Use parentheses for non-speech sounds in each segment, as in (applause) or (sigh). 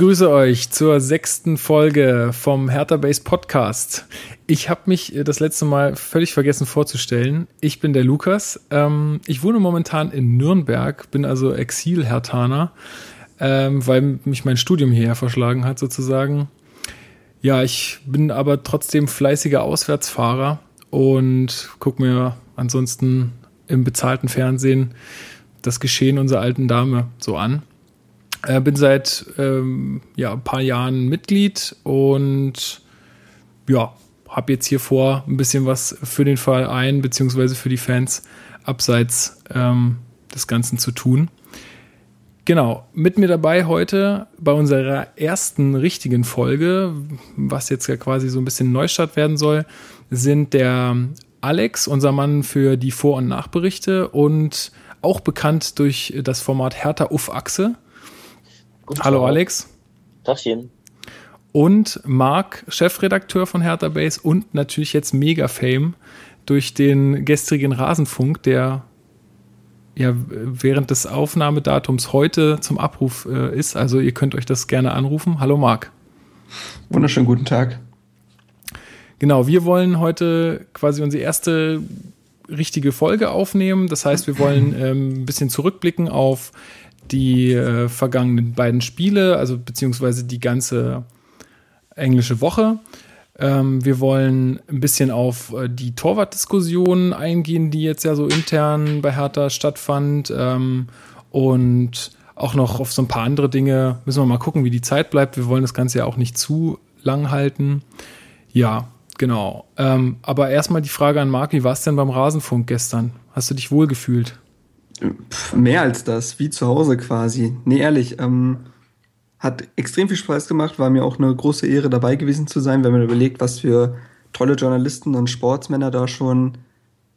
begrüße euch zur sechsten Folge vom Hertha Base Podcast. Ich habe mich äh, das letzte Mal völlig vergessen vorzustellen. Ich bin der Lukas. Ähm, ich wohne momentan in Nürnberg, bin also Exil-Hertaner, ähm, weil mich mein Studium hierher verschlagen hat sozusagen. Ja, ich bin aber trotzdem fleißiger Auswärtsfahrer und gucke mir ansonsten im bezahlten Fernsehen das Geschehen unserer alten Dame so an. Äh, bin seit ähm, ja, ein paar Jahren Mitglied und ja, habe jetzt hier vor, ein bisschen was für den Verein beziehungsweise für die Fans abseits ähm, des Ganzen zu tun. Genau, mit mir dabei heute bei unserer ersten richtigen Folge, was jetzt ja quasi so ein bisschen Neustart werden soll, sind der Alex, unser Mann für die Vor- und Nachberichte und auch bekannt durch das Format Hertha Uff Achse. Guten Hallo Tag. Alex. Tagchen. Und Marc, Chefredakteur von Hertha Base und natürlich jetzt Mega-Fame durch den gestrigen Rasenfunk, der ja während des Aufnahmedatums heute zum Abruf äh, ist. Also ihr könnt euch das gerne anrufen. Hallo Marc. Wunderschönen guten Tag. Genau, wir wollen heute quasi unsere erste richtige Folge aufnehmen. Das heißt, wir wollen ähm, ein bisschen zurückblicken auf die äh, vergangenen beiden Spiele, also beziehungsweise die ganze englische Woche. Ähm, wir wollen ein bisschen auf äh, die Torwartdiskussion eingehen, die jetzt ja so intern bei Hertha stattfand. Ähm, und auch noch auf so ein paar andere Dinge. Müssen wir mal gucken, wie die Zeit bleibt. Wir wollen das Ganze ja auch nicht zu lang halten. Ja, genau. Ähm, aber erstmal die Frage an Marc, wie war es denn beim Rasenfunk gestern? Hast du dich wohl gefühlt? Mehr als das, wie zu Hause quasi. Nee, ehrlich, ähm, hat extrem viel Spaß gemacht, war mir auch eine große Ehre dabei gewesen zu sein, wenn man überlegt, was für tolle Journalisten und Sportsmänner da schon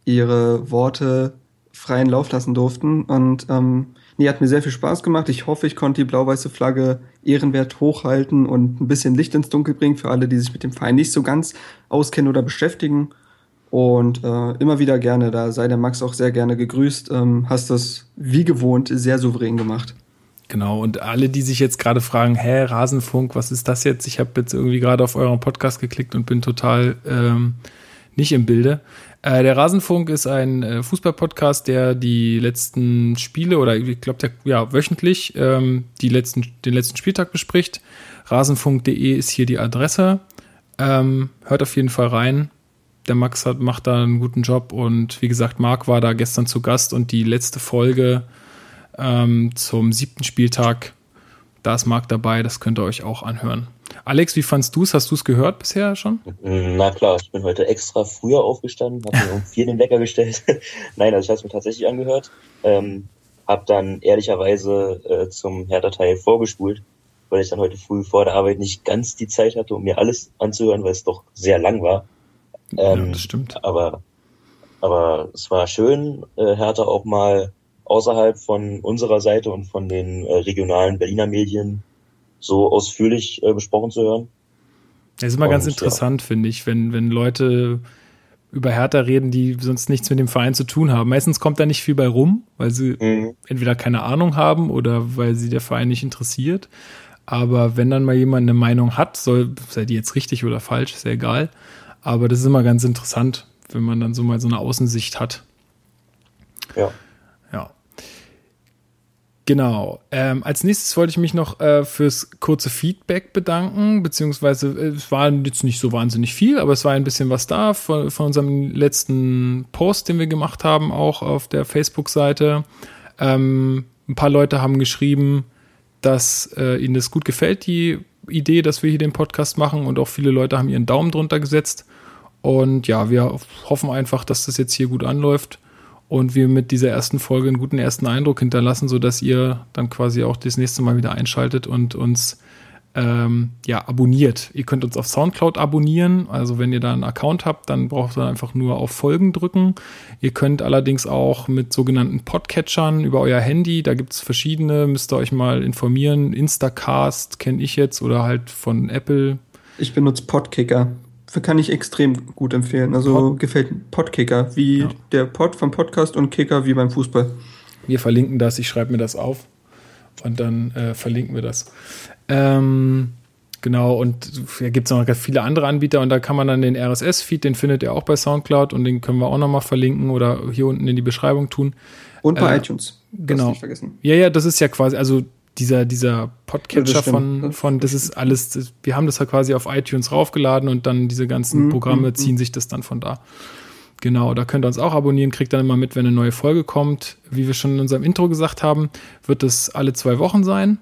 ihre Worte freien Lauf lassen durften. Und ähm, nee, hat mir sehr viel Spaß gemacht. Ich hoffe, ich konnte die blau-weiße Flagge ehrenwert hochhalten und ein bisschen Licht ins Dunkel bringen für alle, die sich mit dem Verein nicht so ganz auskennen oder beschäftigen. Und äh, immer wieder gerne, da sei der Max auch sehr gerne gegrüßt. Ähm, hast das wie gewohnt sehr souverän gemacht. Genau, und alle, die sich jetzt gerade fragen, hä, Rasenfunk, was ist das jetzt? Ich habe jetzt irgendwie gerade auf euren Podcast geklickt und bin total ähm, nicht im Bilde. Äh, der Rasenfunk ist ein äh, Fußballpodcast, der die letzten Spiele oder ich glaube, ja wöchentlich ähm, die letzten, den letzten Spieltag bespricht. Rasenfunk.de ist hier die Adresse. Ähm, hört auf jeden Fall rein. Der Max hat, macht da einen guten Job und wie gesagt, Marc war da gestern zu Gast und die letzte Folge ähm, zum siebten Spieltag. Da ist Marc dabei, das könnt ihr euch auch anhören. Alex, wie fandst du es? Hast du es gehört bisher schon? Na klar, ich bin heute extra früher aufgestanden, habe mir um (laughs) vier den Wecker gestellt. (laughs) Nein, also ich habe es mir tatsächlich angehört. Ähm, habe dann ehrlicherweise äh, zum Hertha-Teil vorgespult, weil ich dann heute früh vor der Arbeit nicht ganz die Zeit hatte, um mir alles anzuhören, weil es doch sehr lang war. Ähm, ja, das stimmt. Aber, aber es war schön, äh, Hertha auch mal außerhalb von unserer Seite und von den äh, regionalen Berliner Medien so ausführlich äh, besprochen zu hören. Das ist immer ganz Und, interessant, finde ich, wenn, wenn Leute über Hertha reden, die sonst nichts mit dem Verein zu tun haben. Meistens kommt da nicht viel bei rum, weil sie Mhm. entweder keine Ahnung haben oder weil sie der Verein nicht interessiert. Aber wenn dann mal jemand eine Meinung hat, soll, sei die jetzt richtig oder falsch, ist ja egal. Aber das ist immer ganz interessant, wenn man dann so mal so eine Außensicht hat. Ja. Ja. Genau. Ähm, als nächstes wollte ich mich noch äh, fürs kurze Feedback bedanken, beziehungsweise äh, es war jetzt nicht so wahnsinnig viel, aber es war ein bisschen was da von, von unserem letzten Post, den wir gemacht haben, auch auf der Facebook-Seite. Ähm, ein paar Leute haben geschrieben, dass äh, ihnen das gut gefällt, die Idee, dass wir hier den Podcast machen und auch viele Leute haben ihren Daumen drunter gesetzt. Und ja, wir hoffen einfach, dass das jetzt hier gut anläuft und wir mit dieser ersten Folge einen guten ersten Eindruck hinterlassen, sodass ihr dann quasi auch das nächste Mal wieder einschaltet und uns ähm, ja, abonniert. Ihr könnt uns auf Soundcloud abonnieren. Also wenn ihr da einen Account habt, dann braucht ihr einfach nur auf Folgen drücken. Ihr könnt allerdings auch mit sogenannten Podcatchern über euer Handy, da gibt es verschiedene, müsst ihr euch mal informieren. Instacast kenne ich jetzt oder halt von Apple. Ich benutze Podkicker. Kann ich extrem gut empfehlen. Also Pod gefällt Podkicker, wie ja. der Pod vom Podcast und Kicker wie beim Fußball. Wir verlinken das, ich schreibe mir das auf und dann äh, verlinken wir das. Ähm, genau, und da gibt es noch ganz viele andere Anbieter und da kann man dann den RSS-Feed, den findet ihr auch bei Soundcloud und den können wir auch nochmal verlinken oder hier unten in die Beschreibung tun. Und bei äh, iTunes. Genau. Ja, ja, das ist ja quasi, also dieser, dieser Podcatcher ja, von, von, das ist alles, das, wir haben das ja quasi auf iTunes raufgeladen und dann diese ganzen mhm, Programme mhm, ziehen mhm. sich das dann von da. Genau, da könnt ihr uns auch abonnieren, kriegt dann immer mit, wenn eine neue Folge kommt. Wie wir schon in unserem Intro gesagt haben, wird es alle zwei Wochen sein.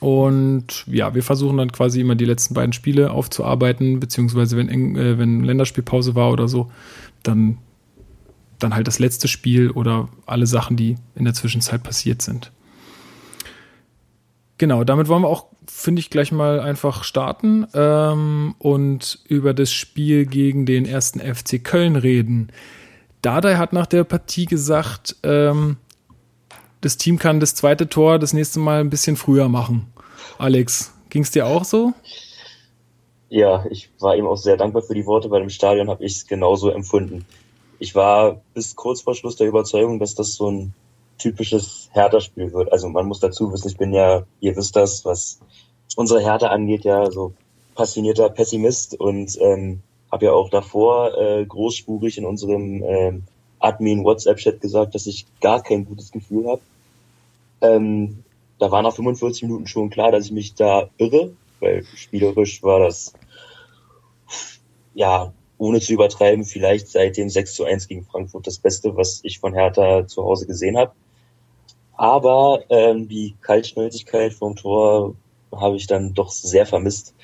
Und ja, wir versuchen dann quasi immer die letzten beiden Spiele aufzuarbeiten, beziehungsweise wenn, äh, wenn Länderspielpause war oder so, dann, dann halt das letzte Spiel oder alle Sachen, die in der Zwischenzeit passiert sind. Genau, damit wollen wir auch, finde ich, gleich mal einfach starten ähm, und über das Spiel gegen den ersten FC Köln reden. Dardai hat nach der Partie gesagt, ähm, das Team kann das zweite Tor das nächste Mal ein bisschen früher machen. Alex, ging es dir auch so? Ja, ich war ihm auch sehr dankbar für die Worte. Bei dem Stadion habe ich es genauso empfunden. Ich war bis kurz vor Schluss der Überzeugung, dass das so ein typisches Hertha-Spiel wird. Also man muss dazu wissen, ich bin ja, ihr wisst das, was unsere Hertha angeht, ja so passionierter Pessimist und ähm, habe ja auch davor äh, großspurig in unserem ähm, Admin WhatsApp-Chat gesagt, dass ich gar kein gutes Gefühl habe. Ähm, da war nach 45 Minuten schon klar, dass ich mich da irre, weil spielerisch war das, ja, ohne zu übertreiben, vielleicht seit dem 6 zu 1 gegen Frankfurt das Beste, was ich von Hertha zu Hause gesehen habe. Aber ähm, die Kaltschnäuzigkeit vom Tor habe ich dann doch sehr vermisst.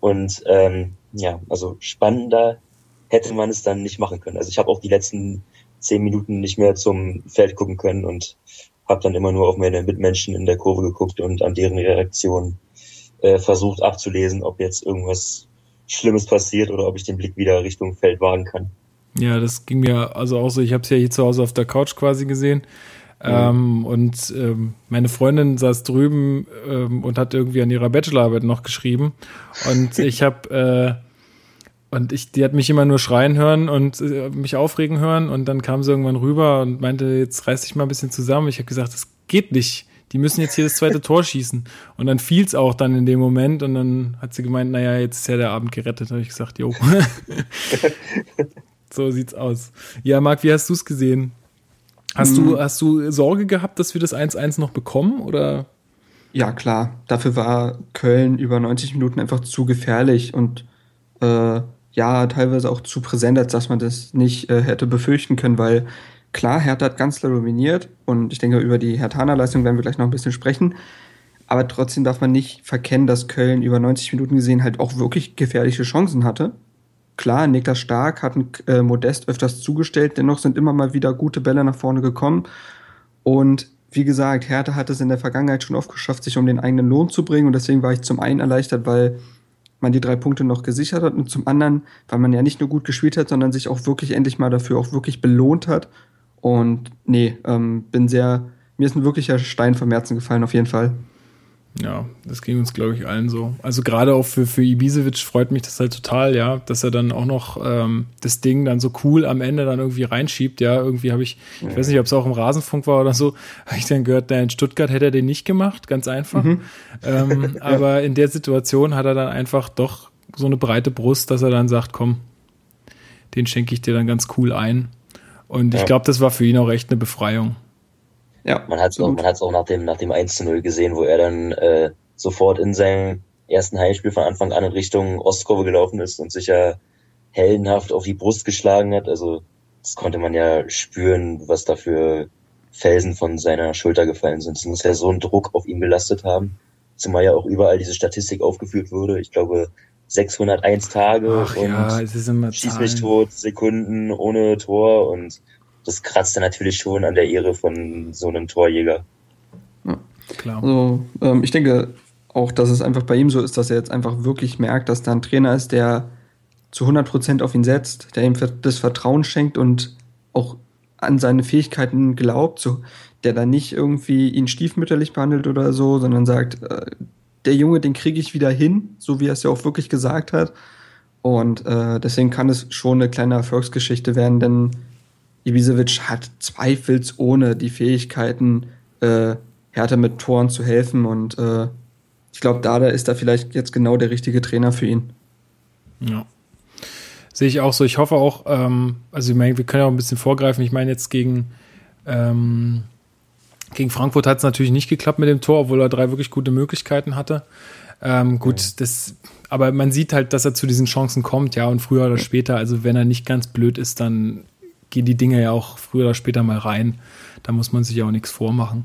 Und ähm, ja, also spannender hätte man es dann nicht machen können. Also ich habe auch die letzten zehn Minuten nicht mehr zum Feld gucken können und habe dann immer nur auf meine Mitmenschen in der Kurve geguckt und an deren Reaktion äh, versucht abzulesen, ob jetzt irgendwas Schlimmes passiert oder ob ich den Blick wieder Richtung Feld wagen kann. Ja, das ging mir also auch so. Ich habe es ja hier zu Hause auf der Couch quasi gesehen. Mhm. Ähm, und ähm, meine Freundin saß drüben ähm, und hat irgendwie an ihrer Bachelorarbeit noch geschrieben. Und ich habe äh, und ich, die hat mich immer nur schreien hören und äh, mich aufregen hören. Und dann kam sie irgendwann rüber und meinte, jetzt reiß dich mal ein bisschen zusammen. Ich habe gesagt, das geht nicht. Die müssen jetzt hier das zweite (laughs) Tor schießen. Und dann fiel es auch dann in dem Moment. Und dann hat sie gemeint, naja, jetzt ist ja der Abend gerettet. Da habe ich gesagt, jo. (laughs) so sieht's aus. Ja, Marc, wie hast du es gesehen? Hast, hm. du, hast du Sorge gehabt, dass wir das 1-1 noch bekommen? Oder? Ja, klar. Dafür war Köln über 90 Minuten einfach zu gefährlich und äh, ja teilweise auch zu präsent, als dass man das nicht äh, hätte befürchten können, weil klar, Hertha hat ganz klar dominiert und ich denke, über die Herthaner-Leistung werden wir gleich noch ein bisschen sprechen. Aber trotzdem darf man nicht verkennen, dass Köln über 90 Minuten gesehen halt auch wirklich gefährliche Chancen hatte. Klar, Niklas Stark hat äh, Modest öfters zugestellt, dennoch sind immer mal wieder gute Bälle nach vorne gekommen. Und wie gesagt, Hertha hat es in der Vergangenheit schon oft geschafft, sich um den eigenen Lohn zu bringen. Und deswegen war ich zum einen erleichtert, weil man die drei Punkte noch gesichert hat und zum anderen, weil man ja nicht nur gut gespielt hat, sondern sich auch wirklich endlich mal dafür auch wirklich belohnt hat. Und nee, ähm, bin sehr, mir ist ein wirklicher Stein vom Herzen gefallen, auf jeden Fall. Ja, das ging uns, glaube ich, allen so. Also gerade auch für, für Ibisevic freut mich das halt total, ja, dass er dann auch noch ähm, das Ding dann so cool am Ende dann irgendwie reinschiebt, ja. Irgendwie habe ich, ja. ich weiß nicht, ob es auch im Rasenfunk war oder so, (laughs) habe ich dann gehört, der in Stuttgart hätte er den nicht gemacht, ganz einfach. Mhm. Ähm, (laughs) aber in der Situation hat er dann einfach doch so eine breite Brust, dass er dann sagt, komm, den schenke ich dir dann ganz cool ein. Und ich glaube, das war für ihn auch echt eine Befreiung. Ja. Man hat es auch, man hat's auch nach dem, nach dem 1 zu 0 gesehen, wo er dann äh, sofort in seinem ersten Heimspiel von Anfang an in Richtung Ostkurve gelaufen ist und sich ja heldenhaft auf die Brust geschlagen hat. Also das konnte man ja spüren, was da für Felsen von seiner Schulter gefallen sind. Es muss ja so einen Druck auf ihn gelastet haben. Zumal ja auch überall diese Statistik aufgeführt wurde. Ich glaube, 601 Tage Ach und ja, schieß mich tot, Sekunden ohne Tor und das kratzt dann natürlich schon an der Ehre von so einem Torjäger. Klar. Also, ähm, ich denke auch, dass es einfach bei ihm so ist, dass er jetzt einfach wirklich merkt, dass da ein Trainer ist, der zu 100% auf ihn setzt, der ihm das Vertrauen schenkt und auch an seine Fähigkeiten glaubt, so, der dann nicht irgendwie ihn stiefmütterlich behandelt oder so, sondern sagt, äh, der Junge, den kriege ich wieder hin, so wie er es ja auch wirklich gesagt hat. Und äh, deswegen kann es schon eine kleine Erfolgsgeschichte werden, denn Ibisevic hat zweifelsohne die Fähigkeiten, äh, Hertha mit Toren zu helfen. Und äh, ich glaube, Dada ist da vielleicht jetzt genau der richtige Trainer für ihn. Ja. Sehe ich auch so. Ich hoffe auch, ähm, also ich meine, wir können ja auch ein bisschen vorgreifen. Ich meine, jetzt gegen, ähm, gegen Frankfurt hat es natürlich nicht geklappt mit dem Tor, obwohl er drei wirklich gute Möglichkeiten hatte. Ähm, gut, das, aber man sieht halt, dass er zu diesen Chancen kommt, ja, und früher oder später, also wenn er nicht ganz blöd ist, dann gehen die Dinge ja auch früher oder später mal rein. Da muss man sich ja auch nichts vormachen.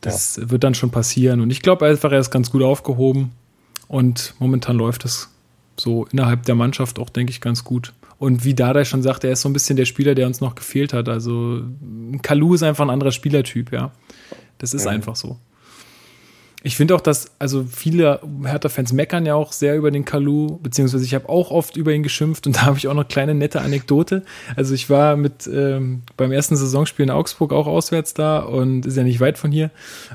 Das wird dann schon passieren. Und ich glaube einfach, er ist ganz gut aufgehoben. Und momentan läuft es so innerhalb der Mannschaft auch, denke ich, ganz gut. Und wie Dada schon sagt, er ist so ein bisschen der Spieler, der uns noch gefehlt hat. Also Kalu ist einfach ein anderer Spielertyp, ja. Das ist Mhm. einfach so. Ich finde auch, dass, also viele Hertha-Fans meckern ja auch sehr über den Kalu, beziehungsweise ich habe auch oft über ihn geschimpft und (laughs) da habe ich auch noch eine kleine nette Anekdote. Also ich war mit ähm, beim ersten Saisonspiel in Augsburg auch auswärts da und ist ja nicht weit von hier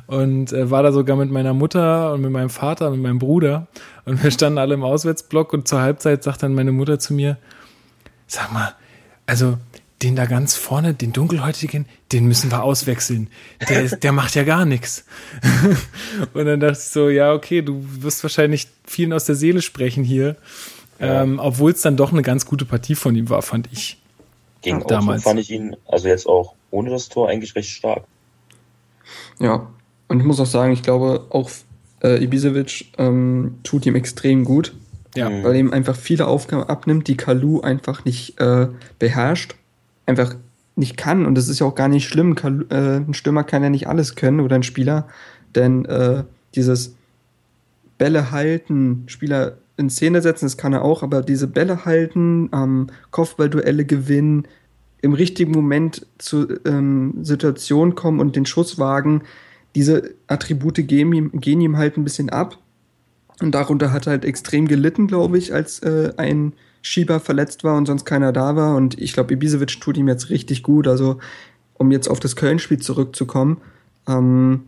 und äh, war da sogar mit meiner Mutter und mit meinem Vater und mit meinem Bruder und wir standen alle im Auswärtsblock und zur Halbzeit sagt dann meine Mutter zu mir, sag mal, also den da ganz vorne, den dunkelhäutigen, den müssen wir auswechseln. Der, ist- der macht ja gar nichts. (laughs) Und dann dachte ich so, ja, okay, du wirst wahrscheinlich vielen aus der Seele sprechen hier. Ähm, Obwohl es dann doch eine ganz gute Partie von ihm war, fand ich. Gegen Damals. Augsburg fand ich ihn, also jetzt auch ohne das Tor, eigentlich recht stark. Ja, und ich muss auch sagen, ich glaube, auch äh, Ibisevic ähm, tut ihm extrem gut, Ja, weil ihm einfach viele Aufgaben abnimmt, die Kalu einfach nicht äh, beherrscht, einfach nicht kann. Und das ist ja auch gar nicht schlimm. Äh, ein Stürmer kann ja nicht alles können oder ein Spieler, denn äh, dieses Bälle halten, Spieler in Szene setzen, das kann er auch, aber diese Bälle halten, ähm, Kopfballduelle gewinnen, im richtigen Moment zur ähm, Situation kommen und den Schuss wagen, diese Attribute gehen ihm, gehen ihm halt ein bisschen ab. Und darunter hat er halt extrem gelitten, glaube ich, als äh, ein Schieber verletzt war und sonst keiner da war. Und ich glaube, Ibisevic tut ihm jetzt richtig gut. Also, um jetzt auf das Köln-Spiel zurückzukommen, ähm,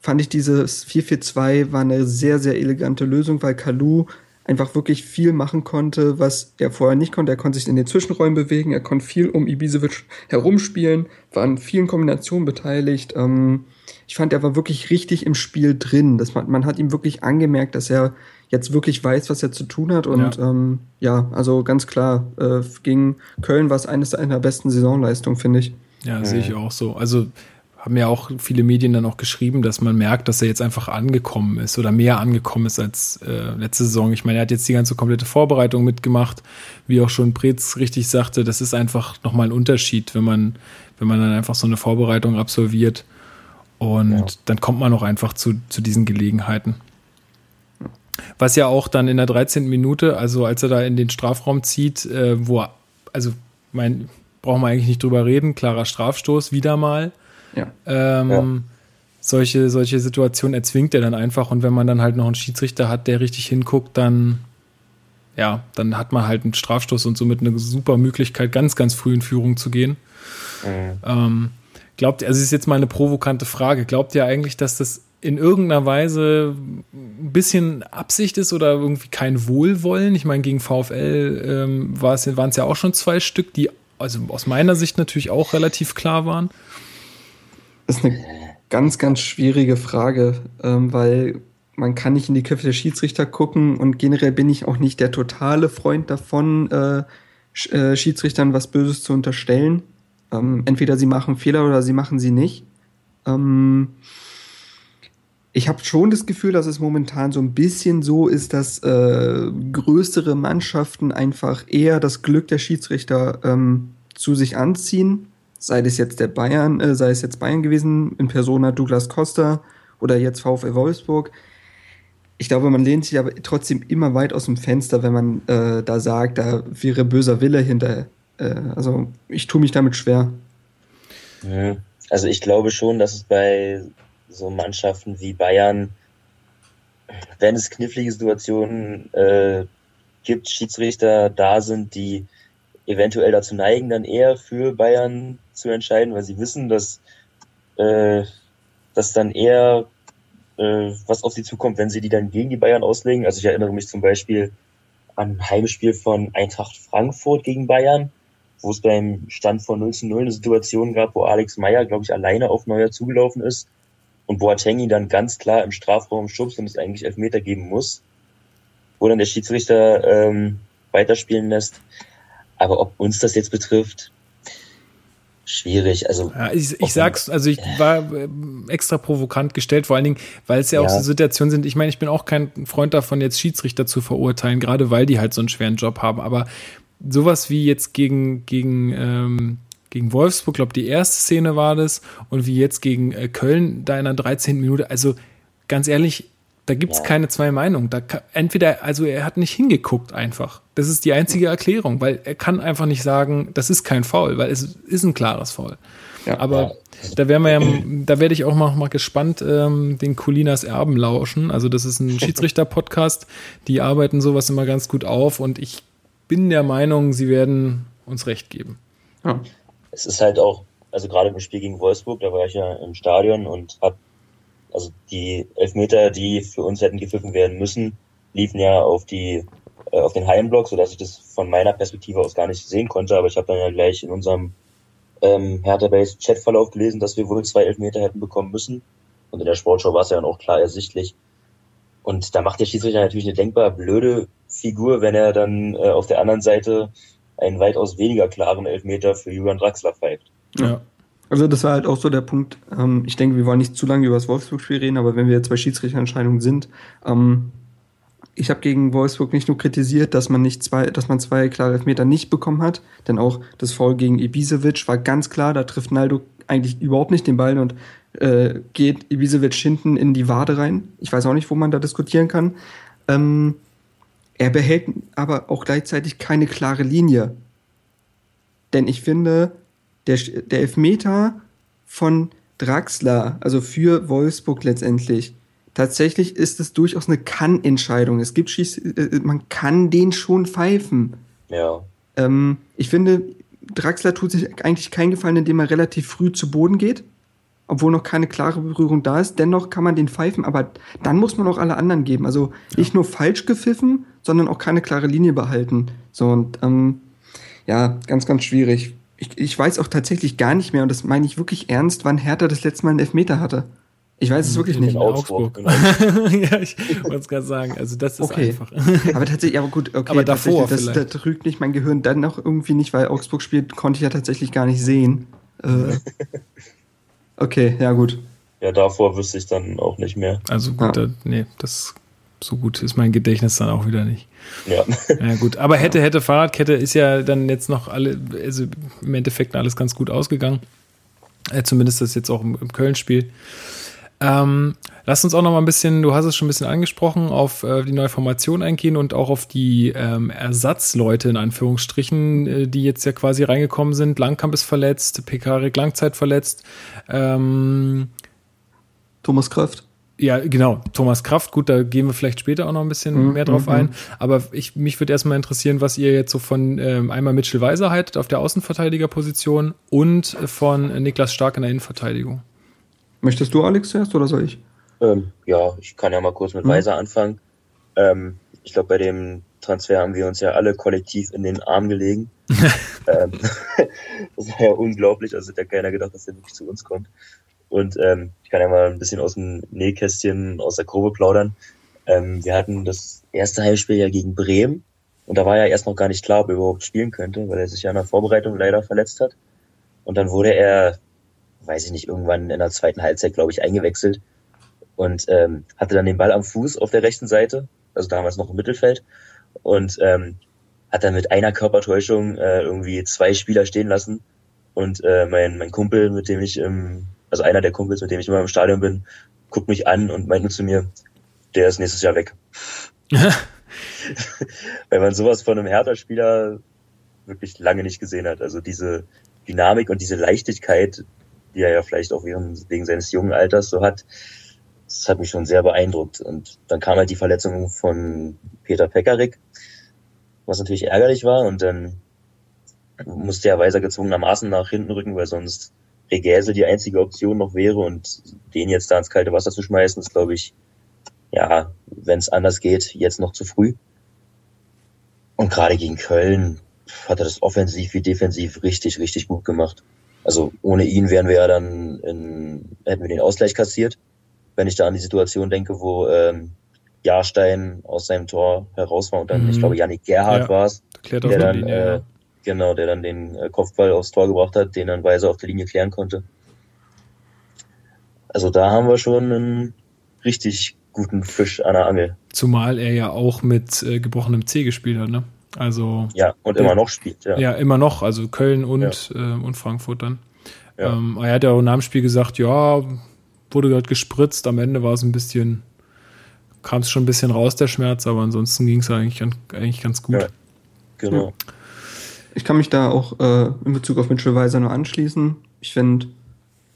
fand ich dieses 4-4-2 war eine sehr, sehr elegante Lösung, weil Kalu einfach wirklich viel machen konnte, was er vorher nicht konnte. Er konnte sich in den Zwischenräumen bewegen, er konnte viel um Ibisevic herumspielen, war an vielen Kombinationen beteiligt. Ähm, ich fand, er war wirklich richtig im Spiel drin. Das, man, man hat ihm wirklich angemerkt, dass er jetzt wirklich weiß, was er zu tun hat. Und ja, ähm, ja also ganz klar, äh, gegen Köln war es eines seiner besten Saisonleistungen, finde ich. ja, sehe ich auch so. Also haben ja auch viele Medien dann auch geschrieben, dass man merkt, dass er jetzt einfach angekommen ist oder mehr angekommen ist als äh, letzte Saison. Ich meine, er hat jetzt die ganze komplette Vorbereitung mitgemacht, wie auch schon Pretz richtig sagte. Das ist einfach nochmal ein Unterschied, wenn man, wenn man dann einfach so eine Vorbereitung absolviert und ja. dann kommt man auch einfach zu, zu diesen Gelegenheiten. Was ja auch dann in der 13. Minute, also als er da in den Strafraum zieht, äh, wo, er, also mein, brauchen wir eigentlich nicht drüber reden, klarer Strafstoß, wieder mal. Ja. Ähm, ja. Solche, solche Situationen erzwingt er dann einfach und wenn man dann halt noch einen Schiedsrichter hat, der richtig hinguckt, dann ja, dann hat man halt einen Strafstoß und somit eine super Möglichkeit, ganz, ganz früh in Führung zu gehen. Mhm. Ähm, glaubt ihr, also es ist jetzt mal eine provokante Frage, glaubt ihr eigentlich, dass das in irgendeiner Weise ein bisschen Absicht ist oder irgendwie kein Wohlwollen? Ich meine, gegen VfL ähm, waren es ja auch schon zwei Stück, die also aus meiner Sicht natürlich auch relativ klar waren. Das ist eine ganz, ganz schwierige Frage, ähm, weil man kann nicht in die Köpfe der Schiedsrichter gucken und generell bin ich auch nicht der totale Freund davon, äh, äh, Schiedsrichtern was Böses zu unterstellen. Ähm, entweder sie machen Fehler oder sie machen sie nicht. Ähm, ich habe schon das Gefühl, dass es momentan so ein bisschen so ist, dass äh, größere Mannschaften einfach eher das Glück der Schiedsrichter ähm, zu sich anziehen. Sei es jetzt der Bayern, äh, sei es jetzt Bayern gewesen, in Persona Douglas Costa oder jetzt VfL Wolfsburg. ich glaube, man lehnt sich aber trotzdem immer weit aus dem Fenster, wenn man äh, da sagt, da wäre böser Wille hinter. Äh, also ich tue mich damit schwer. Also ich glaube schon, dass es bei so Mannschaften wie Bayern, wenn es knifflige Situationen äh, gibt, Schiedsrichter da sind, die eventuell dazu neigen, dann eher für Bayern zu entscheiden, weil sie wissen, dass, äh, dass dann eher äh, was auf sie zukommt, wenn sie die dann gegen die Bayern auslegen. Also ich erinnere mich zum Beispiel an ein Heimspiel von Eintracht Frankfurt gegen Bayern, wo es beim Stand von 0 zu 0 eine Situation gab, wo Alex Meyer, glaube ich, alleine auf Neuer zugelaufen ist und Boateng ihn dann ganz klar im Strafraum schubst und es eigentlich Elfmeter geben muss, wo dann der Schiedsrichter ähm, weiterspielen lässt. Aber ob uns das jetzt betrifft, schwierig. Also ja, ich, ich sag's, also ich war äh, extra provokant gestellt, vor allen Dingen, weil es ja, ja, auch so Situationen sind. Ich meine, ich bin auch kein Freund davon, jetzt Schiedsrichter zu verurteilen, gerade weil die halt so einen schweren Job haben. Aber sowas wie jetzt gegen gegen ähm, gegen Wolfsburg, glaube die erste Szene war das, und wie jetzt gegen äh, Köln da in der 13. Minute. Also ganz ehrlich, da gibt's ja. keine zwei Meinungen. Da kann, entweder, also er hat nicht hingeguckt einfach. Das ist die einzige Erklärung, weil er kann einfach nicht sagen, das ist kein Foul, weil es ist ein klares Foul. Ja, Aber ja. da wären wir ja, da werde ich auch mal, mal gespannt, ähm, den Colinas Erben lauschen. Also das ist ein (laughs) Schiedsrichter-Podcast. Die arbeiten sowas immer ganz gut auf und ich bin der Meinung, sie werden uns recht geben. Ja. Es ist halt auch, also gerade im Spiel gegen Wolfsburg, da war ich ja im Stadion und habe also die Elfmeter, die für uns hätten gepfiffen werden müssen, liefen ja auf die äh, auf den Heimblock, sodass ich das von meiner Perspektive aus gar nicht sehen konnte. Aber ich habe dann ja gleich in unserem ähm, Hertha Base Chatverlauf gelesen, dass wir wohl zwei Elfmeter hätten bekommen müssen. Und in der Sportshow war es ja dann auch klar ersichtlich. Und da macht der Schiedsrichter natürlich eine denkbar blöde Figur, wenn er dann äh, auf der anderen Seite einen weitaus weniger klaren Elfmeter für Julian Draxler pfeift. Ja. Also das war halt auch so der Punkt. Ähm, ich denke, wir wollen nicht zu lange über das Wolfsburg-Spiel reden, aber wenn wir jetzt bei Schiedsrichterentscheidungen sind, ähm, ich habe gegen Wolfsburg nicht nur kritisiert, dass man nicht zwei, dass man zwei klare Elfmeter nicht bekommen hat, denn auch das Foul gegen Ibisevic war ganz klar, da trifft Naldo eigentlich überhaupt nicht den Ball und äh, geht Ibisevic hinten in die Wade rein. Ich weiß auch nicht, wo man da diskutieren kann. Ähm, er behält aber auch gleichzeitig keine klare Linie. Denn ich finde, der, der Elfmeter von Draxler, also für Wolfsburg letztendlich, tatsächlich ist es durchaus eine Kann-Entscheidung. Es gibt Schieß, äh, man kann den schon pfeifen. Ja. Ähm, ich finde, Draxler tut sich eigentlich keinen Gefallen, indem er relativ früh zu Boden geht, obwohl noch keine klare Berührung da ist. Dennoch kann man den pfeifen, aber dann muss man auch alle anderen geben. Also ja. nicht nur falsch gepfiffen, sondern auch keine klare Linie behalten. So und ähm, ja, ganz, ganz schwierig ich, ich weiß auch tatsächlich gar nicht mehr, und das meine ich wirklich ernst, wann Hertha das letzte Mal einen Elfmeter hatte. Ich weiß es wirklich in nicht. Augsburg. Augsburg. (laughs) ja, ich wollte es gerade sagen. Also das ist okay. einfach. aber tatsächlich, aber gut, okay. Aber davor das, das trügt nicht mein Gehirn dann noch irgendwie nicht, weil Augsburg spielt, konnte ich ja tatsächlich gar nicht sehen. Äh, (laughs) okay, ja gut. Ja, davor wüsste ich dann auch nicht mehr. Also gut, ja. da, nee, das so gut ist mein Gedächtnis dann auch wieder nicht. Ja. (laughs) Ja, gut. Aber hätte, hätte Fahrradkette ist ja dann jetzt noch alle, also im Endeffekt alles ganz gut ausgegangen. Äh, zumindest das jetzt auch im, im Köln-Spiel. Ähm, lass uns auch noch mal ein bisschen, du hast es schon ein bisschen angesprochen, auf äh, die neue Formation eingehen und auch auf die ähm, Ersatzleute in Anführungsstrichen, äh, die jetzt ja quasi reingekommen sind. Langkamp ist verletzt, Pekarik Langzeit verletzt. Ähm, Thomas Kraft ja, genau, Thomas Kraft, gut, da gehen wir vielleicht später auch noch ein bisschen mhm, mehr drauf mhm. ein. Aber ich, mich würde erstmal interessieren, was ihr jetzt so von ähm, einmal Mitchell Weiser haltet auf der Außenverteidigerposition und von Niklas Stark in der Innenverteidigung. Möchtest du, Alex, zuerst oder soll ich? Ähm, ja, ich kann ja mal kurz mit mhm. Weiser anfangen. Ähm, ich glaube, bei dem Transfer haben wir uns ja alle kollektiv in den Arm gelegen. (laughs) ähm, (laughs) das war ja unglaublich, also hat ja keiner gedacht, dass er wirklich zu uns kommt. Und ähm, ich kann ja mal ein bisschen aus dem Nähkästchen, aus der Grube plaudern. Ähm, wir hatten das erste Heimspiel ja gegen Bremen. Und da war ja erst noch gar nicht klar, ob er überhaupt spielen könnte, weil er sich ja in der Vorbereitung leider verletzt hat. Und dann wurde er, weiß ich nicht, irgendwann in der zweiten Halbzeit, glaube ich, eingewechselt und ähm, hatte dann den Ball am Fuß auf der rechten Seite, also damals noch im Mittelfeld, und ähm, hat dann mit einer Körpertäuschung äh, irgendwie zwei Spieler stehen lassen. Und äh, mein, mein Kumpel, mit dem ich im also einer der Kumpels, mit dem ich immer im Stadion bin, guckt mich an und meint nur zu mir, der ist nächstes Jahr weg. (laughs) Weil man sowas von einem Hertha-Spieler wirklich lange nicht gesehen hat. Also diese Dynamik und diese Leichtigkeit, die er ja vielleicht auch wegen seines jungen Alters so hat, das hat mich schon sehr beeindruckt. Und dann kam halt die Verletzung von Peter Pekarik, was natürlich ärgerlich war. Und dann musste er Weiser gezwungenermaßen nach hinten rücken, weil sonst Regäse die einzige Option noch wäre. Und den jetzt da ins kalte Wasser zu schmeißen, ist, glaube ich, ja, wenn es anders geht, jetzt noch zu früh. Und gerade gegen Köln hat er das offensiv wie defensiv richtig, richtig gut gemacht. Also ohne ihn wären wir ja dann in, hätten wir den Ausgleich kassiert. Wenn ich da an die Situation denke, wo ähm, Jahrstein aus seinem Tor heraus war und dann, mhm. ich glaube, Janik Gerhardt ja, war es, der dann, Linie, äh, ja. genau, der dann den äh, Kopfball aufs Tor gebracht hat, den dann Weiser auf der Linie klären konnte. Also da haben wir schon einen richtig guten Fisch an der Angel. Zumal er ja auch mit äh, gebrochenem C gespielt hat, ne? Also ja und immer noch spielt. Ja, ja immer noch. Also Köln und ja. äh, und Frankfurt dann. Ja. Ähm, er hat ja auch nach dem Spiel gesagt, ja, wurde gerade gespritzt. Am Ende war es ein bisschen, kam es schon ein bisschen raus der Schmerz, aber ansonsten ging es eigentlich, eigentlich ganz gut. Ja, genau. Ich kann mich da auch äh, in Bezug auf Mitchell Weiser nur anschließen. Ich finde,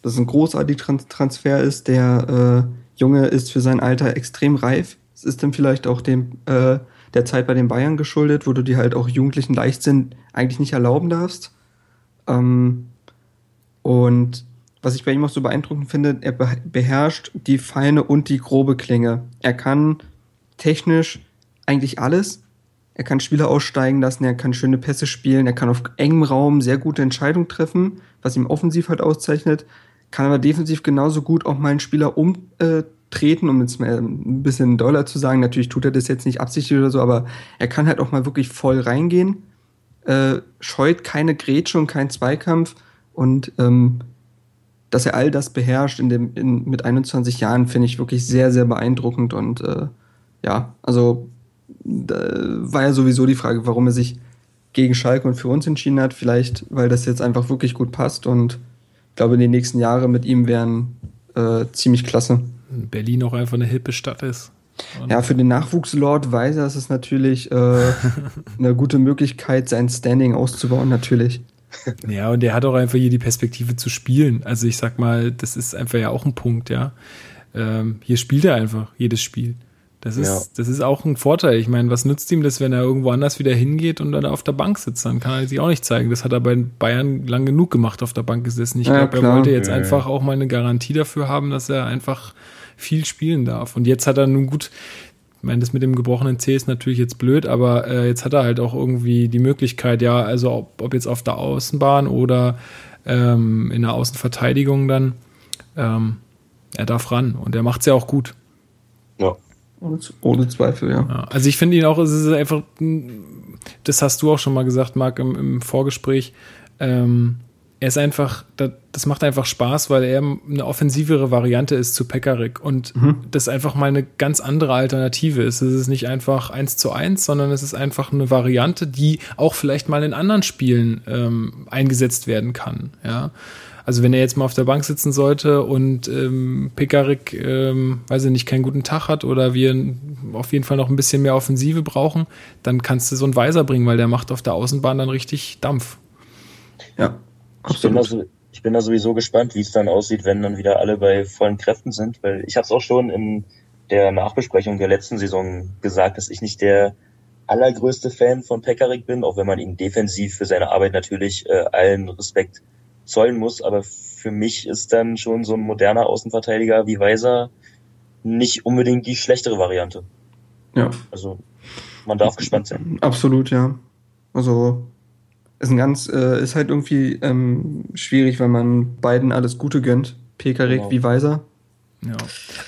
dass es ein großartiger Transfer ist. Der äh, Junge ist für sein Alter extrem reif. Es ist dann vielleicht auch dem äh, der Zeit bei den Bayern geschuldet, wo du dir halt auch jugendlichen Leichtsinn eigentlich nicht erlauben darfst. Ähm, und was ich bei ihm auch so beeindruckend finde, er beherrscht die feine und die grobe Klinge. Er kann technisch eigentlich alles. Er kann Spieler aussteigen lassen, er kann schöne Pässe spielen, er kann auf engem Raum sehr gute Entscheidungen treffen, was ihm offensiv halt auszeichnet, kann aber defensiv genauso gut auch mal einen Spieler um, äh, treten, um jetzt mal ein bisschen doller zu sagen. Natürlich tut er das jetzt nicht absichtlich oder so, aber er kann halt auch mal wirklich voll reingehen, äh, scheut keine Grätsche und keinen Zweikampf und ähm, dass er all das beherrscht in dem, in, mit 21 Jahren, finde ich wirklich sehr, sehr beeindruckend und äh, ja, also war ja sowieso die Frage, warum er sich gegen Schalke und für uns entschieden hat. Vielleicht, weil das jetzt einfach wirklich gut passt und ich glaube, die nächsten Jahre mit ihm wären äh, ziemlich klasse. Berlin auch einfach eine hippe Stadt ist. Und ja, für den Nachwuchslord Weiser ist es natürlich äh, (laughs) eine gute Möglichkeit, sein Standing auszubauen, natürlich. (laughs) Ja, und der hat auch einfach hier die Perspektive zu spielen. Also ich sag mal, das ist einfach ja auch ein Punkt, ja. Ähm, hier spielt er einfach jedes Spiel. Das ist, ja. das ist auch ein Vorteil. Ich meine, was nützt ihm das, wenn er irgendwo anders wieder hingeht und dann auf der Bank sitzt? Dann kann er sich auch nicht zeigen. Das hat er bei Bayern lang genug gemacht, auf der Bank gesessen. Ich ja, glaube, er wollte jetzt ja, einfach auch mal eine Garantie dafür haben, dass er einfach viel spielen darf. Und jetzt hat er nun gut, ich meine, das mit dem gebrochenen C ist natürlich jetzt blöd, aber äh, jetzt hat er halt auch irgendwie die Möglichkeit, ja, also ob, ob jetzt auf der Außenbahn oder ähm, in der Außenverteidigung dann, ähm, er darf ran und er macht es ja auch gut. Ja. Ohne, Zweifel, ja. ja. Also ich finde ihn auch, es ist einfach, das hast du auch schon mal gesagt, Marc, im, im Vorgespräch, ähm, er ist einfach, das macht einfach Spaß, weil er eine offensivere Variante ist zu Pekarik und mhm. das einfach mal eine ganz andere Alternative ist. Es ist nicht einfach eins zu eins, sondern es ist einfach eine Variante, die auch vielleicht mal in anderen Spielen ähm, eingesetzt werden kann. Ja. Also wenn er jetzt mal auf der Bank sitzen sollte und ähm, Pekarik, ähm, weiß ich nicht, keinen guten Tag hat oder wir auf jeden Fall noch ein bisschen mehr Offensive brauchen, dann kannst du so einen Weiser bringen, weil der macht auf der Außenbahn dann richtig Dampf. Ja, ich bin, so, ich bin, da sowieso gespannt, wie es dann aussieht, wenn dann wieder alle bei vollen Kräften sind, weil ich habe es auch schon in der Nachbesprechung der letzten Saison gesagt, dass ich nicht der allergrößte Fan von Pekarik bin, auch wenn man ihm defensiv für seine Arbeit natürlich äh, allen Respekt zollen muss, aber für mich ist dann schon so ein moderner Außenverteidiger wie Weiser nicht unbedingt die schlechtere Variante. Ja. Also man darf gespannt sein. Absolut, ja. Also ist ein ganz, äh, ist halt irgendwie ähm, schwierig, weil man beiden alles Gute gönnt. Pekarik genau. wie Weiser. Ja.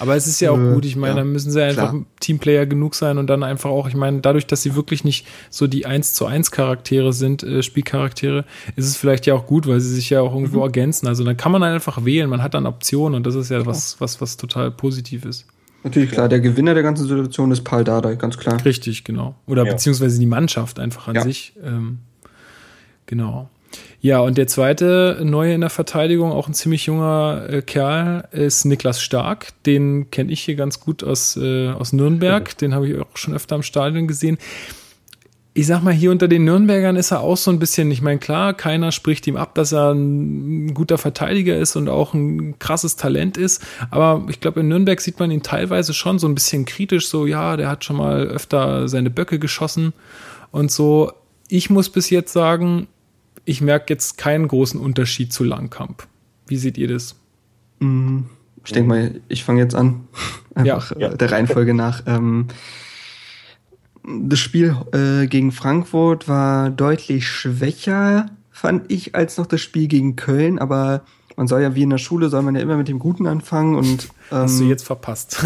Aber es ist ja auch äh, gut, ich meine, ja, dann müssen sie einfach klar. Teamplayer genug sein und dann einfach auch, ich meine, dadurch, dass sie wirklich nicht so die 1 zu 1 Charaktere sind, äh, Spielcharaktere, ist es vielleicht ja auch gut, weil sie sich ja auch irgendwo mhm. ergänzen. Also dann kann man einfach wählen, man hat dann Optionen und das ist ja genau. was, was, was total positiv ist. Natürlich, klar, der Gewinner der ganzen Situation ist Paul Dardai, ganz klar. Richtig, genau. Oder ja. beziehungsweise die Mannschaft einfach an sich. Ähm, Genau. Ja, und der zweite neue in der Verteidigung, auch ein ziemlich junger äh, Kerl, ist Niklas Stark. Den kenne ich hier ganz gut aus, äh, aus Nürnberg. Den habe ich auch schon öfter im Stadion gesehen. Ich sag mal, hier unter den Nürnbergern ist er auch so ein bisschen, ich meine, klar, keiner spricht ihm ab, dass er ein guter Verteidiger ist und auch ein krasses Talent ist. Aber ich glaube, in Nürnberg sieht man ihn teilweise schon so ein bisschen kritisch, so, ja, der hat schon mal öfter seine Böcke geschossen und so. Ich muss bis jetzt sagen, ich merke jetzt keinen großen Unterschied zu Langkamp. Wie seht ihr das? Mm, ich denke mal, ich fange jetzt an. (laughs) Einfach ja. Äh, der Reihenfolge nach. Ähm, das Spiel äh, gegen Frankfurt war deutlich schwächer, fand ich, als noch das Spiel gegen Köln, aber man soll ja wie in der Schule, soll man ja immer mit dem Guten anfangen und. Ähm, (laughs) Hast du jetzt verpasst?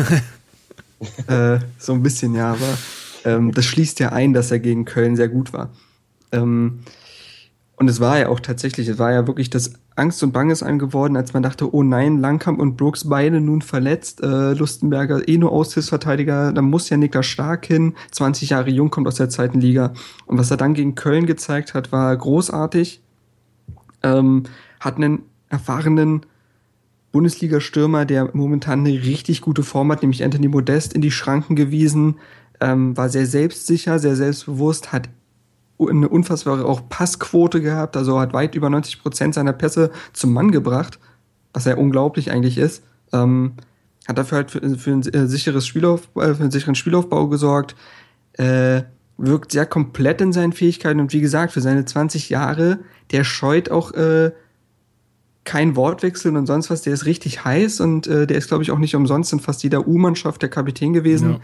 (laughs) äh, so ein bisschen, ja, aber ähm, das schließt ja ein, dass er gegen Köln sehr gut war. Ähm, und es war ja auch tatsächlich, es war ja wirklich das Angst und Banges angeworden, als man dachte, oh nein, Langkamp und Brooks beide nun verletzt, äh, Lustenberger eh nur Aushilfsverteidiger, da muss ja Niklas Stark hin, 20 Jahre jung, kommt aus der zweiten Liga. Und was er dann gegen Köln gezeigt hat, war großartig. Ähm, hat einen erfahrenen Bundesliga-Stürmer, der momentan eine richtig gute Form hat, nämlich Anthony Modest in die Schranken gewiesen, ähm, war sehr selbstsicher, sehr selbstbewusst, hat eine unfassbare auch Passquote gehabt, also hat weit über 90 Prozent seiner Pässe zum Mann gebracht, was ja unglaublich eigentlich ist. Ähm, hat dafür halt für, für ein äh, sicheres Spielauf, äh, für einen sicheren Spielaufbau gesorgt, äh, wirkt sehr komplett in seinen Fähigkeiten und wie gesagt, für seine 20 Jahre, der scheut auch äh, kein Wortwechsel und sonst was, der ist richtig heiß und äh, der ist, glaube ich, auch nicht umsonst in fast jeder U-Mannschaft der Kapitän gewesen.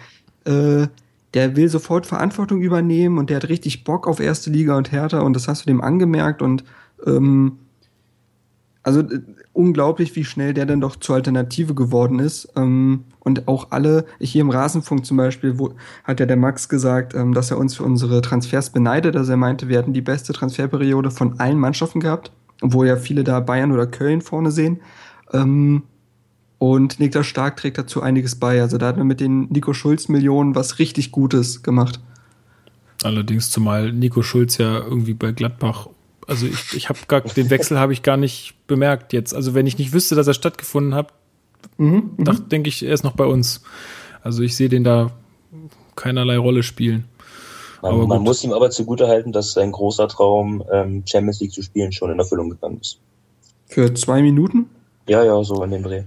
Ja. Äh, der will sofort Verantwortung übernehmen und der hat richtig Bock auf erste Liga und Hertha und das hast du dem angemerkt und ähm, also äh, unglaublich, wie schnell der dann doch zur Alternative geworden ist. Ähm, und auch alle, ich hier im Rasenfunk zum Beispiel, wo, hat ja der Max gesagt, ähm, dass er uns für unsere Transfers beneidet. Also er meinte, wir hätten die beste Transferperiode von allen Mannschaften gehabt, obwohl ja viele da Bayern oder Köln vorne sehen. Ähm, und Niklas Stark trägt dazu einiges bei. Also da hat man mit den Nico Schulz-Millionen was richtig Gutes gemacht. Allerdings, zumal Nico Schulz ja irgendwie bei Gladbach, also ich, ich habe gar den Wechsel habe ich gar nicht bemerkt jetzt. Also wenn ich nicht wüsste, dass er stattgefunden hat, mhm, mhm. denke ich, er ist noch bei uns. Also ich sehe den da keinerlei Rolle spielen. Man, man muss ihm aber zugutehalten, dass sein großer Traum, ähm, Champions League zu spielen, schon in Erfüllung gegangen ist. Für zwei Minuten? Ja, ja, so in dem Dreh.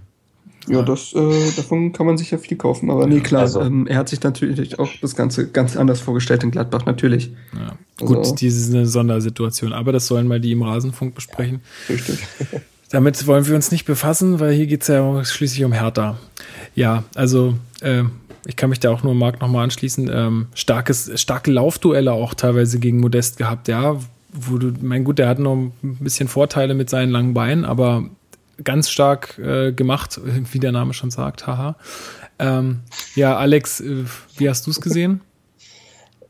Ja, das, äh, davon kann man sicher viel kaufen. Aber nee, klar, also, ähm, er hat sich natürlich auch das Ganze ganz anders vorgestellt in Gladbach, natürlich. Ja. Also, Gut, diese ist eine Sondersituation. Aber das sollen mal die im Rasenfunk besprechen. Richtig. (laughs) Damit wollen wir uns nicht befassen, weil hier geht es ja schließlich um Hertha. Ja, also äh, ich kann mich da auch nur Marc nochmal anschließen. Ähm, starkes, starke Laufduelle auch teilweise gegen Modest gehabt, ja. Wo du, mein gut, der hat noch ein bisschen Vorteile mit seinen langen Beinen, aber ganz stark äh, gemacht, (laughs) wie der Name schon sagt, haha. Ähm, ja, Alex, äh, wie hast du es gesehen?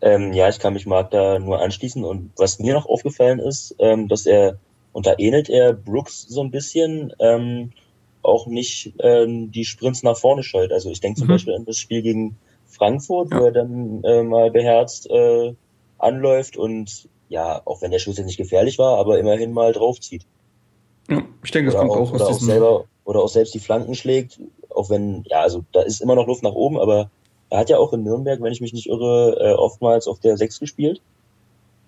Ähm, ja, ich kann mich Marc da nur anschließen und was mir noch aufgefallen ist, ähm, dass er, und da ähnelt er Brooks so ein bisschen, ähm, auch nicht ähm, die Sprints nach vorne scheut. Also ich denke zum mhm. Beispiel an das Spiel gegen Frankfurt, ja. wo er dann äh, mal beherzt äh, anläuft und ja, auch wenn der Schuss jetzt nicht gefährlich war, aber immerhin mal draufzieht. Ja, ich denke, das kommt auch, auch aus oder auch selber Oder auch selbst die Flanken schlägt, auch wenn, ja, also da ist immer noch Luft nach oben, aber er hat ja auch in Nürnberg, wenn ich mich nicht irre, äh, oftmals auf der 6 gespielt.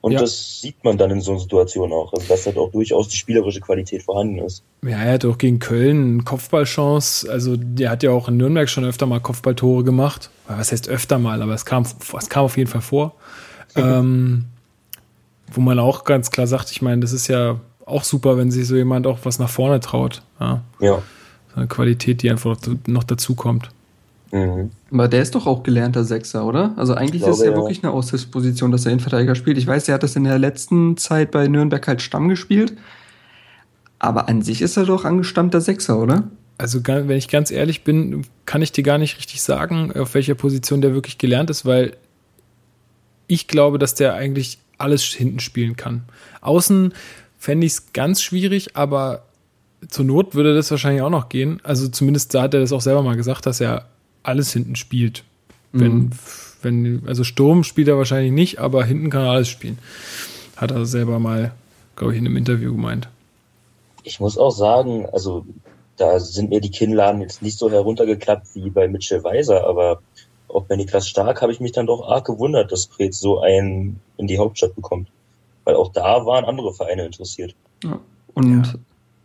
Und ja. das sieht man dann in so einer Situation auch, also dass halt auch durchaus die spielerische Qualität vorhanden ist. Ja, er hat auch gegen Köln eine Kopfballchance. Also der hat ja auch in Nürnberg schon öfter mal Kopfballtore gemacht. Was heißt öfter mal, aber es kam, es kam auf jeden Fall vor. (laughs) ähm, wo man auch ganz klar sagt, ich meine, das ist ja auch super, wenn sich so jemand auch was nach vorne traut. Ja. ja. So eine Qualität, die einfach noch dazu kommt. Mhm. Aber der ist doch auch gelernter Sechser, oder? Also eigentlich glaube, ist es ja, ja, wirklich eine Aushilfsposition, dass er Innenverteidiger spielt. Ich weiß, er hat das in der letzten Zeit bei Nürnberg halt Stamm gespielt. Aber an sich ist er doch angestammter Sechser, oder? Also, wenn ich ganz ehrlich bin, kann ich dir gar nicht richtig sagen, auf welcher Position der wirklich gelernt ist, weil ich glaube, dass der eigentlich alles hinten spielen kann. Außen fände ich es ganz schwierig, aber zur Not würde das wahrscheinlich auch noch gehen. Also zumindest da hat er das auch selber mal gesagt, dass er alles hinten spielt. Wenn, mhm. wenn, also Sturm spielt er wahrscheinlich nicht, aber hinten kann er alles spielen. Hat er selber mal glaube ich, in einem Interview gemeint. Ich muss auch sagen, also da sind mir die Kinnladen jetzt nicht so heruntergeklappt wie bei Mitchell Weiser, aber auch bei Niklas Stark habe ich mich dann doch arg gewundert, dass Preetz so einen in die Hauptstadt bekommt. Weil auch da waren andere Vereine interessiert. Ja. Und ja.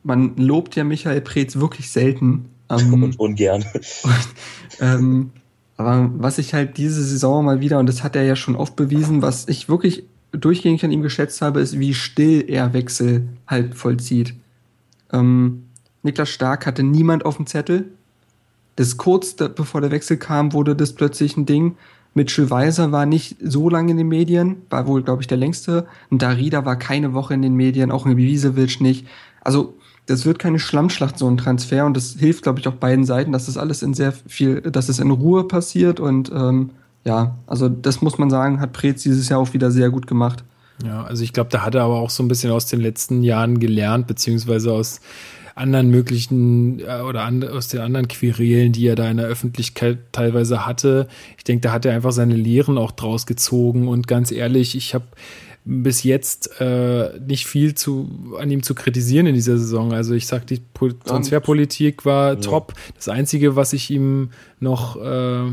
man lobt ja Michael Preetz wirklich selten. Ähm, (laughs) und ungern. Und, ähm, aber was ich halt diese Saison mal wieder, und das hat er ja schon oft bewiesen, was ich wirklich durchgängig an ihm geschätzt habe, ist, wie still er Wechsel halt vollzieht. Ähm, Niklas Stark hatte niemand auf dem Zettel. Das kurz bevor der Wechsel kam, wurde das plötzlich ein Ding. Mitchell Weiser war nicht so lange in den Medien, war wohl, glaube ich, der längste. Und Darida war keine Woche in den Medien, auch ein Ibisevic nicht. Also, das wird keine Schlammschlacht, so ein Transfer. Und das hilft, glaube ich, auch beiden Seiten, dass das alles in sehr viel, dass es in Ruhe passiert. Und ähm, ja, also das muss man sagen, hat Preetz dieses Jahr auch wieder sehr gut gemacht. Ja, also ich glaube, da hat er aber auch so ein bisschen aus den letzten Jahren gelernt, beziehungsweise aus anderen möglichen äh, oder an, aus den anderen Querelen, die er da in der Öffentlichkeit teilweise hatte. Ich denke, da hat er einfach seine Lehren auch draus gezogen und ganz ehrlich, ich habe bis jetzt äh, nicht viel zu, an ihm zu kritisieren in dieser Saison. Also ich sag, die Transferpolitik war ja. top. Das Einzige, was ich ihm noch äh,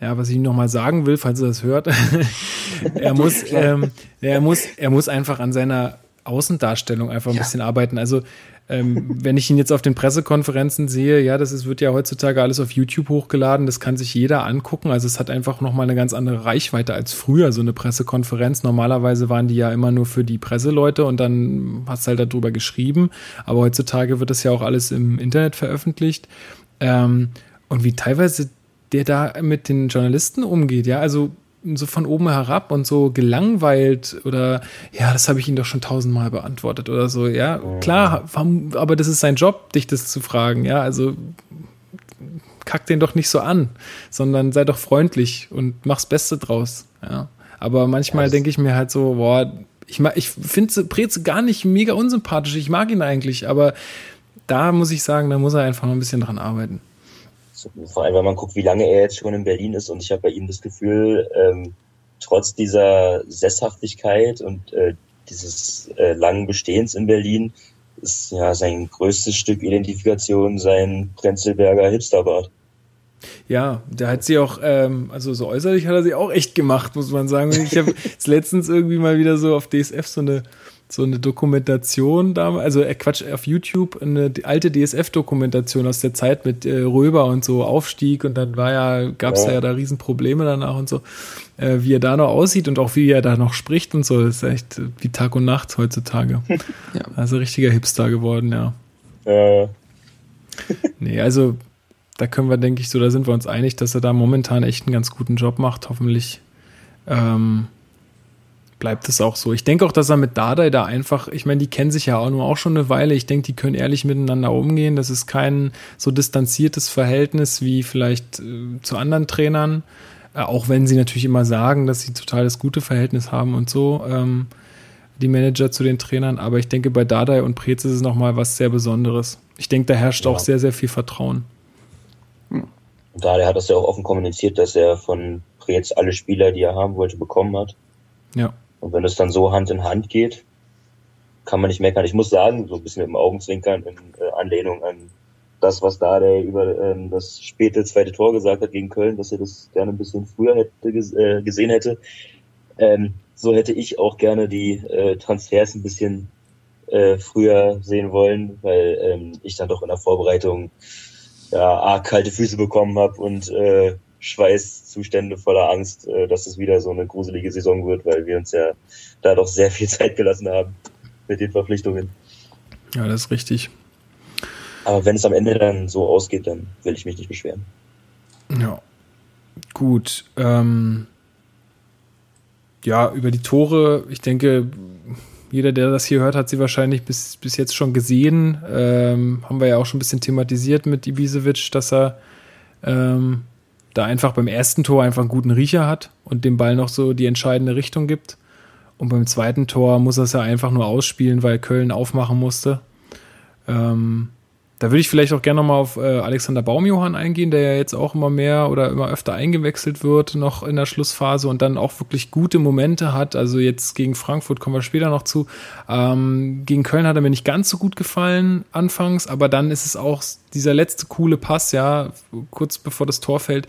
ja, was ich noch mal sagen will, falls er das hört, (laughs) er muss, (laughs) ähm, er muss, er muss einfach an seiner Außendarstellung einfach ein ja. bisschen arbeiten. Also ähm, wenn ich ihn jetzt auf den Pressekonferenzen sehe, ja, das ist, wird ja heutzutage alles auf YouTube hochgeladen, das kann sich jeder angucken. Also es hat einfach nochmal eine ganz andere Reichweite als früher, so eine Pressekonferenz. Normalerweise waren die ja immer nur für die Presseleute und dann hast du halt darüber geschrieben. Aber heutzutage wird das ja auch alles im Internet veröffentlicht. Ähm, und wie teilweise der da mit den Journalisten umgeht, ja, also so von oben herab und so gelangweilt oder ja, das habe ich ihn doch schon tausendmal beantwortet oder so. Ja, klar, aber das ist sein Job, dich das zu fragen. Ja, also kack den doch nicht so an, sondern sei doch freundlich und mach's Beste draus. Ja, aber manchmal denke ich mir halt so, boah, ich, ich finde Preze gar nicht mega unsympathisch. Ich mag ihn eigentlich, aber da muss ich sagen, da muss er einfach noch ein bisschen dran arbeiten vor allem, wenn man guckt, wie lange er jetzt schon in Berlin ist und ich habe bei ihm das Gefühl, ähm, trotz dieser Sesshaftigkeit und äh, dieses äh, langen Bestehens in Berlin ist ja sein größtes Stück Identifikation sein Prenzlberger Hipsterbart. Ja, da hat sie auch, ähm, also so äußerlich hat er sie auch echt gemacht, muss man sagen. Ich habe (laughs) letztens irgendwie mal wieder so auf DSF so eine so eine Dokumentation da, also äh, Quatsch, auf YouTube eine alte DSF-Dokumentation aus der Zeit mit äh, Röber und so Aufstieg und dann war ja, gab es ja. ja da Riesenprobleme danach und so, äh, wie er da noch aussieht und auch wie er da noch spricht und so, das ist echt wie Tag und Nacht heutzutage. (laughs) ja. Also richtiger Hipster geworden, ja. Äh. (laughs) nee, also da können wir, denke ich, so, da sind wir uns einig, dass er da momentan echt einen ganz guten Job macht, hoffentlich. Ähm, bleibt es auch so. Ich denke auch, dass er mit Dardai da einfach, ich meine, die kennen sich ja auch nur auch schon eine Weile. Ich denke, die können ehrlich miteinander umgehen. Das ist kein so distanziertes Verhältnis wie vielleicht äh, zu anderen Trainern. Äh, auch wenn sie natürlich immer sagen, dass sie total das gute Verhältnis haben und so, ähm, die Manager zu den Trainern. Aber ich denke, bei Dardai und Prez ist es nochmal was sehr Besonderes. Ich denke, da herrscht ja. auch sehr, sehr viel Vertrauen. Und Dardai hat das ja auch offen kommuniziert, dass er von Prez alle Spieler, die er haben wollte, bekommen hat. Ja. Und wenn es dann so Hand in Hand geht, kann man nicht meckern. Ich muss sagen, so ein bisschen mit dem Augenzwinkern in äh, Anlehnung an das, was da der über ähm, das späte zweite Tor gesagt hat gegen Köln, dass er das gerne ein bisschen früher hätte äh, gesehen hätte. Ähm, so hätte ich auch gerne die äh, Transfers ein bisschen äh, früher sehen wollen, weil ähm, ich dann doch in der Vorbereitung ja, arg kalte Füße bekommen habe und äh, Schweißzustände voller Angst, äh, dass es wieder so eine gruselige Saison wird, weil wir uns ja da doch sehr viel (laughs) Zeit gelassen haben mit den Verpflichtungen. Ja, das ist richtig. Aber wenn es am Ende dann so ausgeht, dann will ich mich nicht beschweren. Ja, gut. Ähm, ja, über die Tore, ich denke, jeder, der das hier hört, hat sie wahrscheinlich bis, bis jetzt schon gesehen. Ähm, haben wir ja auch schon ein bisschen thematisiert mit Ibisevic, dass er ähm, da einfach beim ersten Tor einfach einen guten Riecher hat und dem Ball noch so die entscheidende Richtung gibt. Und beim zweiten Tor muss er es ja einfach nur ausspielen, weil Köln aufmachen musste. Ähm, Da würde ich vielleicht auch gerne nochmal auf äh, Alexander Baumjohann eingehen, der ja jetzt auch immer mehr oder immer öfter eingewechselt wird, noch in der Schlussphase und dann auch wirklich gute Momente hat. Also jetzt gegen Frankfurt kommen wir später noch zu. Ähm, gegen Köln hat er mir nicht ganz so gut gefallen anfangs, aber dann ist es auch dieser letzte coole Pass, ja, kurz bevor das Tor fällt.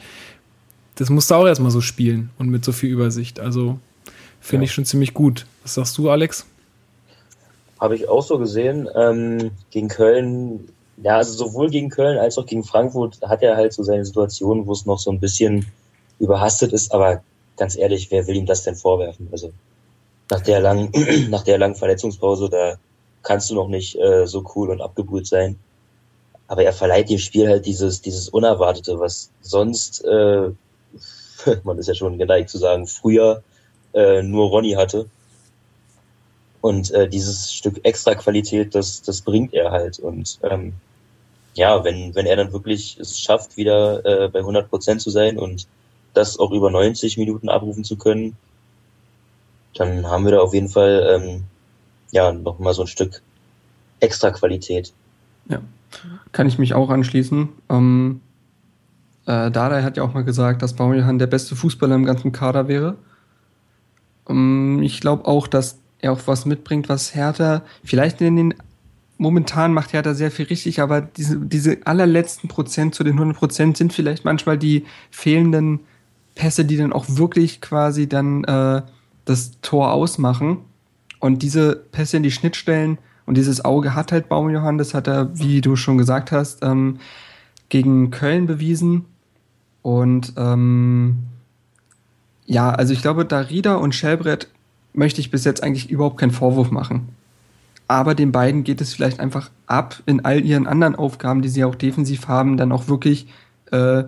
Das musst du auch erstmal so spielen und mit so viel Übersicht. Also finde ja. ich schon ziemlich gut. Was sagst du, Alex? Habe ich auch so gesehen. Ähm, gegen Köln ja, also sowohl gegen Köln als auch gegen Frankfurt hat er halt so seine Situation, wo es noch so ein bisschen überhastet ist, aber ganz ehrlich, wer will ihm das denn vorwerfen? Also nach der langen, (clears throat) nach der langen Verletzungspause, da kannst du noch nicht äh, so cool und abgebrüht sein. Aber er verleiht dem Spiel halt dieses, dieses Unerwartete, was sonst, äh, (laughs) man ist ja schon geneigt zu sagen, früher äh, nur Ronny hatte. Und äh, dieses Stück extra Qualität, das, das bringt er halt. Und ähm, ja, wenn, wenn er dann wirklich es schafft, wieder äh, bei 100 Prozent zu sein und das auch über 90 Minuten abrufen zu können, dann haben wir da auf jeden Fall ähm, ja nochmal so ein Stück extra Qualität. Ja, kann ich mich auch anschließen. Ähm, äh, Dada hat ja auch mal gesagt, dass Baumjohann der beste Fußballer im ganzen Kader wäre. Ähm, ich glaube auch, dass er auch was mitbringt, was Hertha vielleicht in den momentan macht Hertha sehr viel richtig, aber diese, diese allerletzten Prozent zu den 100 Prozent sind vielleicht manchmal die fehlenden Pässe, die dann auch wirklich quasi dann äh, das Tor ausmachen. Und diese Pässe in die Schnittstellen und dieses Auge hat halt Baumjohann, das hat er, wie du schon gesagt hast, ähm, gegen Köln bewiesen. Und ähm, ja, also ich glaube, da Rieder und Schellbrett möchte ich bis jetzt eigentlich überhaupt keinen Vorwurf machen. Aber den beiden geht es vielleicht einfach ab, in all ihren anderen Aufgaben, die sie auch defensiv haben, dann auch wirklich äh,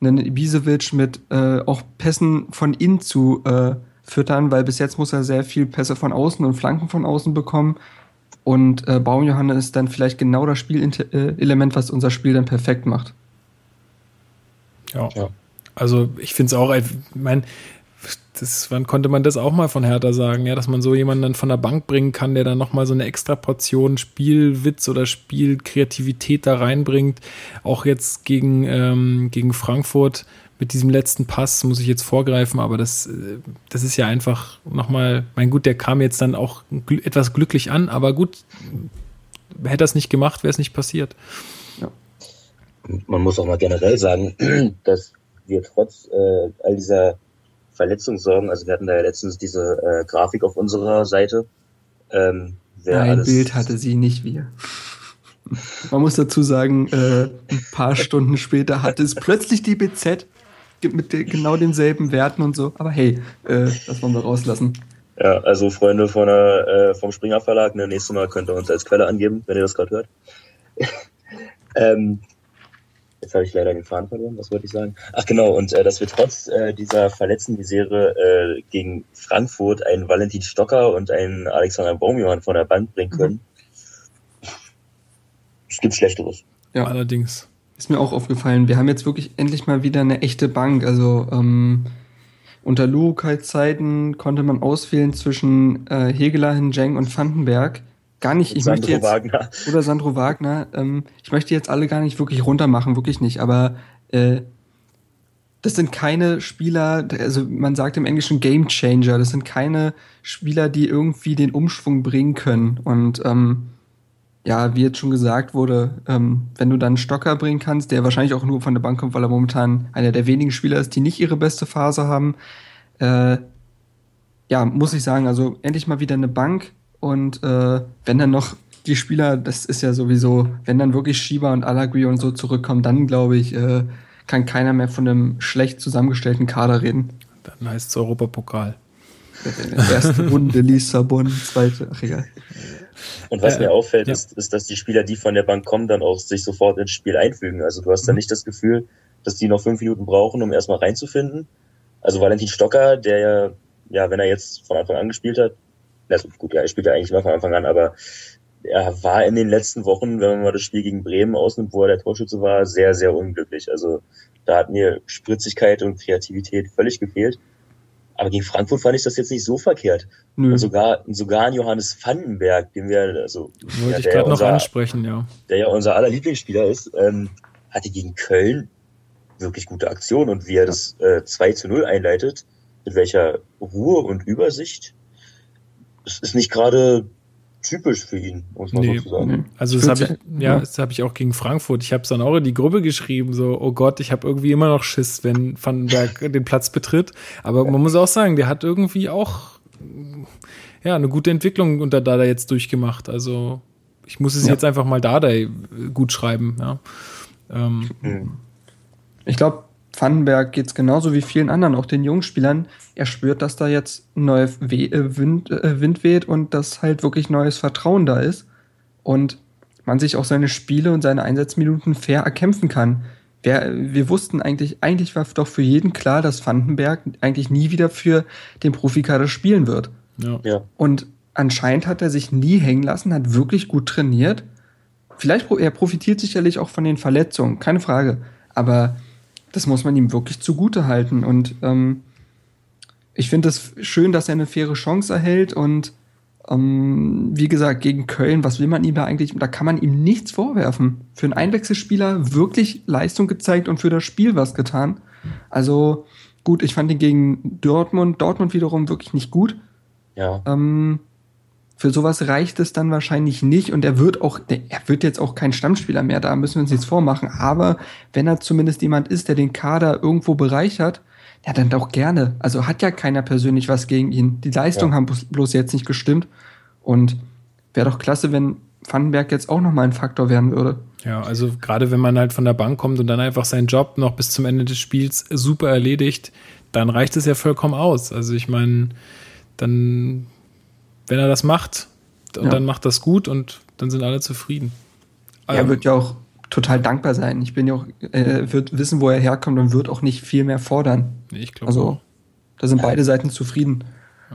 einen Ibisevic mit äh, auch Pässen von innen zu äh, füttern, weil bis jetzt muss er sehr viel Pässe von außen und Flanken von außen bekommen. Und äh, Baumjohanne ist dann vielleicht genau das Spielelement, was unser Spiel dann perfekt macht. Ja. ja. Also ich finde es auch, ich meine, das, wann konnte man das auch mal von Hertha sagen, ja, dass man so jemanden dann von der Bank bringen kann, der dann nochmal so eine extra Portion Spielwitz oder Spielkreativität da reinbringt. Auch jetzt gegen, ähm, gegen Frankfurt mit diesem letzten Pass muss ich jetzt vorgreifen, aber das, äh, das ist ja einfach nochmal, mein Gut, der kam jetzt dann auch gl etwas glücklich an, aber gut, hätte das nicht gemacht, wäre es nicht passiert. Ja. Man muss auch mal generell sagen, (clears throat) dass wir trotz äh, all dieser Verletzungssorgen. Also wir hatten da ja letztens diese äh, Grafik auf unserer Seite. Ähm, Ein Bild hatte sie, nicht wir. (laughs) Man muss dazu sagen, äh, ein paar Stunden später hatte es plötzlich die BZ mit genau denselben Werten und so. Aber hey, äh, das wollen wir rauslassen. Ja, also Freunde von der, äh, vom Springer Verlag, ne, nächstes Mal könnt ihr uns als Quelle angeben, wenn ihr das gerade hört. (laughs) ähm, Jetzt habe ich leider den Faden verloren, was wollte ich sagen? Ach genau, und äh, dass wir trotz äh, dieser verletzten Misere äh, gegen Frankfurt einen Valentin Stocker und einen Alexander Baumjohann von der Bank bringen können. Es gibt Schlechteres. Ja, allerdings. Ist mir auch aufgefallen. Wir haben jetzt wirklich endlich mal wieder eine echte Bank. Also ähm, unter Lukai-Zeiten konnte man auswählen zwischen äh, Hegeler, Hinjeng und Vandenberg gar nicht, ich Sandro möchte jetzt, Wagner. oder Sandro Wagner, ähm, ich möchte jetzt alle gar nicht wirklich runtermachen, wirklich nicht, aber äh, das sind keine Spieler, also man sagt im Englischen Game Changer, das sind keine Spieler, die irgendwie den Umschwung bringen können. Und ähm, ja, wie jetzt schon gesagt wurde, ähm, wenn du dann Stocker bringen kannst, der wahrscheinlich auch nur von der Bank kommt, weil er momentan einer der wenigen Spieler ist, die nicht ihre beste Phase haben, äh, ja, muss ich sagen, also endlich mal wieder eine Bank, und äh, wenn dann noch die Spieler, das ist ja sowieso, wenn dann wirklich Shiba und Alagui und so zurückkommen, dann glaube ich, äh, kann keiner mehr von einem schlecht zusammengestellten Kader reden. Dann heißt es Europapokal. Erste (laughs) Runde Lissabon, zweite, ach egal. Und was äh, mir auffällt, ja. ist, ist, dass die Spieler, die von der Bank kommen, dann auch sich sofort ins Spiel einfügen. Also du hast mhm. dann nicht das Gefühl, dass die noch fünf Minuten brauchen, um erstmal reinzufinden. Also Valentin Stocker, der ja, ja, wenn er jetzt von Anfang an gespielt hat, also gut, ja, er spielt ja eigentlich immer von Anfang an, aber er war in den letzten Wochen, wenn man mal das Spiel gegen Bremen ausnimmt, wo er der Torschütze war, sehr, sehr unglücklich. Also da hat mir Spritzigkeit und Kreativität völlig gefehlt. Aber gegen Frankfurt fand ich das jetzt nicht so verkehrt. Nö. Und sogar, sogar an Johannes Vandenberg, den wir, also, Wollte ja, ich der gerade noch unser- ansprechen, ja. der ja unser aller Lieblingsspieler ist, ähm, hatte gegen Köln wirklich gute Aktion und wie er das äh, 2 zu 0 einleitet, mit welcher Ruhe und Übersicht, das ist nicht gerade typisch für ihn, muss man Nee. so sagen. Nee. Also das habe ich, ja- das habe ich auch gegen Frankfurt. Ich habe es dann auch in die Gruppe geschrieben, so, oh Gott, ich habe irgendwie immer noch Schiss, wenn Vandenberg (laughs) den Platz betritt. Aber man muss auch sagen, der hat irgendwie auch ja eine gute Entwicklung unter Dada jetzt durchgemacht. Also ich muss es Ja. jetzt einfach mal Dada gut schreiben, ja. Ähm, Mhm. Ich glaube, Vandenberg geht es genauso wie vielen anderen, auch den jungen Spielern. Er spürt, dass da jetzt ein neuer We äh, Wind, äh, Wind weht und dass halt wirklich neues Vertrauen da ist. Und man sich auch seine Spiele und seine Einsatzminuten fair erkämpfen kann. Wer, wir wussten eigentlich, eigentlich war doch für jeden klar, dass Vandenberg eigentlich nie wieder für den Profikader spielen wird. ja. Ja, Und anscheinend hat er sich nie hängen lassen, hat wirklich gut trainiert. Vielleicht, er profitiert sicherlich auch von den Verletzungen, keine Frage. Aber das muss man ihm wirklich zugute halten. Und ähm, ich finde es schön, dass er eine faire Chance erhält. Und ähm, wie gesagt, gegen Köln, was will man ihm da eigentlich? Da kann man ihm nichts vorwerfen. Für einen Einwechselspieler wirklich Leistung gezeigt und für das Spiel was getan. Also gut, ich fand ihn gegen Dortmund, Dortmund wiederum wirklich nicht gut. ja. Ähm, für sowas reicht es dann wahrscheinlich nicht und er wird auch, er wird jetzt auch kein Stammspieler mehr, da müssen wir uns nichts vormachen. Aber wenn er zumindest jemand ist, der den Kader irgendwo bereichert, ja, dann doch gerne. Also hat ja keiner persönlich was gegen ihn. Die Leistungen Ja. haben bloß- bloß jetzt nicht gestimmt. Und wäre doch klasse, wenn Vandenberg jetzt auch nochmal ein Faktor werden würde. Ja, also gerade wenn man halt von der Bank kommt und dann einfach seinen Job noch bis zum Ende des Spiels super erledigt, dann reicht es ja vollkommen aus. Also ich meine, dann, wenn er das macht, und Ja. dann macht das gut und dann sind alle zufrieden. Er Ähm, wird ja auch total dankbar sein. Ich bin ja auch, äh, wird wissen, wo er herkommt und wird auch nicht viel mehr fordern. nee, ich glaube Also, auch. da sind beide Seiten zufrieden.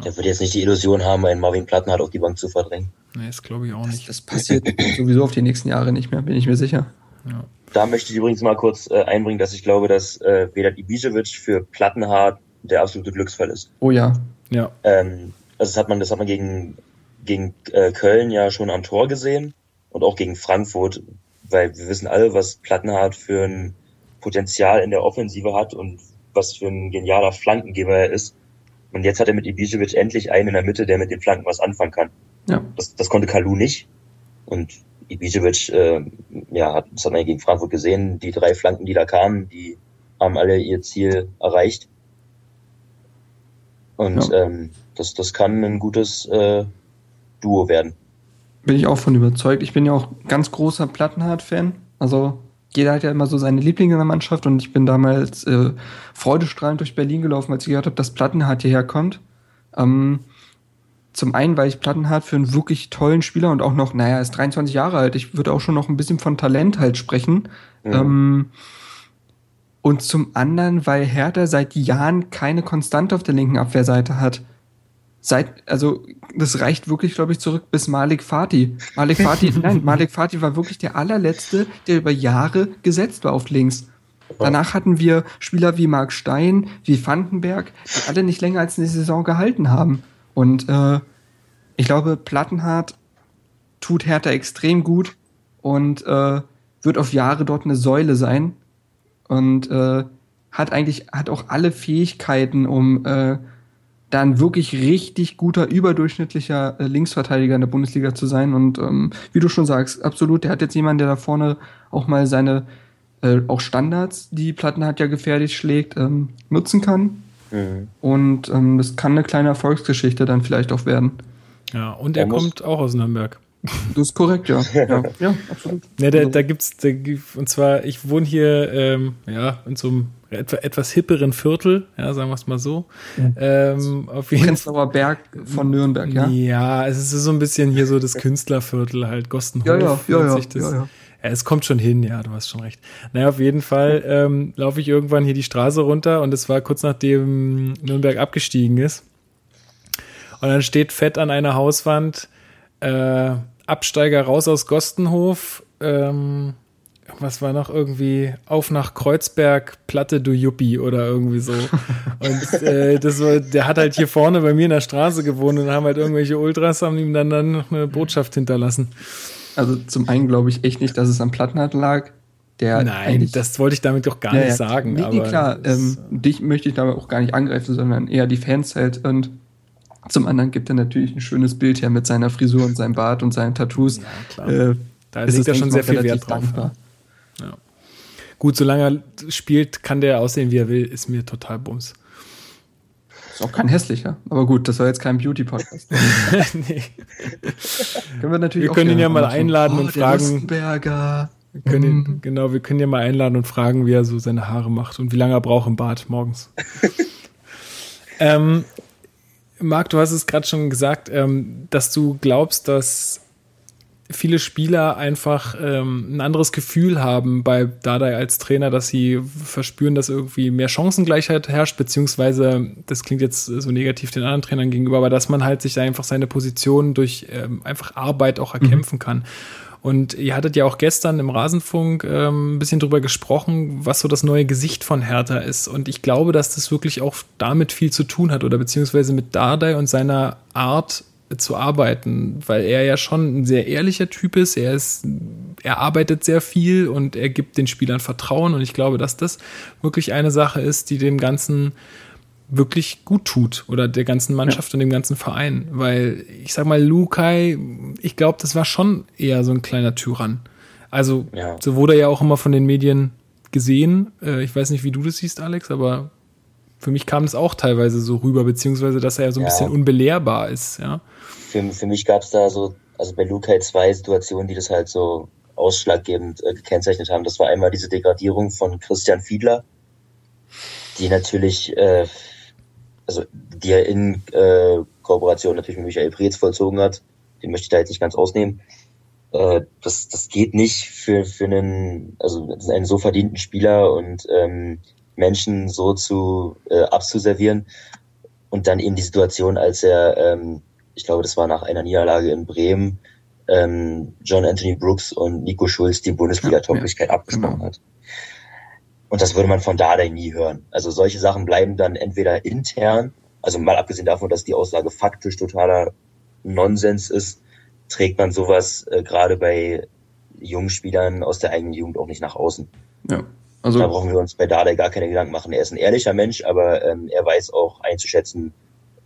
Der wird jetzt nicht die Illusion haben, einen Marvin Plattenhardt auf die Bank zu verdrängen. Nee, das glaube ich auch Das, nicht. das passiert (laughs) sowieso auf die nächsten Jahre nicht mehr, bin ich mir sicher. Ja. Da möchte ich übrigens mal kurz äh, einbringen, dass ich glaube, dass äh, Vedat Ibisevic für Plattenhardt der absolute Glücksfall ist. Oh ja. ja, Ähm, also das hat man, das hat man gegen, gegen äh, Köln ja schon am Tor gesehen und auch gegen Frankfurt, weil wir wissen alle, was Plattenhardt für ein Potenzial in der Offensive hat und was für ein genialer Flankengeber er ist. Und jetzt hat er mit Ibisevic endlich einen in der Mitte, der mit den Flanken was anfangen kann. Ja. Das, das konnte Kalu nicht. Und Ibisevic, äh, ja, das hat man ja gegen Frankfurt gesehen, die drei Flanken, die da kamen, die haben alle ihr Ziel erreicht. Und Ja. ähm, das, das kann ein gutes äh, Duo werden. Bin ich auch von überzeugt. Ich bin ja auch ganz großer Plattenhardt-Fan. Also jeder hat ja immer so seine Lieblinge in der Mannschaft und ich bin damals äh, freudestrahlend durch Berlin gelaufen, als ich gehört habe, dass Plattenhardt hierher kommt. Ähm, zum einen, weil ich Plattenhardt für einen wirklich tollen Spieler und auch noch, naja, er ist 23 Jahre alt. Ich würde auch schon noch ein bisschen von Talent halt sprechen. Mhm. Ähm, und zum anderen, weil Hertha seit Jahren keine Konstante auf der linken Abwehrseite hat. Seit, also, das reicht wirklich, glaube ich, zurück bis Malik Fatih. Malik Fatih, (laughs) nein, Malik Fatih war wirklich der allerletzte, der über Jahre gesetzt war auf links. Danach hatten wir Spieler wie Marc Stein, wie Vandenberg, die alle nicht länger als eine Saison gehalten haben. Und äh, ich glaube, Plattenhardt tut Hertha extrem gut und äh, wird auf Jahre dort eine Säule sein und äh, hat eigentlich hat auch alle Fähigkeiten, um äh, dann wirklich richtig guter überdurchschnittlicher äh, Linksverteidiger in der Bundesliga zu sein und ähm, wie du schon sagst, absolut, der hat jetzt jemanden, der da vorne auch mal seine äh, auch Standards, die Plattenhardt ja gefährlich schlägt, ähm, nutzen kann Mhm. und ähm, das kann eine kleine Erfolgsgeschichte dann vielleicht auch werden. ja. Und Er er kommt auch aus Nürnberg. Das ist korrekt, ja. Ja, (laughs) ja absolut. Ne, da, Also- da gibt's, da, und zwar, ich wohne hier, ähm, ja, in so einem etwa, etwas hipperen Viertel, ja, sagen wir es mal so. Ähm, auf jeden Fall. Prenzlauer Berg von Nürnberg, ja. Ja, es ist so ein bisschen hier so das Künstlerviertel halt, Gostenhof. Ja, ja, ja, nennt ja, sich das. ja, ja. Ja, es kommt schon hin, ja, du hast schon recht. Naja, auf jeden Fall ähm, laufe ich irgendwann hier die Straße runter und es war kurz nachdem Nürnberg abgestiegen ist. Und dann steht fett an einer Hauswand, äh, Absteiger raus aus Gostenhof, ähm, was war noch irgendwie auf nach Kreuzberg, Platte du Juppie oder irgendwie so. (laughs) Und äh, das war, der hat halt hier vorne bei mir in der Straße gewohnt und haben halt irgendwelche Ultras haben ihm dann, dann noch eine Botschaft hinterlassen. Also zum einen glaube ich echt nicht, dass es am Plattenhardt lag. Der Nein, das wollte ich damit doch gar ja, nicht sagen. Nee, nee klar, ähm, dich möchte ich dabei auch gar nicht angreifen, sondern eher die Fans halt. Und zum anderen gibt er natürlich ein schönes Bild her mit seiner Frisur und seinem Bart und seinen Tattoos. Ja, klar. Äh, da ist er schon sehr viel Wert drauf. Ja. Ja. Gut, solange er spielt, kann der aussehen, wie er will, ist mir total bums. Ist auch kein hässlicher. Aber gut, das war jetzt kein Beauty-Podcast. (laughs) nee. können wir natürlich wir können ihn ja mal einladen oh, und fragen. Wir können ihn, mhm. genau, wir können ihn mal einladen und fragen, wie er so seine Haare macht und wie lange er braucht im Bad morgens. (laughs) ähm, Marc, du hast es gerade schon gesagt, ähm, dass du glaubst, dass viele Spieler einfach ähm, ein anderes Gefühl haben bei Dardai als Trainer, dass sie verspüren, dass irgendwie mehr Chancengleichheit herrscht, beziehungsweise, das klingt jetzt so negativ den anderen Trainern gegenüber, aber dass man halt sich einfach seine Position durch ähm, einfach Arbeit auch erkämpfen mhm. kann. Und ihr hattet ja auch gestern im Rasenfunk ähm, ein bisschen drüber gesprochen, was so das neue Gesicht von Hertha ist. Und ich glaube, dass das wirklich auch damit viel zu tun hat oder beziehungsweise mit Dardai und seiner Art, zu arbeiten, weil er ja schon ein sehr ehrlicher Typ ist. Er ist, er arbeitet sehr viel und er gibt den Spielern Vertrauen und ich glaube, dass das wirklich eine Sache ist, die dem Ganzen wirklich gut tut oder der ganzen Mannschaft ja. und dem ganzen Verein, weil ich sag mal, Lukai, ich glaube, das war schon eher so ein kleiner Tyrann. Also, ja. so wurde er ja auch immer von den Medien gesehen. Äh, ich weiß nicht, wie du das siehst, Alex, aber für mich kam es auch teilweise so rüber, beziehungsweise, dass er ja so ein ja. bisschen unbelehrbar ist, ja für, für mich gab es da so, also bei Luke halt zwei Situationen, die das halt so ausschlaggebend äh, gekennzeichnet haben. Das war einmal diese Degradierung von Christian Fiedler, die natürlich, äh, also die er in äh, Kooperation natürlich mit Michael Preetz vollzogen hat. Den möchte ich da jetzt nicht ganz ausnehmen. Äh, das, das geht nicht für, für einen, also einen so verdienten Spieler und ähm, Menschen so zu äh, abzuservieren. Und dann eben die Situation, als er ähm, ich glaube, das war nach einer Niederlage in Bremen, ähm, John Anthony Brooks und Nico Schulz die Bundesliga-Tauglichkeit ja, abgesprochen genau. hat. Und das würde man von Dardai nie hören. Also solche Sachen bleiben dann entweder intern, also mal abgesehen davon, dass die Aussage faktisch totaler Nonsens ist, trägt man sowas äh, gerade bei jungen Spielern aus der eigenen Jugend auch nicht nach außen. Ja. Also, da brauchen wir uns bei Dardai gar keine Gedanken machen. Er ist ein ehrlicher Mensch, aber ähm, er weiß auch einzuschätzen,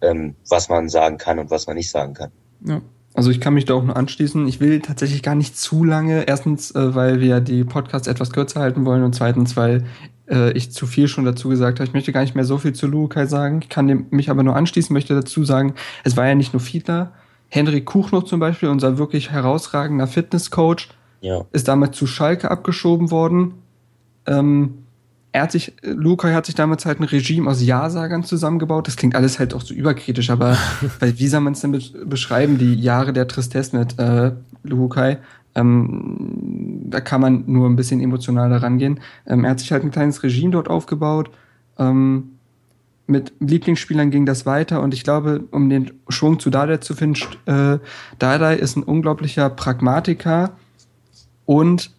ähm, was man sagen kann und was man nicht sagen kann. Ja. Also ich kann mich da auch nur anschließen. Ich will tatsächlich gar nicht zu lange. Erstens, äh, weil wir die Podcasts etwas kürzer halten wollen und zweitens, weil äh, ich zu viel schon dazu gesagt habe. Ich möchte gar nicht mehr so viel zu Lukai sagen. Ich kann dem, mich aber nur anschließen, möchte dazu sagen, es war ja nicht nur Fiedler. Henrik Kuchnow zum Beispiel, unser wirklich herausragender Fitnesscoach, ja. ist damals zu Schalke abgeschoben worden. Ähm, er hat sich, Lukai hat sich damals halt ein Regime aus Ja-Sagern zusammengebaut. Das klingt alles halt auch so überkritisch, aber (laughs) weil, wie soll man es denn beschreiben, die Jahre der Tristesse mit äh, Lukai? Ähm, da kann man nur ein bisschen emotionaler rangehen. Ähm, er hat sich halt ein kleines Regime dort aufgebaut. Ähm, mit Lieblingsspielern ging das weiter und ich glaube, um den Schwung zu Dardai zu finden, äh, Dardai ist ein unglaublicher Pragmatiker und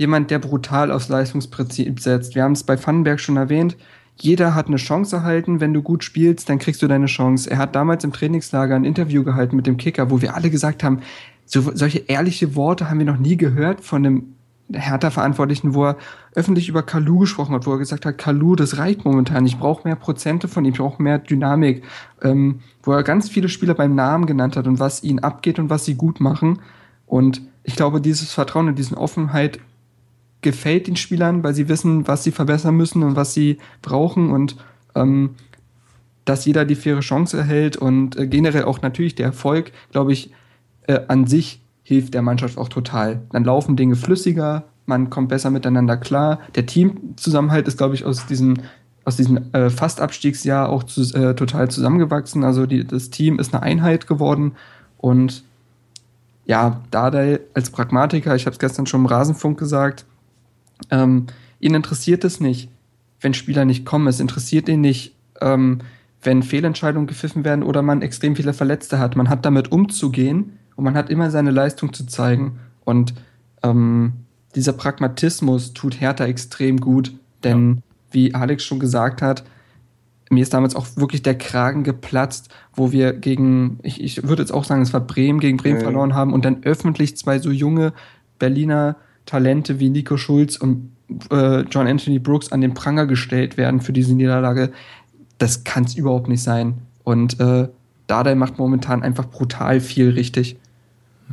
jemand, der brutal aufs Leistungsprinzip setzt. Wir haben es bei Vandenberg schon erwähnt. Jeder hat eine Chance erhalten. Wenn du gut spielst, dann kriegst du deine Chance. Er hat damals im Trainingslager ein Interview gehalten mit dem Kicker, wo wir alle gesagt haben, so, solche ehrliche Worte haben wir noch nie gehört von einem Hertha-Verantwortlichen, wo er öffentlich über Kalu gesprochen hat, wo er gesagt hat, Kalu, das reicht momentan, ich brauche mehr Prozente von ihm, ich brauche mehr Dynamik, ähm, wo er ganz viele Spieler beim Namen genannt hat und was ihnen abgeht und was sie gut machen. Und ich glaube, dieses Vertrauen und diese Offenheit gefällt den Spielern, weil sie wissen, was sie verbessern müssen und was sie brauchen und ähm, dass jeder die faire Chance erhält und äh, generell auch natürlich der Erfolg, glaube ich, äh, an sich hilft der Mannschaft auch total. Dann laufen Dinge flüssiger, man kommt besser miteinander klar. Der Teamzusammenhalt ist, glaube ich, aus diesem aus diesem äh, Fast-Abstiegsjahr auch zu, äh, total zusammengewachsen. Also die, das Team ist eine Einheit geworden und ja, Dardai als Pragmatiker, ich habe es gestern schon im Rasenfunk gesagt, ähm, ihn interessiert es nicht, wenn Spieler nicht kommen. Es interessiert ihn nicht, ähm, wenn Fehlentscheidungen gepfiffen werden oder man extrem viele Verletzte hat. Man hat damit umzugehen und man hat immer seine Leistung zu zeigen. Und ähm, dieser Pragmatismus tut Hertha extrem gut, denn ja. wie Alex schon gesagt hat, mir ist damals auch wirklich der Kragen geplatzt, wo wir gegen, ich, ich würde jetzt auch sagen, es war Bremen, gegen Bremen mhm. verloren haben und dann öffentlich zwei so junge Berliner Talente wie Nico Schulz und äh, John Anthony Brooks an den Pranger gestellt werden für diese Niederlage. Das kann es überhaupt nicht sein. Und äh, Dardai macht momentan einfach brutal viel richtig.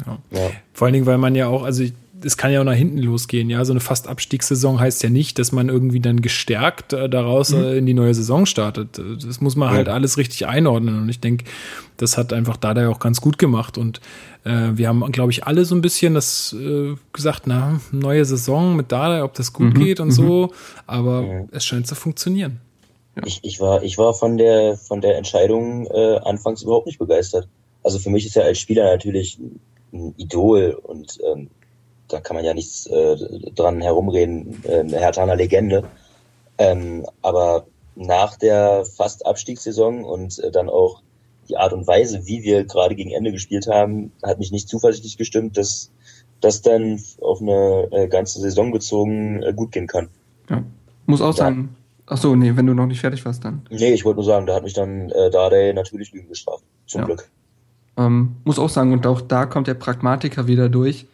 Ja. Ja. Vor allen Dingen, weil man ja auch, also ich, es kann ja auch nach hinten losgehen. Ja, so eine fast Abstiegssaison heißt ja nicht, dass man irgendwie dann gestärkt äh, daraus mhm. äh, in die neue Saison startet. Das muss man ja. halt alles richtig einordnen. Und ich denke, das hat einfach Dada auch ganz gut gemacht. Und äh, wir haben, glaube ich, alle so ein bisschen das äh, gesagt, na, neue Saison mit Dada, ob das gut mhm. geht und mhm. so. Aber ja. es scheint zu funktionieren. Ich, ich, war, ich war von der, von der Entscheidung äh, anfangs überhaupt nicht begeistert. Also für mich ist er als Spieler natürlich ein Idol und ähm, da kann man ja nichts äh, dran herumreden, äh, eine Hertaner Legende. Ähm, aber nach der fast Abstiegssaison und äh, dann auch die Art und Weise, wie wir gerade gegen Ende gespielt haben, hat mich nicht zuversichtlich gestimmt, dass das dann auf eine äh, ganze Saison bezogen äh, gut gehen kann. Ja. Muss auch sagen, ach so, nee, wenn du noch nicht fertig warst dann. Nee, ich wollte nur sagen, da hat mich dann äh, Dardai natürlich Lügen gestraft, zum ja. Glück. Ähm, muss auch sagen, und auch da kommt der Pragmatiker wieder durch.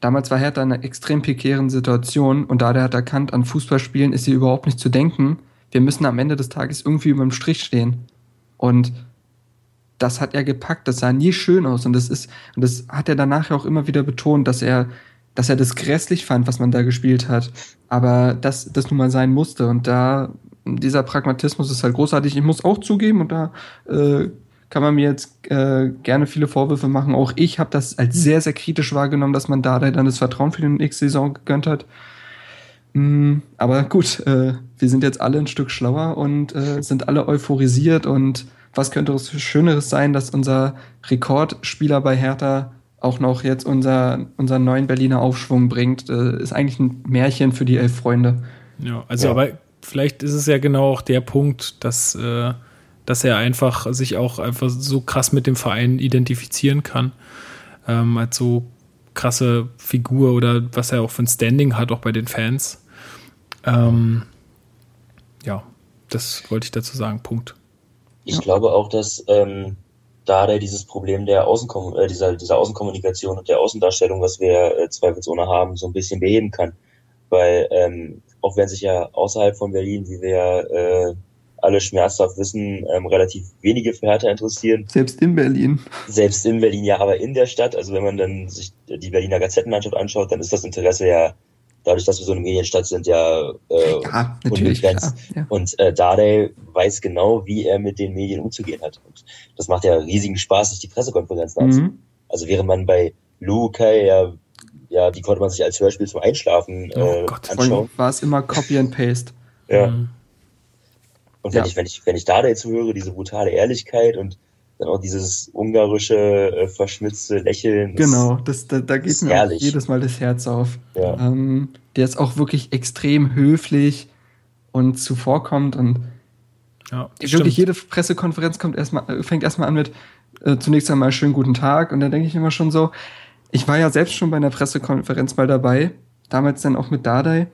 Damals war Hertha in einer extrem prekären Situation und da der hat erkannt, an Fußballspielen ist hier überhaupt nicht zu denken. Wir müssen am Ende des Tages irgendwie über dem Strich stehen. Und das hat er gepackt, das sah nie schön aus und das ist, und das hat er danach auch immer wieder betont, dass er, dass er das grässlich fand, was man da gespielt hat. Aber dass das nun mal sein musste und da, dieser Pragmatismus ist halt großartig. Ich muss auch zugeben und da äh, kann man mir jetzt äh, gerne viele Vorwürfe machen. Auch ich habe das als sehr, sehr kritisch wahrgenommen, dass man da dann das Vertrauen für die nächste Saison gegönnt hat. Mm, aber gut, äh, wir sind jetzt alle ein Stück schlauer und äh, sind alle euphorisiert. Und was könnte es Schöneres sein, dass unser Rekordspieler bei Hertha auch noch jetzt unser, unseren neuen Berliner Aufschwung bringt? Äh, ist eigentlich ein Märchen für die elf Freunde. Ja, also ja. aber vielleicht ist es ja genau auch der Punkt, dass äh, dass er einfach sich auch einfach so krass mit dem Verein identifizieren kann. Ähm, als so krasse Figur oder was er auch für ein Standing hat, auch bei den Fans. Ähm, ja, das wollte ich dazu sagen. Punkt. Ich ja. glaube auch, dass ähm, da dieses Problem der Außenkom äh, dieser, dieser Außenkommunikation und der Außendarstellung, was wir äh, zweifelsohne haben, so ein bisschen beheben kann. Weil ähm, auch wenn sich ja außerhalb von Berlin, wie wir äh, alle schmerzhaft wissen, ähm, relativ wenige für Hertha interessieren. Selbst in Berlin. Selbst in Berlin, ja, aber in der Stadt, also wenn man dann sich die Berliner Gazettenlandschaft anschaut, dann ist das Interesse ja, dadurch, dass wir so eine Medienstadt sind, ja, äh, ja unbegrenzt. Ja. Und äh, Dardai weiß genau, wie er mit den Medien umzugehen hat. Und das macht ja riesigen Spaß, sich die Pressekonferenzen mhm. anzusehen. Also während man bei Lukai ja ja, die konnte man sich als Hörspiel zum Einschlafen oh äh, Gott, anschauen. War es immer Copy and Paste. ja. Mhm. Und wenn ja. ich, wenn ich, wenn ich da jetzt höre, diese brutale Ehrlichkeit und dann auch dieses ungarische, äh, verschmitzte Lächeln. Genau, das, da, da geht mir jedes Mal das Herz auf. Ja. Ähm, der ist auch wirklich extrem höflich und zuvorkommt und ja, wirklich stimmt. jede Pressekonferenz kommt erstmal, äh, fängt erstmal an mit äh, zunächst einmal schönen guten Tag und dann denke ich immer schon so, ich war ja selbst schon bei einer Pressekonferenz mal dabei, damals dann auch mit Dardai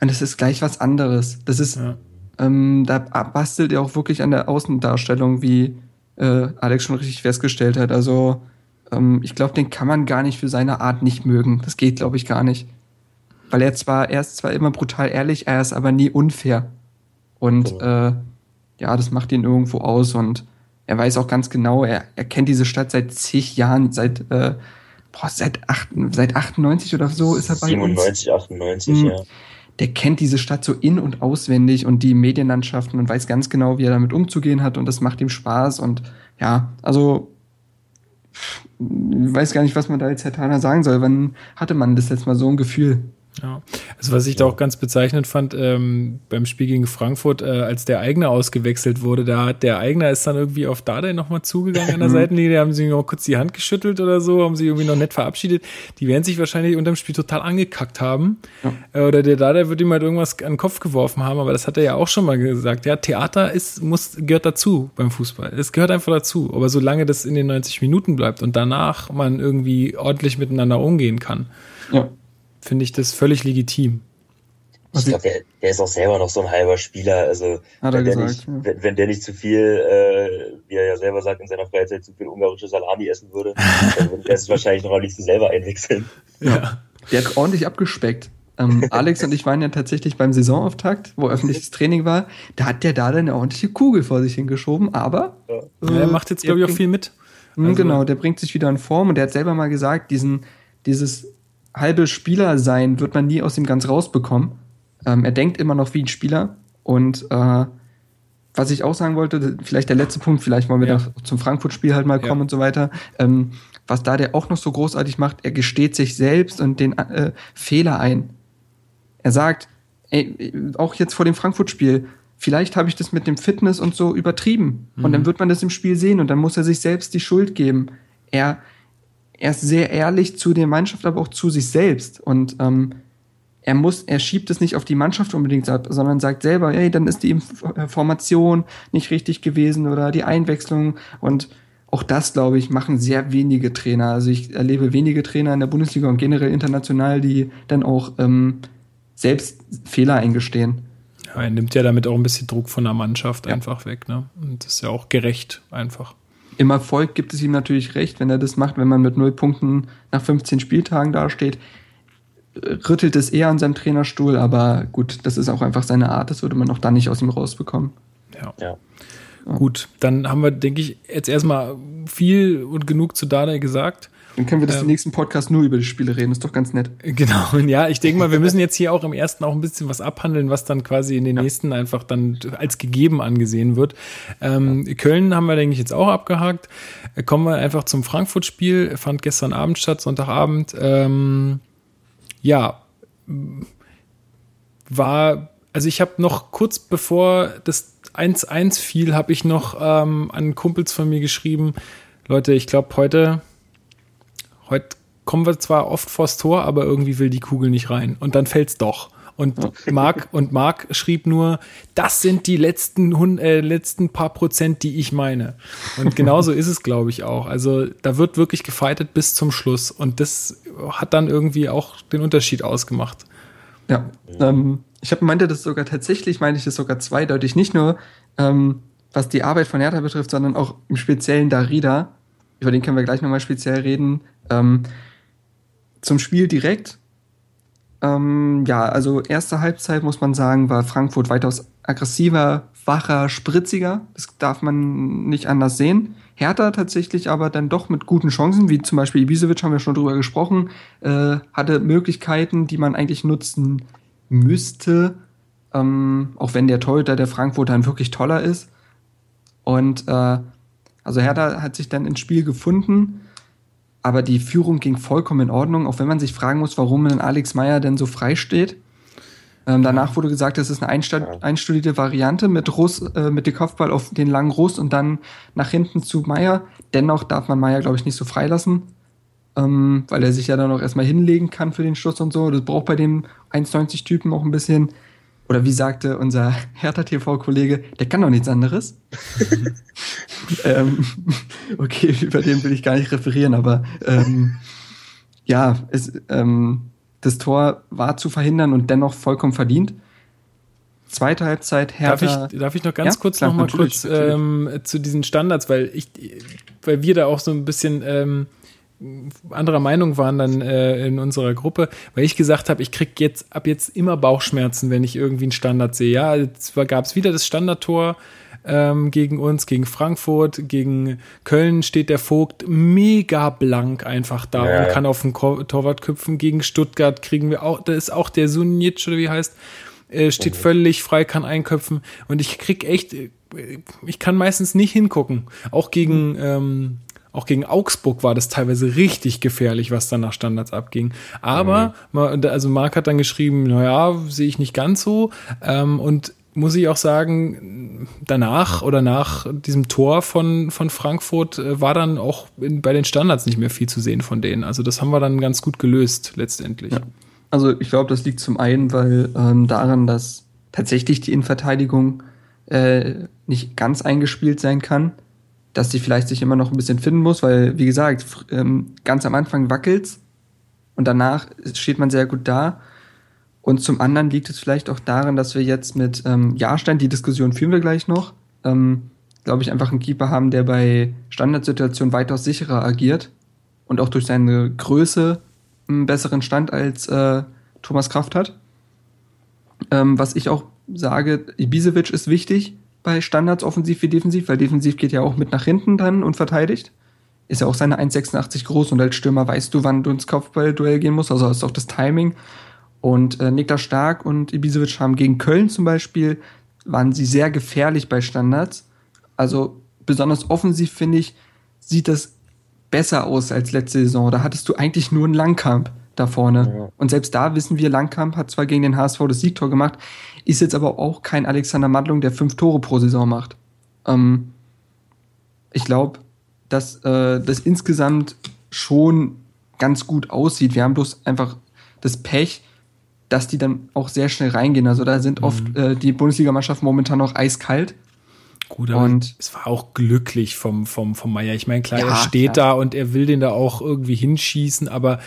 und das ist gleich was anderes. Das ist ja ähm, da bastelt er auch wirklich an der Außendarstellung, wie äh, Alex schon richtig festgestellt hat. Also ähm, ich glaube, den kann man gar nicht für seine Art nicht mögen. Das geht, glaube ich, gar nicht. Weil er zwar, er ist zwar immer brutal ehrlich, er ist aber nie unfair. Und äh, ja, das macht ihn irgendwo aus und er weiß auch ganz genau, er, er kennt diese Stadt seit zig Jahren, seit, äh, boah, seit, acht, seit 98 oder so ist er bei 97, uns. 98, mhm. ja der kennt diese Stadt so in- und auswendig und die Medienlandschaften und weiß ganz genau, wie er damit umzugehen hat und das macht ihm Spaß und ja, also ich weiß gar nicht, was man da jetzt Herr Thaler sagen soll. Wann hatte man das jetzt mal so ein Gefühl? Ja, also was ich da auch ganz bezeichnend fand ähm, beim Spiel gegen Frankfurt, äh, als der Eigner ausgewechselt wurde, da hat der Eigner ist dann irgendwie auf Dardai nochmal zugegangen an der (laughs) Seitenlinie, haben sie noch kurz die Hand geschüttelt oder so, haben sie irgendwie noch nett verabschiedet. Die werden sich wahrscheinlich unterm Spiel total angekackt haben. Ja. Äh, oder der Dardai wird ihm halt irgendwas an den Kopf geworfen haben, aber das hat er ja auch schon mal gesagt. Ja, Theater ist, muss, gehört dazu beim Fußball. Es gehört einfach dazu. Aber solange das in den 90 Minuten bleibt und danach man irgendwie ordentlich miteinander umgehen kann, ja finde ich das völlig legitim. Ich glaube, der, der ist auch selber noch so ein halber Spieler. Also Hat er wenn, der gesagt, nicht, ja. wenn, wenn der nicht zu viel, äh, wie er ja selber sagt, in seiner Freizeit zu viel ungarische Salami essen würde, (laughs) dann würde er es wahrscheinlich noch am liebsten selber einwechseln. Ja. Der hat ordentlich abgespeckt. Ähm, (laughs) Alex und ich waren ja tatsächlich beim Saisonauftakt, wo öffentliches (laughs) Training war. Da hat der da dann eine ordentliche Kugel vor sich hingeschoben, aber. Ja. Ja, er macht jetzt, glaube ich, auch viel mit. Mhm, Also- genau, der bringt sich wieder in Form und der hat selber mal gesagt, diesen, dieses halbe Spieler-Sein wird man nie aus ihm ganz rausbekommen. Ähm, er denkt immer noch wie ein Spieler und äh, was ich auch sagen wollte, vielleicht der letzte Punkt, vielleicht wollen wir Ja. da zum Frankfurt-Spiel halt mal Ja. kommen und so weiter. Ähm, was da der auch noch so großartig macht, er gesteht sich selbst und den äh, Fehler ein. Er sagt, ey, auch jetzt vor dem Frankfurt-Spiel, vielleicht habe ich das mit dem Fitness und so übertrieben. Und Mhm. dann wird man das im Spiel sehen und dann muss er sich selbst die Schuld geben. Er, er ist sehr ehrlich zu der Mannschaft, aber auch zu sich selbst. Und ähm, er muss, er schiebt es nicht auf die Mannschaft unbedingt ab, sondern sagt selber, ey, dann ist die äh, Formation nicht richtig gewesen oder die Einwechslung. Und auch das, glaube ich, machen sehr wenige Trainer. Also ich erlebe wenige Trainer in der Bundesliga und generell international, die dann auch ähm, selbst Fehler eingestehen. Ja, er nimmt ja damit auch ein bisschen Druck von der Mannschaft Ja. einfach weg. Ne? Und das ist ja auch gerecht einfach. Im Erfolg gibt es ihm natürlich recht, wenn er das macht, wenn man mit null Punkten nach 15 Spieltagen dasteht. Rüttelt es eher an seinem Trainerstuhl, aber gut, das ist auch einfach seine Art, das würde man auch dann nicht aus ihm rausbekommen. Ja. Ja. Gut, dann haben wir, denke ich, jetzt erstmal viel und genug zu Dada gesagt. Dann können wir das Ähm. im nächsten Podcast nur über die Spiele reden, ist doch ganz nett. (laughs) Genau, und (laughs) ja, ich denke mal, wir müssen jetzt hier auch im ersten auch ein bisschen was abhandeln, was dann quasi in den nächsten einfach dann als gegeben angesehen wird. Ähm, Köln haben wir, denke ich, jetzt auch abgehakt. Äh, Kommen wir einfach zum Frankfurt-Spiel, fand gestern Abend statt, Sonntagabend. Ähm, ja, war, also ich habe noch kurz bevor das 1-1 fiel, habe ich noch ähm, an Kumpels von mir geschrieben, Leute, ich glaube heute heute kommen wir zwar oft vors Tor, aber irgendwie will die Kugel nicht rein. Und dann fällt's doch. Und Marc (laughs) und Marc schrieb nur, das sind die letzten, äh, letzten paar Prozent, die ich meine. Und (laughs) genauso ist es, glaube ich, auch. Also da wird wirklich gefeitet bis zum Schluss. Und das hat dann irgendwie auch den Unterschied ausgemacht. Ja, ähm, ich habe meinte das sogar tatsächlich, meine ich das sogar zweideutig, nicht nur ähm, was die Arbeit von Hertha betrifft, sondern auch im Speziellen Darida. Über den können wir gleich nochmal speziell reden. Ähm, zum Spiel direkt. Ähm, ja, also erste Halbzeit muss man sagen, war Frankfurt weitaus aggressiver, wacher, spritziger. Das darf man nicht anders sehen. Hertha tatsächlich aber dann doch mit guten Chancen, wie zum Beispiel Ibisevic, haben wir schon drüber gesprochen, äh, hatte Möglichkeiten, die man eigentlich nutzen müsste, ähm, auch wenn der Torhüter der Frankfurter ein wirklich toller ist. Und äh, also Hertha hat sich dann ins Spiel gefunden, aber die Führung ging vollkommen in Ordnung, auch wenn man sich fragen muss, warum denn Alex Meyer denn so frei steht. Ähm, danach wurde gesagt, das ist eine einstudierte Variante mit Russ, äh, mit dem Kopfball auf den langen Russ und dann nach hinten zu Meyer. Dennoch darf man Meyer, glaube ich, nicht so freilassen, ähm, weil er sich ja dann auch erstmal hinlegen kann für den Schuss und so. Das braucht bei dem 1,90-Typen auch ein bisschen. Oder wie sagte unser Hertha-TV-Kollege, der kann doch nichts anderes. (laughs) ähm, okay, über den will ich gar nicht referieren, aber ähm, ja, es, ähm, das Tor war zu verhindern und dennoch vollkommen verdient. Zweite Halbzeit Darf Hertha. ich, darf ich noch ganz Ja, kurz klar, noch mal natürlich, kurz. Ähm, zu diesen Standards, weil ich, weil wir da auch so ein bisschen ähm, anderer Meinung waren dann äh, in unserer Gruppe, weil ich gesagt habe, ich krieg jetzt ab jetzt immer Bauchschmerzen, wenn ich irgendwie einen Standard sehe. Ja, jetzt gab es wieder das Standardtor ähm, gegen uns, gegen Frankfurt, gegen Köln steht der Vogt mega blank einfach da Ja. und kann auf den Torwart köpfen. Gegen Stuttgart kriegen wir auch, da ist auch der Sunic oder wie heißt, äh, steht völlig frei, kann einköpfen und ich krieg echt, äh, ich kann meistens nicht hingucken. Auch gegen, ähm, auch gegen Augsburg war das teilweise richtig gefährlich, was dann nach Standards abging. Aber, ma- also Marc hat dann geschrieben, naja, sehe ich nicht ganz so. Ähm, und muss ich auch sagen, danach oder nach diesem Tor von, von Frankfurt äh, war dann auch in, bei den Standards nicht mehr viel zu sehen von denen. Also das haben wir dann ganz gut gelöst letztendlich. Ja. Also ich glaube, das liegt zum einen, weil ähm, daran, dass tatsächlich die Innenverteidigung äh, nicht ganz eingespielt sein kann, dass sie vielleicht sich immer noch ein bisschen finden muss, weil wie gesagt, ähm, ganz am Anfang wackelt's und danach steht man sehr gut da. Und zum anderen liegt es vielleicht auch daran, dass wir jetzt mit ähm, Jahrstein, die Diskussion führen wir gleich noch, ähm, glaube ich, einfach einen Keeper haben, der bei Standardsituationen weitaus sicherer agiert und auch durch seine Größe einen besseren Stand als äh, Thomas Kraft hat. Ähm, was ich auch sage, Ibisevic ist wichtig bei Standards offensiv wie defensiv, weil defensiv geht ja auch mit nach hinten dann und verteidigt. Ist ja auch seine 1,86 groß und als Stürmer weißt du, wann du ins Kopfballduell gehen musst, also hast auch das Timing. Und äh, Niklas Stark und Ibisevic haben gegen Köln zum Beispiel, waren sie sehr gefährlich bei Standards. Also besonders offensiv, finde ich, sieht das besser aus als letzte Saison. Da hattest du eigentlich nur einen Langkamp da vorne. Ja. Und selbst da wissen wir, Langkamp hat zwar gegen den HSV das Siegtor gemacht, ist jetzt aber auch kein Alexander Madlung, der fünf Tore pro Saison macht. Ähm, ich glaube, dass äh, das insgesamt schon ganz gut aussieht. Wir haben bloß einfach das Pech, dass die dann auch sehr schnell reingehen. Also da sind mhm. oft äh, die Bundesligamannschaften momentan noch eiskalt. Gut, aber und es war auch glücklich vom, vom, vom Meier. Ich meine, klar, ja, er steht klar. da und er will den da auch irgendwie hinschießen, aber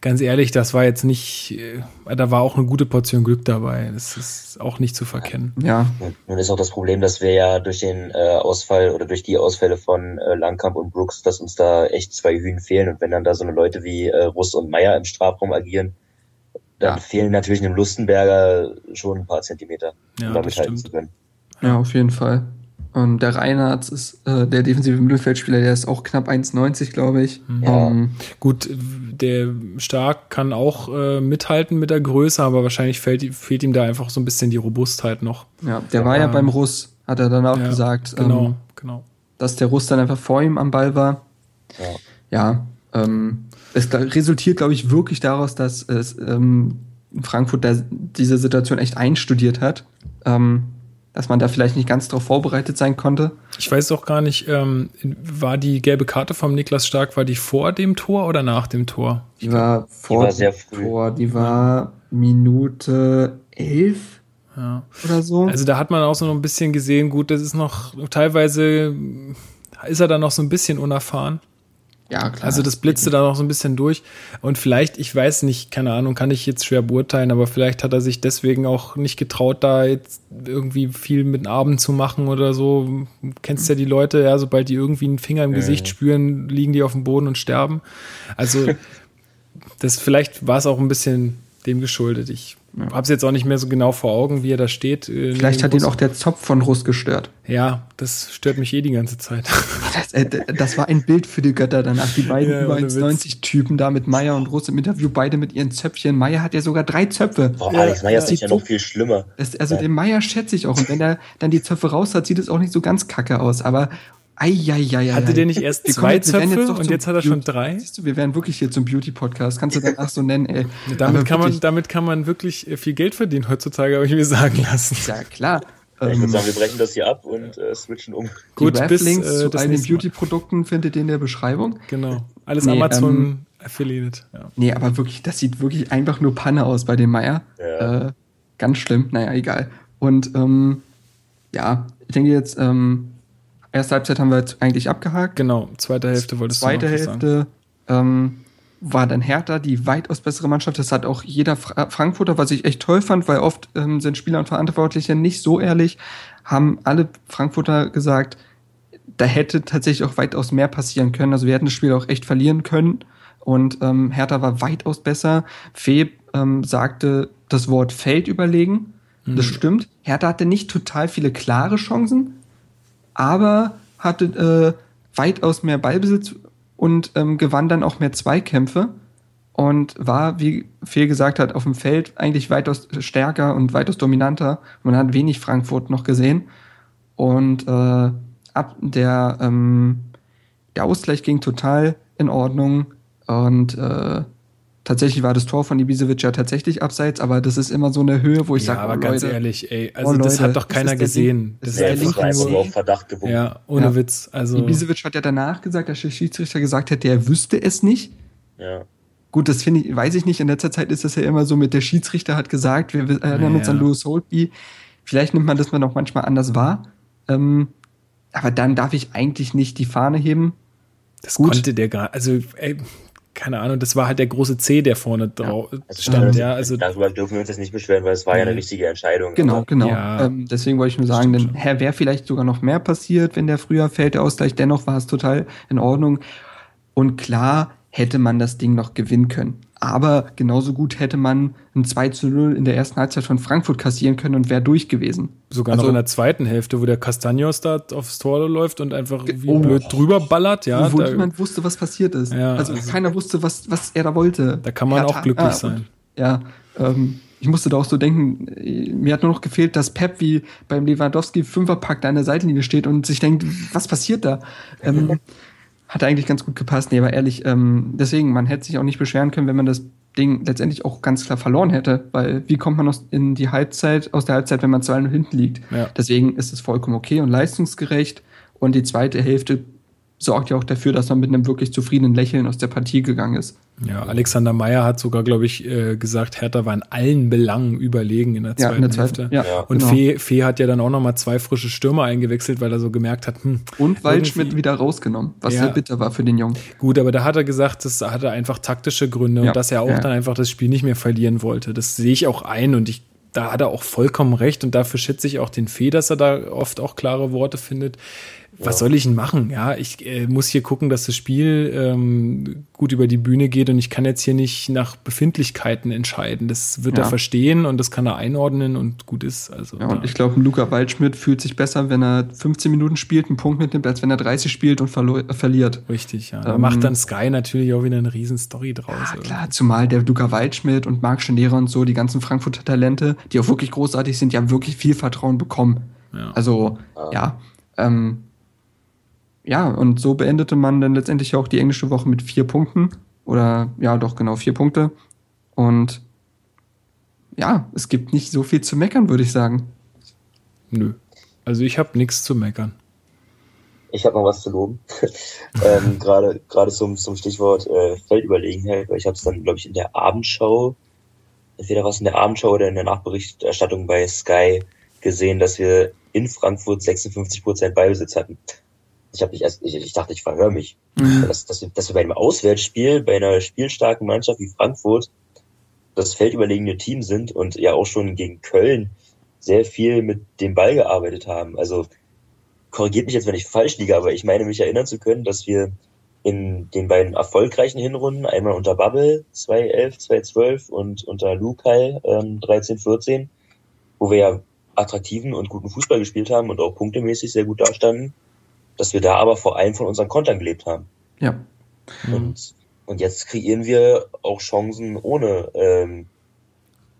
ganz ehrlich, das war jetzt nicht, äh, da war auch eine gute Portion Glück dabei. Das ist auch nicht zu verkennen. Ja. Nun ist auch das Problem, dass wir ja durch den äh, Ausfall oder durch die Ausfälle von äh, Langkamp und Brooks, dass uns da echt zwei Hühn fehlen. Und wenn dann da so eine Leute wie äh, Russ und Meier im Strafraum agieren, dann ja. fehlen natürlich einem Lustenberger schon ein paar Zentimeter, um ja, damit halten zu können. Ja, auf jeden Fall. Und der Reinhardt ist äh, der defensive Mittelfeldspieler, der ist auch knapp 1,90, glaube ich. Ja. Ähm, Gut, der Stark kann auch äh, mithalten mit der Größe, aber wahrscheinlich fehlt, fehlt, ihm da einfach so ein bisschen die Robustheit noch. Ja, der war ja beim Russ, hat er dann auch ja, gesagt. Genau, ähm, genau. Dass der Russ dann einfach vor ihm am Ball war. Ja. Ja, ähm, es resultiert, glaube ich, wirklich daraus, dass es ähm, Frankfurt da diese Situation echt einstudiert hat. Ähm, dass man da vielleicht nicht ganz darauf vorbereitet sein konnte. Ich weiß auch gar nicht, ähm, war die gelbe Karte vom Niklas Stark, war die vor dem Tor oder nach dem Tor? Die war vor die war sehr früh. Tor, die war Minute elf ja. oder so. Also da hat man auch so noch ein bisschen gesehen, gut, das ist noch teilweise ist er dann noch so ein bisschen unerfahren. Ja, klar. Also das blitzte da noch so ein bisschen durch. Und vielleicht, ich weiß nicht, keine Ahnung, kann ich jetzt schwer beurteilen, aber vielleicht hat er sich deswegen auch nicht getraut, da jetzt irgendwie viel mit Abend zu machen oder so. Kennst ja die Leute, ja, sobald die irgendwie einen Finger im ja, Gesicht spüren, liegen die auf dem Boden und sterben. Also (laughs) das vielleicht war es auch ein bisschen dem geschuldet. Ich ja. Hab's jetzt auch nicht mehr so genau vor Augen, wie er da steht. Äh, Vielleicht hat ihn auch der Zopf von Russ gestört. Ja, das stört mich eh die ganze Zeit. (laughs) Das, äh, das war ein Bild für die Götter danach. Die beiden ja, über 1,90 Typen da mit Meier und Russ im Interview, beide mit ihren Zöpfchen. Meier hat ja sogar drei Zöpfe. Boah, Alex Meier ist ja noch viel schlimmer. Das, also ja. den Meier schätze ich auch. Und wenn er dann die Zöpfe raus hat, sieht es auch nicht so ganz kacke aus. Aber Eieieiei. Hatte der nicht erst wir zwei Zöpfe jetzt und jetzt hat er schon drei? Siehst du, wir wären wirklich hier zum Beauty-Podcast. Kannst du danach so nennen, ey. (laughs) damit, kann man, damit kann man wirklich äh, viel Geld verdienen heutzutage, habe ich mir sagen lassen. Ja, klar. Ich würde ähm, sagen, wir brechen das hier ab und äh, switchen um. Gut, bis Links äh, zu all den Beauty-Produkten findet ihr in der Beschreibung. Genau. Alles nee, Amazon ähm, Affiliate. Ja. Nee, aber wirklich, das sieht wirklich einfach nur Panne aus bei dem Meier. Ja. Äh, ganz schlimm. Naja, egal. Und ähm, ja, ich denke jetzt, ähm, Erste Halbzeit haben wir jetzt eigentlich abgehakt. Genau, zweite Hälfte wolltest zweite du Zweite Hälfte ähm, war dann Hertha, die weitaus bessere Mannschaft. Das hat auch jeder Fra Frankfurter, was ich echt toll fand, weil oft ähm, sind Spieler und Verantwortliche nicht so ehrlich, haben alle Frankfurter gesagt, da hätte tatsächlich auch weitaus mehr passieren können. Also wir hätten das Spiel auch echt verlieren können. Und ähm, Hertha war weitaus besser. Fee ähm, sagte das Wort Feld überlegen. Mhm. Das stimmt. Hertha hatte nicht total viele klare Chancen, aber hatte äh, weitaus mehr Ballbesitz und ähm, gewann dann auch mehr Zweikämpfe und war, wie Fehl gesagt hat, auf dem Feld eigentlich weitaus stärker und weitaus dominanter. Man hat wenig Frankfurt noch gesehen. Und äh, ab der, ähm, der Ausgleich ging total in Ordnung. Und äh, Tatsächlich war das Tor von Ibisevic ja tatsächlich abseits, aber das ist immer so eine Höhe, wo ich ja, sage, aber oh, ganz Leute, ehrlich, ey, also oh, das hat doch keiner gesehen. Das ist der, das ist der auf Verdacht gewogen. Ja, ohne ja. Witz. Also Ibisevic hat ja danach gesagt, dass der Schiedsrichter gesagt hat, der wüsste es nicht. Ja. Gut, das finde ich, weiß ich nicht. In letzter Zeit ist das ja immer so mit der Schiedsrichter hat gesagt, wir erinnern ja, uns an Louis Holtby. Vielleicht nimmt man das mal noch manchmal anders wahr. Ähm, aber dann darf ich eigentlich nicht die Fahne heben. Das Gut. konnte der gar, also ey, keine Ahnung, das war halt der große C, der vorne drauf Also stand, ja. Also darüber dürfen wir uns jetzt nicht beschweren, weil es war ja eine Nee. richtige Entscheidung. Genau, Aber genau. Ja. Ähm, deswegen wollte ich nur sagen, denn Herr wäre vielleicht sogar noch mehr passiert, wenn der früher fällt, der Ausgleich. Dennoch war es total in Ordnung. Und klar hätte man das Ding noch gewinnen können. Aber genauso gut hätte man ein 2 zu 0 in der ersten Halbzeit von Frankfurt kassieren können und wäre durch gewesen. sogar also- noch in der zweiten Hälfte, wo der Castaños da aufs Tor läuft und einfach wie Oh. blöd drüber ballert, ja. wo niemand wusste, was passiert ist. Ja, also, also- keiner wusste, was, was er da wollte. da kann man Hertha- auch glücklich ah, und- sein. Ja, ähm, ich musste da auch so denken, mir hat nur noch gefehlt, dass Pep wie beim Lewandowski Fünferpack da an der Seitenlinie steht und sich denkt, was passiert da? Ähm, hat eigentlich ganz gut gepasst. Nee, aber ehrlich, ähm, deswegen, man hätte sich auch nicht beschweren können, wenn man das Ding letztendlich auch ganz klar verloren hätte, weil wie kommt man aus, in die Halbzeit, aus der Halbzeit, wenn man 2-0 hinten liegt? Ja. Deswegen ist es vollkommen okay und leistungsgerecht. Und die zweite Hälfte sorgt ja auch dafür, dass man mit einem wirklich zufriedenen Lächeln aus der Partie gegangen ist. Ja, Alexander Meyer hat sogar, glaube ich, äh, gesagt, Hertha war in allen Belangen überlegen in der Ja, zweiten in der zweiten. Hälfte. Ja, Ja. Und genau. Fee, Fee hat ja dann auch nochmal zwei frische Stürmer eingewechselt, weil er so gemerkt hat, hm, Und Waldschmidt wieder rausgenommen, was Ja. sehr bitter war für den Jungen. Gut, aber da hat er gesagt, das hatte einfach taktische Gründe Ja. und dass er auch Ja. dann einfach das Spiel nicht mehr verlieren wollte. Das sehe ich auch ein und ich, da hat er auch vollkommen recht und dafür schätze ich auch den Fee, dass er da oft auch klare Worte findet. Was soll ich denn machen? Ja, ich äh, muss hier gucken, dass das Spiel ähm, gut über die Bühne geht und ich kann jetzt hier nicht nach Befindlichkeiten entscheiden. Das wird Ja. er verstehen und das kann er einordnen und gut ist. Also Ja, und da- ich glaube, Luca Waldschmidt fühlt sich besser, wenn er 15 Minuten spielt, einen Punkt mitnimmt, als wenn er 30 spielt und verlo- äh, verliert. richtig, ja. Da Ähm, macht dann Sky natürlich auch wieder eine riesen Story draus. Ja, klar, zumal der Luca Waldschmidt und Marc Schneider und so, die ganzen Frankfurter Talente, die auch wirklich großartig sind, ja wirklich viel Vertrauen bekommen. Ja. Also, ja. Ähm, ja, und so beendete man dann letztendlich auch die englische Woche mit vier Punkten. Oder ja, doch genau vier Punkte. Und ja, es gibt nicht so viel zu meckern, würde ich sagen. Nö. Also ich habe nichts zu meckern. Ich habe noch was zu loben. (laughs) ähm, Gerade gerade zum, zum Stichwort äh, Feldüberlegenheit, weil ich habe es dann, glaube ich, in der Abendschau, entweder was in der Abendschau oder in der Nachberichterstattung bei Sky gesehen, dass wir in Frankfurt 56% Ballbesitz hatten. Ich habe nicht erst, ich, ich dachte, ich verhöre mich. Dass, dass, wir, dass wir bei einem Auswärtsspiel, bei einer spielstarken Mannschaft wie Frankfurt, das feldüberlegene Team sind und ja auch schon gegen Köln sehr viel mit dem Ball gearbeitet haben. Also korrigiert mich jetzt, wenn ich falsch liege, aber ich meine mich erinnern zu können, dass wir in den beiden erfolgreichen Hinrunden, einmal unter Bubble 2011, 2012 und unter Lukai ähm, 13, 14, wo wir ja attraktiven und guten Fußball gespielt haben und auch punktemäßig sehr gut dastanden, dass wir da aber vor allem von unseren Kontern gelebt haben. Ja. Und, und jetzt kreieren wir auch Chancen ohne, ähm,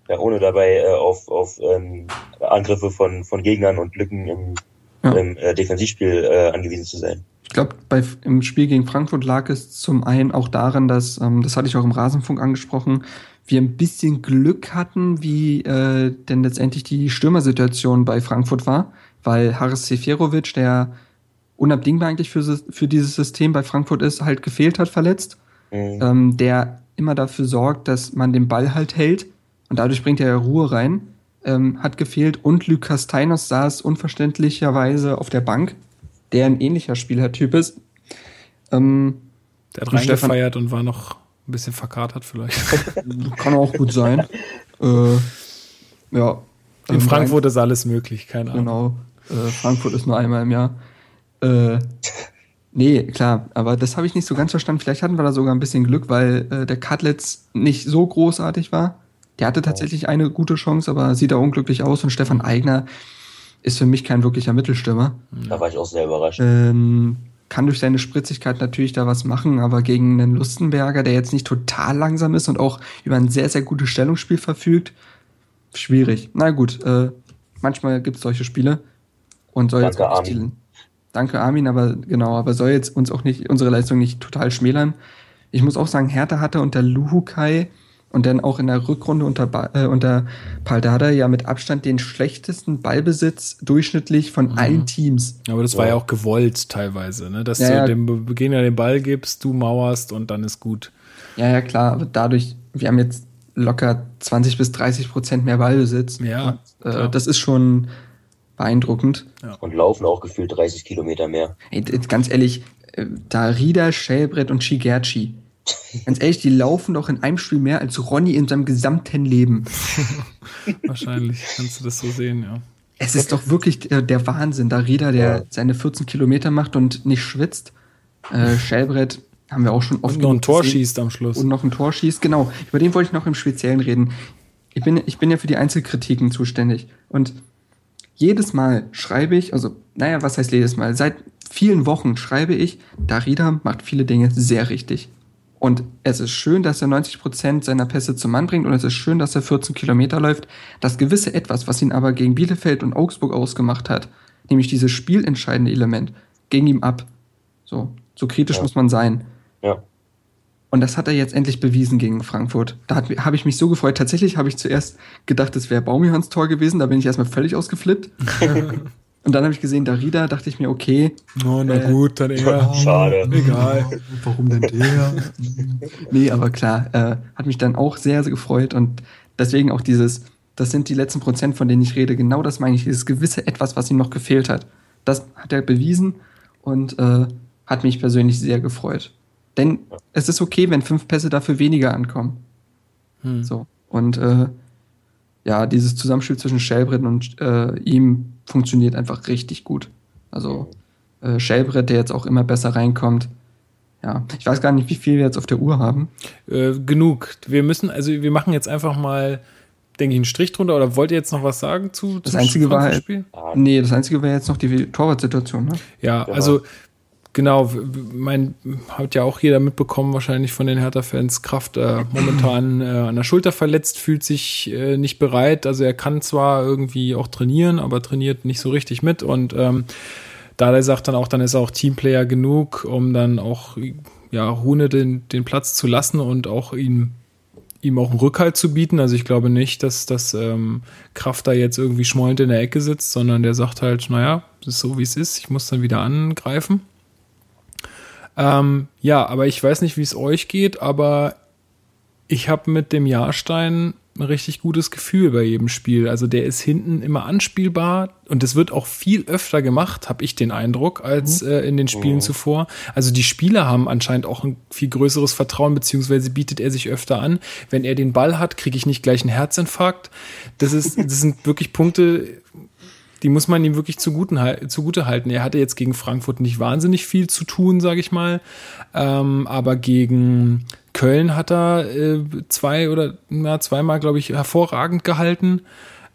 ja, ohne dabei äh, auf, auf ähm, Angriffe von, von Gegnern und Lücken im, Ja. im äh, Defensivspiel äh, angewiesen zu sein. Ich glaube, im Spiel gegen Frankfurt lag es zum einen auch daran, dass, ähm, das hatte ich auch im Rasenfunk angesprochen, wir ein bisschen Glück hatten, wie äh, denn letztendlich die Stürmersituation bei Frankfurt war, weil Haris Seferovic, der unabdingbar eigentlich für, für dieses System bei Frankfurt ist, halt gefehlt hat, verletzt, Mhm. ähm, der immer dafür sorgt, dass man den Ball halt hält und dadurch bringt er ja Ruhe rein, ähm, hat gefehlt und Lukas Teinos saß unverständlicherweise auf der Bank, der ein ähnlicher Spielertyp ist. Ähm, Der hat Und Stefan- reingefeiert und war noch ein bisschen verkatert vielleicht. (laughs) kann auch gut sein. äh, ja. In Ähm, Frankfurt ist alles möglich, keine Ahnung. Genau. Äh, Frankfurt ist nur einmal im Jahr. Äh, nee, klar, aber das habe ich nicht so ganz verstanden. Vielleicht hatten wir da sogar ein bisschen Glück, weil äh, der Cutlets nicht so großartig war. Der hatte tatsächlich eine gute Chance, aber sieht da unglücklich aus. Und Stefan Eigner ist für mich kein wirklicher Mittelstürmer. Da war ich auch sehr überrascht. Ähm, kann durch seine Spritzigkeit natürlich da was machen, aber gegen einen Lustenberger, der jetzt nicht total langsam ist und auch über ein sehr, sehr gutes Stellungsspiel verfügt, schwierig. Na gut, äh, manchmal gibt es solche Spiele und soll jetzt Danke, auch nicht die- Danke, Armin, aber genau, aber soll jetzt uns auch nicht unsere Leistung nicht total schmälern. Ich muss auch sagen, Hertha hatte unter Luhukai und dann auch in der Rückrunde unter, Ba- äh, unter Paldada ja mit Abstand den schlechtesten Ballbesitz durchschnittlich von Mhm. allen Teams. Aber das war Ja. ja auch gewollt teilweise, ne? dass Ja, du ja. dem Begegner den Ball gibst, du mauerst und dann ist gut. Ja, ja, klar, aber dadurch, wir haben jetzt locker 20 bis 30 Prozent mehr Ballbesitz. Ja, Und, äh, das ist schon beeindruckend. Und laufen auch gefühlt 30 Kilometer mehr. Ey, ganz ehrlich, äh, da Rieder, Schellbrett und Shigerchi, Ganz ehrlich, die laufen doch in einem Spiel mehr als Ronny in seinem gesamten Leben. (laughs) Wahrscheinlich kannst du das so sehen, ja. Es ist doch wirklich der, der Wahnsinn. Da Rieder, der ja. seine 14 Kilometer macht und nicht schwitzt. Äh, Schellbrett haben wir auch schon oft. Und noch ein Tor gesehen. schießt am Schluss. Und noch ein Tor schießt, genau. Über den wollte ich noch im Speziellen reden. Ich bin, ich bin ja für die Einzelkritiken zuständig. Und jedes Mal schreibe ich, also, naja, was heißt jedes Mal? Seit vielen Wochen schreibe ich, Darida macht viele Dinge sehr richtig. Und es ist schön, dass er 90 Prozent seiner Pässe zum Mann bringt und es ist schön, dass er 14 Kilometer läuft. Das gewisse Etwas, was ihn aber gegen Bielefeld und Augsburg ausgemacht hat, nämlich dieses spielentscheidende Element, ging ihm ab. So, so kritisch ja. muss man sein. Ja. Und das hat er jetzt endlich bewiesen gegen Frankfurt. Da habe ich mich so gefreut. Tatsächlich habe ich zuerst gedacht, es wäre Baumihans Tor gewesen. Da bin ich erstmal völlig ausgeflippt. (laughs) Und dann habe ich gesehen, Darida, dachte ich mir, okay. Oh, na äh, gut, dann eher. Schade. Egal. Warum denn der? (laughs) nee, aber klar, äh, hat mich dann auch sehr, sehr gefreut und deswegen auch dieses, das sind die letzten Prozent, von denen ich rede. Genau das meine ich, dieses gewisse Etwas, was ihm noch gefehlt hat. Das hat er bewiesen und äh, hat mich persönlich sehr gefreut. Denn es ist okay, wenn fünf Pässe dafür weniger ankommen. Hm. So. Und äh, ja, dieses Zusammenspiel zwischen Schellbrett und äh, ihm funktioniert einfach richtig gut. Also äh, Schellbrett, der jetzt auch immer besser reinkommt. Ja, ich weiß gar nicht, wie viel wir jetzt auf der Uhr haben. Äh, genug. Wir müssen, also wir machen jetzt einfach mal, denke ich, einen Strich drunter. Oder wollt ihr jetzt noch was sagen zu Das einzige war halt, Nee, das einzige war jetzt noch die Torwartsituation, ne? Ja, genau. also Genau, mein hat ja auch jeder mitbekommen, wahrscheinlich von den Hertha-Fans. Kraft äh, momentan äh, an der Schulter verletzt, fühlt sich äh, nicht bereit. Also er kann zwar irgendwie auch trainieren, aber trainiert nicht so richtig mit. Und ähm, Dada sagt dann auch, dann ist er auch Teamplayer genug, um dann auch ja Rune den, den Platz zu lassen und auch ihm ihm auch einen Rückhalt zu bieten. Also ich glaube nicht, dass das ähm, Kraft da jetzt irgendwie schmollend in der Ecke sitzt, sondern der sagt halt, naja, das ist so wie es ist, ich muss dann wieder angreifen. Ähm, ja, aber ich weiß nicht, wie es euch geht, aber ich habe mit dem Jahrstein ein richtig gutes Gefühl bei jedem Spiel. Also der ist hinten immer anspielbar und das wird auch viel öfter gemacht, habe ich den Eindruck, als mhm. äh, in den Spielen mhm. zuvor. Also die Spieler haben anscheinend auch ein viel größeres Vertrauen, beziehungsweise bietet er sich öfter an. Wenn er den Ball hat, kriege ich nicht gleich einen Herzinfarkt. Das ist, das sind wirklich Punkte, die muss man ihm wirklich zuguten, zugute halten. Er hatte jetzt gegen Frankfurt nicht wahnsinnig viel zu tun, sage ich mal. Ähm, aber gegen Köln hat er äh, zwei oder na, zweimal, glaube ich, hervorragend gehalten.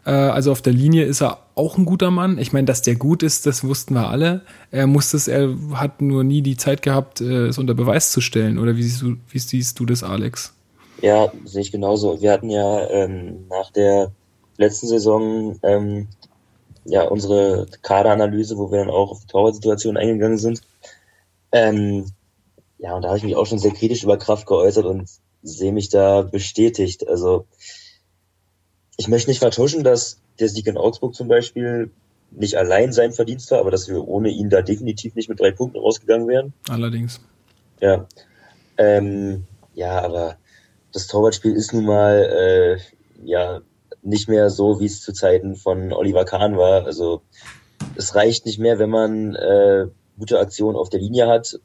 Äh, also auf der Linie ist er auch ein guter Mann. Ich meine, dass der gut ist, das wussten wir alle. Er musste es, er hat nur nie die Zeit gehabt, äh, es unter Beweis zu stellen. Oder wie siehst du, wie siehst du das, Alex? Ja, sehe ich genauso. Wir hatten ja ähm, nach der letzten Saison ähm, ja, unsere Kaderanalyse, wo wir dann auch auf die Torwartsituation eingegangen sind. Ähm, ja, und da habe ich mich auch schon sehr kritisch über Kraft geäußert und sehe mich da bestätigt. Also ich möchte nicht vertuschen, dass der Sieg in Augsburg zum Beispiel nicht allein sein Verdienst war, aber dass wir ohne ihn da definitiv nicht mit drei Punkten rausgegangen wären. Allerdings. Ja. Ähm, ja, aber das Torwartspiel ist nun mal äh, ja nicht mehr so, wie es zu Zeiten von Oliver Kahn war. Also es reicht nicht mehr, wenn man äh, gute Aktionen auf der Linie hat.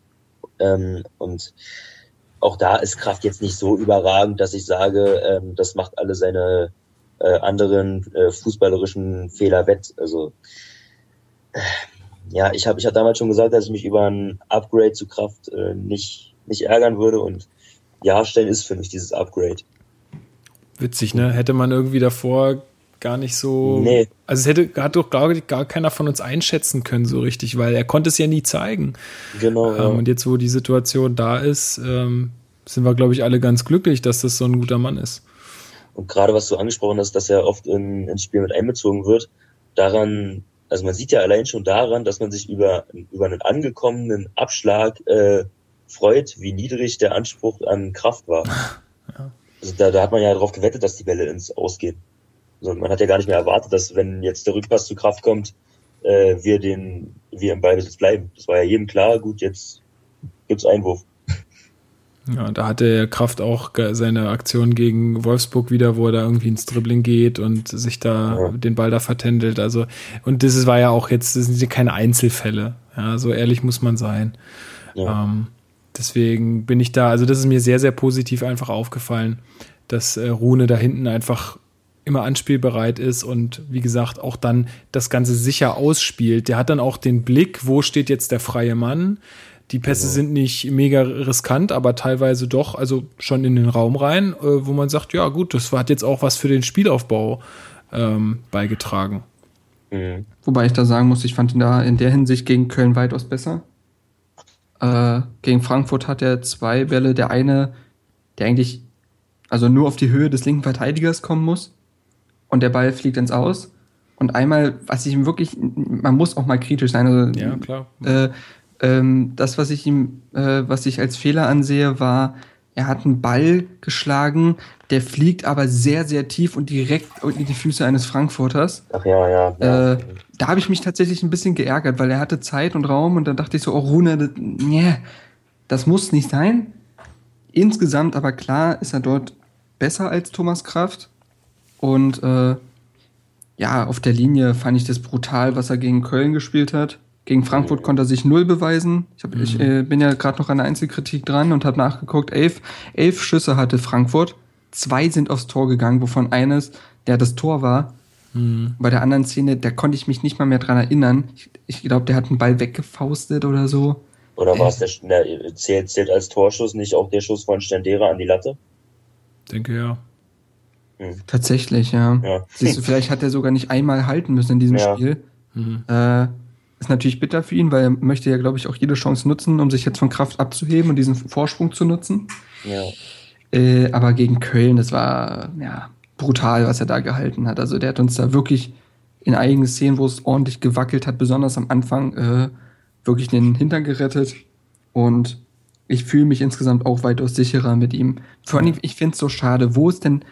Ähm, und auch da ist Kraft jetzt nicht so überragend, dass ich sage, ähm, das macht alle seine äh, anderen äh, fußballerischen Fehler wett. Also äh, ja, ich habe ich hab damals schon gesagt, dass ich mich über ein Upgrade zu Kraft äh, nicht, nicht ärgern würde und Jahrstellen ist für mich dieses Upgrade. Witzig, ne? Hätte man irgendwie davor gar nicht so. Nee. Also es hätte hat doch gar, gar keiner von uns einschätzen können so richtig, weil er konnte es ja nie zeigen. Genau. Ähm, ja. Und jetzt, wo die Situation da ist, ähm, sind wir, glaube ich, alle ganz glücklich, dass das so ein guter Mann ist. Und gerade was du angesprochen hast, dass er oft in, ins Spiel mit einbezogen wird, daran, also man sieht ja allein schon daran, dass man sich über, über einen angekommenen Abschlag äh, freut, wie niedrig der Anspruch an Kraft war. (laughs) Also da, da hat man ja darauf gewettet, dass die Bälle ins Ausgehen. Also man hat ja gar nicht mehr erwartet, dass wenn jetzt der Rückpass zu Kraft kommt, äh, wir den, wir im Ballbesitz bleiben. Das war ja jedem klar. Gut, jetzt gibt's Einwurf. (laughs) Ja, da hatte Kraft auch seine Aktion gegen Wolfsburg wieder, wo er da irgendwie ins Dribbling geht und sich da ja. den Ball da vertändelt. Also, und das war ja auch jetzt, das sind ja keine Einzelfälle. Ja, so ehrlich muss man sein. Ja. Ähm, deswegen bin ich da, also das ist mir sehr, sehr positiv einfach aufgefallen, dass äh, Rune da hinten einfach immer anspielbereit ist und wie gesagt auch dann das Ganze sicher ausspielt. Der hat dann auch den Blick, wo steht jetzt der freie Mann. Die Pässe genau. sind nicht mega riskant, aber teilweise doch, also schon in den Raum rein, äh, wo man sagt, ja gut, das hat jetzt auch was für den Spielaufbau ähm, beigetragen. Mhm. Wobei ich da sagen muss, ich fand ihn da in der Hinsicht gegen Köln weitaus besser. Äh, gegen Frankfurt hat er zwei Bälle, der eine, der eigentlich also nur auf die Höhe des linken Verteidigers kommen muss und der Ball fliegt ins Aus. Und einmal, was ich ihm wirklich, man muss auch mal kritisch sein. Also, ja, klar. Äh, ähm, das, was ich ihm, äh, was ich als Fehler ansehe, war, er hat einen Ball geschlagen, der fliegt aber sehr, sehr tief und direkt in die Füße eines Frankfurters. Ach ja, ja. ja. Äh, da habe ich mich tatsächlich ein bisschen geärgert, weil er hatte Zeit und Raum und dann dachte ich so, oh Rune, das, nee, das muss nicht sein. Insgesamt aber klar ist er dort besser als Thomas Kraft. Und äh, ja, auf der Linie fand ich das brutal, was er gegen Köln gespielt hat. Gegen Frankfurt konnte er sich null beweisen. Ich, hab, mhm. ich äh, bin ja gerade noch an der Einzelkritik dran und habe nachgeguckt. Elf, elf Schüsse hatte Frankfurt. Zwei sind aufs Tor gegangen, wovon eines, der das Tor war. Mhm. Bei der anderen Szene, da konnte ich mich nicht mal mehr dran erinnern. Ich, ich glaube, der hat einen Ball weggefaustet oder so. Oder war es der, der zählt, zählt als Torschuss nicht auch der Schuss von Stendera an die Latte? Denke ja. Hm. Tatsächlich, ja. ja. (laughs) Siehst du, vielleicht hat er sogar nicht einmal halten müssen in diesem ja. Spiel. Mhm. Äh, ist natürlich bitter für ihn, weil er möchte ja, glaube ich, auch jede Chance nutzen, um sich jetzt von Kraft abzuheben und diesen Vorsprung zu nutzen. Ja. Äh, aber gegen Köln, das war ja brutal, was er da gehalten hat. Also der hat uns da wirklich in einigen Szenen, wo es ordentlich gewackelt hat, besonders am Anfang, äh, wirklich den Hintern gerettet. Und ich fühle mich insgesamt auch weitaus sicherer mit ihm. Vor allem, ich finde es so schade. Wo ist denn,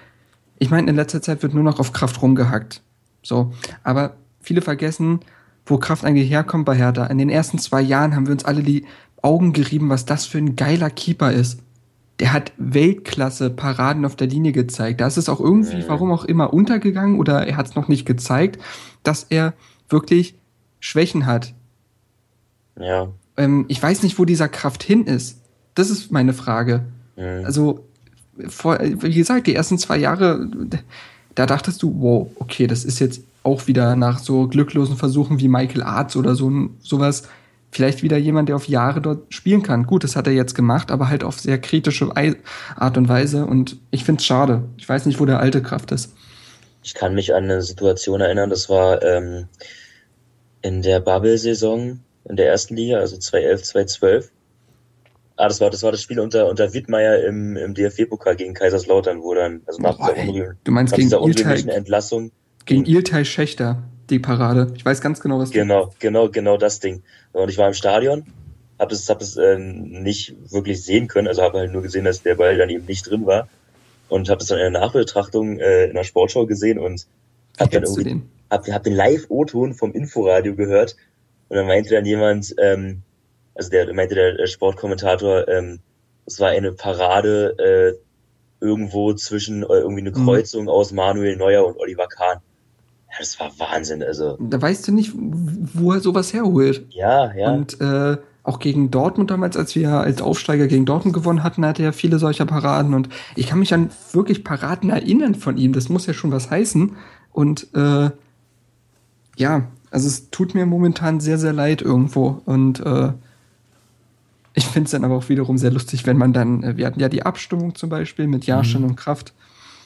ich meine, in letzter Zeit wird nur noch auf Kraft rumgehackt. So. Aber viele vergessen, wo Kraft eigentlich herkommt bei Hertha. In den ersten zwei Jahren haben wir uns alle die Augen gerieben, was das für ein geiler Keeper ist. Der hat Weltklasse Paraden auf der Linie gezeigt. Da ist es auch irgendwie, warum auch immer, untergegangen oder er hat es noch nicht gezeigt, dass er wirklich Schwächen hat. Ja. Ähm, ich weiß nicht, wo dieser Kraft hin ist. Das ist meine Frage. Mhm. Also, vor, wie gesagt, die ersten zwei Jahre, da dachtest du, wow, okay, das ist jetzt auch wieder nach so glücklosen Versuchen wie Michael Arts oder so sowas vielleicht wieder jemand, der auf Jahre dort spielen kann. Gut, das hat er jetzt gemacht, aber halt auf sehr kritische Art und Weise. Und ich finde es schade. Ich weiß nicht, wo der alte Kraft ist. Ich kann mich an eine Situation erinnern, das war ähm, in der Bubble-Saison in der ersten Liga, also 2011, 2012. Ah, das war das war das Spiel unter unter Wittmeier im, im DFB-Pokal gegen Kaiserslautern, wo dann also nach Boah, dieser, du meinst gegen dieser unglücklichen Entlassung gegen Iltai Schächter die Parade. Ich weiß ganz genau, was Genau, genau, genau das Ding. Und ich war im Stadion, habe es, hab es äh, nicht wirklich sehen können, also habe halt nur gesehen, dass der Ball dann eben nicht drin war und habe es dann in der Nachbetrachtung äh, in der Sportschau gesehen und habe dann irgendwie den? Hab, hab den Live-O-Ton vom Inforadio gehört und dann meinte dann jemand, ähm, also der meinte der Sportkommentator, ähm, es war eine Parade äh, irgendwo zwischen äh, irgendwie eine mhm. Kreuzung mhm. aus Manuel Neuer und Oliver Kahn. Ja, das war Wahnsinn. Also da weißt du nicht, wo er sowas herholt. Ja, ja. Und äh, auch gegen Dortmund damals, als wir als Aufsteiger gegen Dortmund gewonnen hatten, hatte er viele solcher Paraden. Und ich kann mich an wirklich Paraden erinnern von ihm. Das muss ja schon was heißen. Und äh, ja, also es tut mir momentan sehr, sehr leid irgendwo. Und äh, ich finde es dann aber auch wiederum sehr lustig, wenn man dann, äh, wir hatten ja die Abstimmung zum Beispiel mit Jarschen mhm. und Kraft.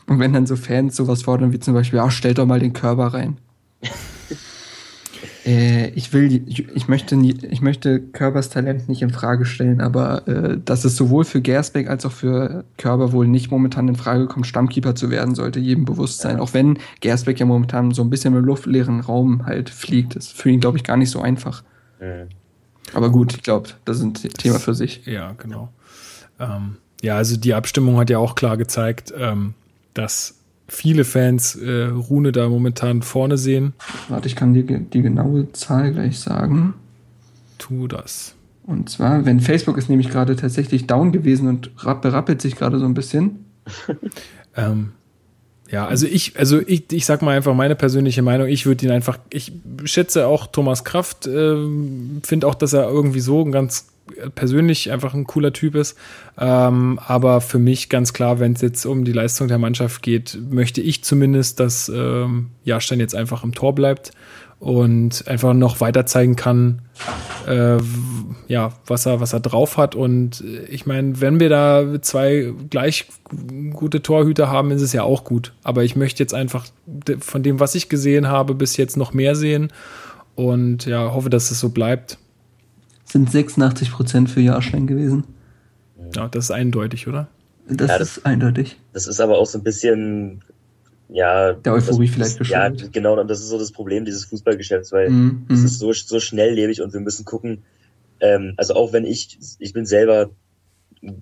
Und wenn dann so Fans sowas fordern wie zum Beispiel, ja, stellt doch mal den Körper rein. (laughs) äh, ich will, ich möchte, nie, ich möchte Körbers Talent nicht in Frage stellen, aber äh, dass es sowohl für Gersbeck als auch für Körber wohl nicht momentan in Frage kommt, Stammkeeper zu werden, sollte jedem bewusst sein. Ja. Auch wenn Gersbeck ja momentan so ein bisschen im luftleeren Raum halt fliegt, ist für ihn, glaube ich, gar nicht so einfach. Mhm. Aber gut, ich glaube, das ist ein Thema für sich. Ja, genau. Ähm, ja, also die Abstimmung hat ja auch klar gezeigt, ähm, dass viele Fans äh, Rune da momentan vorne sehen. Warte, ich kann dir die genaue Zahl gleich sagen. Tu das. Und zwar, wenn Facebook ist nämlich gerade tatsächlich down gewesen und berappelt sich gerade so ein bisschen. (laughs) ähm, ja, also ich, also ich, ich sag mal einfach meine persönliche Meinung. Ich würde ihn einfach, ich schätze auch Thomas Kraft, äh, finde auch, dass er irgendwie so ein ganz persönlich einfach ein cooler Typ ist. Ähm, aber für mich ganz klar, wenn es jetzt um die Leistung der Mannschaft geht, möchte ich zumindest, dass ähm, Jahrstein jetzt einfach im Tor bleibt und einfach noch weiter zeigen kann, äh, ja, was er, was er drauf hat. Und äh, ich meine, wenn wir da zwei gleich gute Torhüter haben, ist es ja auch gut. Aber ich möchte jetzt einfach von dem, was ich gesehen habe, bis jetzt noch mehr sehen und ja, hoffe, dass es so bleibt. Sind 86 Prozent für Jahrstein gewesen. Ja, das ist eindeutig, oder? Das, ja, das ist eindeutig. Das ist aber auch so ein bisschen ja, der Euphorie vielleicht geschuldet. Ja, genau, und das ist so das Problem dieses Fußballgeschäfts, weil mm, es ist so, so schnelllebig und wir müssen gucken, ähm, also auch wenn ich, ich bin selber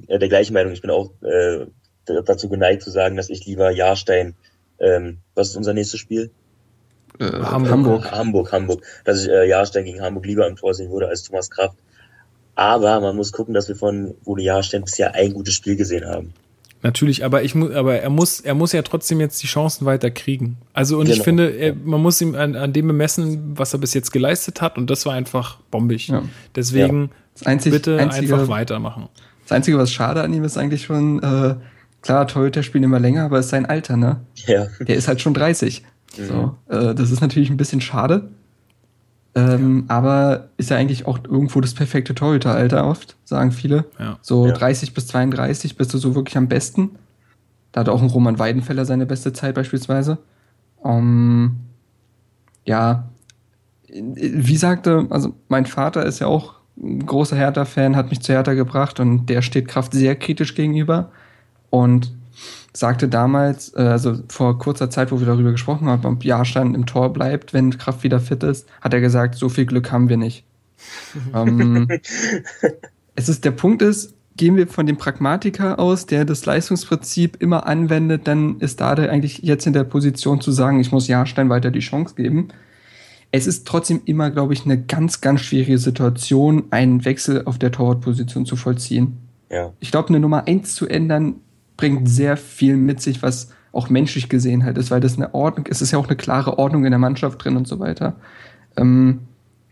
äh, der gleichen Meinung, ich bin auch äh, dazu geneigt zu sagen, dass ich lieber Jahrstein, ähm, was ist unser nächstes Spiel? Äh, Hamburg. Hamburg, Hamburg, dass ich äh, Jahrstein gegen Hamburg lieber im Tor sehen würde als Thomas Kraft. Aber man muss gucken, dass wir von Ole Jahrstein bisher ein gutes Spiel gesehen haben. Natürlich, aber ich muss, aber er muss, er muss ja trotzdem jetzt die Chancen weiter kriegen. Also und genau. ich finde, er, man muss ihm an, an, dem bemessen, was er bis jetzt geleistet hat, und das war einfach bombig. Ja. Deswegen ja. Einzig, bitte einzige, einfach weitermachen. Das Einzige, was schade an ihm ist eigentlich schon, äh, klar, Toyota spielen immer länger, aber es ist sein Alter, ne? Ja. Der ist halt schon 30. Mhm. So, äh, das ist natürlich ein bisschen schade. Ähm, ja. Aber ist ja eigentlich auch irgendwo das perfekte Torhüteralter oft, sagen viele. Ja. So ja. 30 bis 32 bist du so wirklich am besten. Da hat auch ein Roman Weidenfeller seine beste Zeit beispielsweise. Um, ja, wie sagte, also mein Vater ist ja auch ein großer Hertha-Fan, hat mich zu Hertha gebracht und der steht Kraft sehr kritisch gegenüber. Und sagte damals, äh, also vor kurzer Zeit, wo wir darüber gesprochen haben, ob Jahrstein im Tor bleibt, wenn Kraft wieder fit ist, hat er gesagt, so viel Glück haben wir nicht. (laughs) ähm, es ist, der Punkt ist, gehen wir von dem Pragmatiker aus, der das Leistungsprinzip immer anwendet, dann ist da eigentlich jetzt in der Position zu sagen, ich muss Jahrstein weiter die Chance geben. Es ist trotzdem immer, glaube ich, eine ganz, ganz schwierige Situation, einen Wechsel auf der Torwartposition zu vollziehen. Ja. Ich glaube, eine Nummer eins zu ändern, bringt sehr viel mit sich, was auch menschlich gesehen halt ist, weil das eine Ordnung ist. Es ist ja auch eine klare Ordnung in der Mannschaft drin und so weiter. Ähm,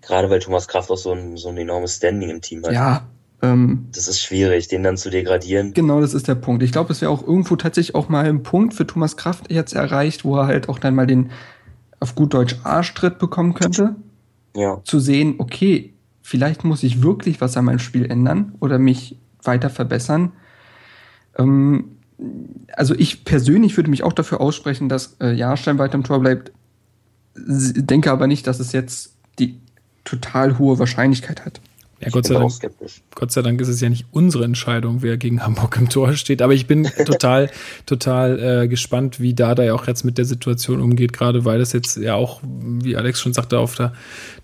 Gerade weil Thomas Kraft auch so ein, so ein enormes Standing im Team hat. Ja. Ähm, das ist schwierig, den dann zu degradieren. Genau, das ist der Punkt. Ich glaube, es wäre auch irgendwo tatsächlich auch mal ein Punkt für Thomas Kraft jetzt erreicht, wo er halt auch dann mal den auf gut Deutsch Arschtritt bekommen könnte. Ja. Zu sehen, okay, vielleicht muss ich wirklich was an meinem Spiel ändern oder mich weiter verbessern. Ähm, also ich persönlich würde mich auch dafür aussprechen, dass äh, Jahrstein weiter im Tor bleibt. Denke aber nicht, dass es jetzt die total hohe Wahrscheinlichkeit hat. Ja, Gott sei, Dank, Gott sei Dank ist es ja nicht unsere Entscheidung, wer gegen Hamburg im Tor steht. Aber ich bin (laughs) total, total äh, gespannt, wie Dada ja auch jetzt mit der Situation umgeht, gerade weil das jetzt ja auch, wie Alex schon sagte, auf der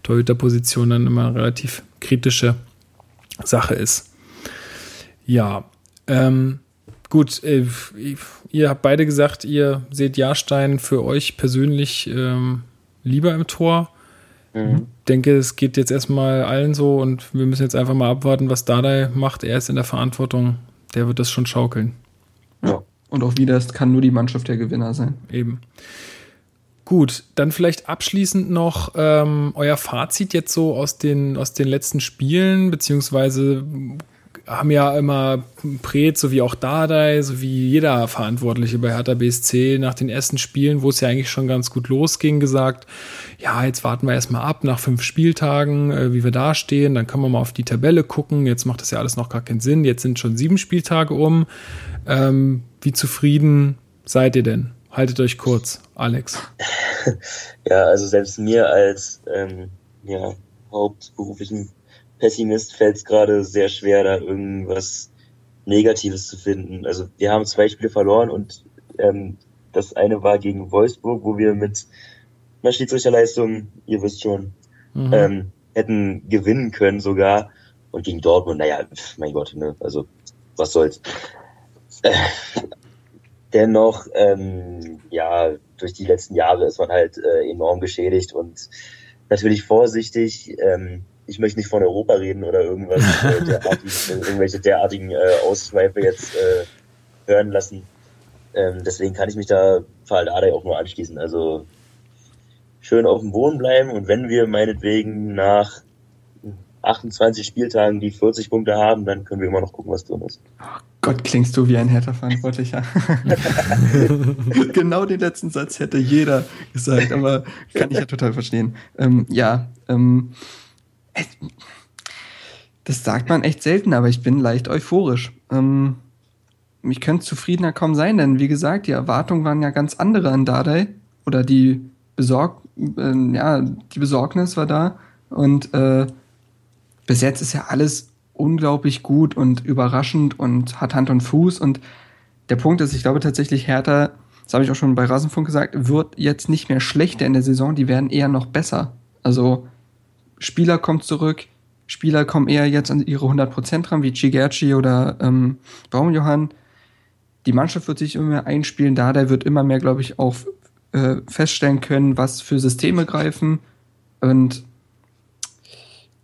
Torhüter-Position dann immer eine relativ kritische Sache ist. Ja, ähm, Gut, äh, ihr habt beide gesagt, ihr seht Jahrstein für euch persönlich ähm, lieber im Tor. Mhm. Ich denke, es geht jetzt erstmal allen so und wir müssen jetzt einfach mal abwarten, was Dardai macht. Er ist in der Verantwortung, der wird das schon schaukeln. Ja, und auch wieder, es kann nur die Mannschaft der Gewinner sein. Eben. Gut, dann vielleicht abschließend noch ähm, euer Fazit jetzt so aus den, aus den letzten Spielen, beziehungsweise haben ja immer Pret sowie auch Dardai, sowie jeder Verantwortliche bei Hertha BSC nach den ersten Spielen, wo es ja eigentlich schon ganz gut losging, gesagt, ja, jetzt warten wir erstmal ab nach fünf Spieltagen, äh, wie wir da stehen, dann können wir mal auf die Tabelle gucken. Jetzt macht das ja alles noch gar keinen Sinn. Jetzt sind schon sieben Spieltage um. Ähm, wie zufrieden seid ihr denn? Haltet euch kurz, Alex. (laughs) Ja, also selbst mir als ähm, ja, hauptberuflichen Pessimist fällt es gerade sehr schwer, da irgendwas Negatives zu finden. Also wir haben zwei Spiele verloren und ähm, das eine war gegen Wolfsburg, wo wir mit einer Schiedsrichterleistung, ihr wisst schon, mhm. ähm, hätten gewinnen können sogar. Und gegen Dortmund, naja, mein Gott, ne, also was soll's. Äh, dennoch, ähm, ja, durch die letzten Jahre ist man halt äh, enorm geschädigt und natürlich vorsichtig. Ähm, ich möchte nicht von Europa reden oder irgendwas äh, (laughs) derartigen, irgendwelche derartigen äh, Ausschweife jetzt äh, hören lassen. Ähm, deswegen kann ich mich da Faldade auch nur anschließen. Also schön auf dem Boden bleiben und wenn wir meinetwegen nach 28 Spieltagen die 40 Punkte haben, dann können wir immer noch gucken, was drin ist. Oh Gott, klingst du wie ein Hertha-Verantwortlicher. (laughs) genau den letzten Satz hätte jeder gesagt, aber kann ich ja total verstehen. Ähm, ja, ähm, das sagt man echt selten, aber ich bin leicht euphorisch. Ähm, ich könnte zufriedener kaum sein, denn wie gesagt, die Erwartungen waren ja ganz andere an Dardai oder die Besorg äh, ja, die Besorgnis war da und äh, bis jetzt ist ja alles unglaublich gut und überraschend und hat Hand und Fuß und der Punkt ist, ich glaube tatsächlich Hertha, das habe ich auch schon bei Rasenfunk gesagt, wird jetzt nicht mehr schlechter in der Saison, die werden eher noch besser. Also Spieler kommen zurück, Spieler kommen eher jetzt an ihre 100% ran, wie Chigerci oder ähm, Baumjohann die Mannschaft wird sich immer mehr einspielen, da der wird immer mehr, glaube ich, auch äh, feststellen können, was für Systeme greifen. Und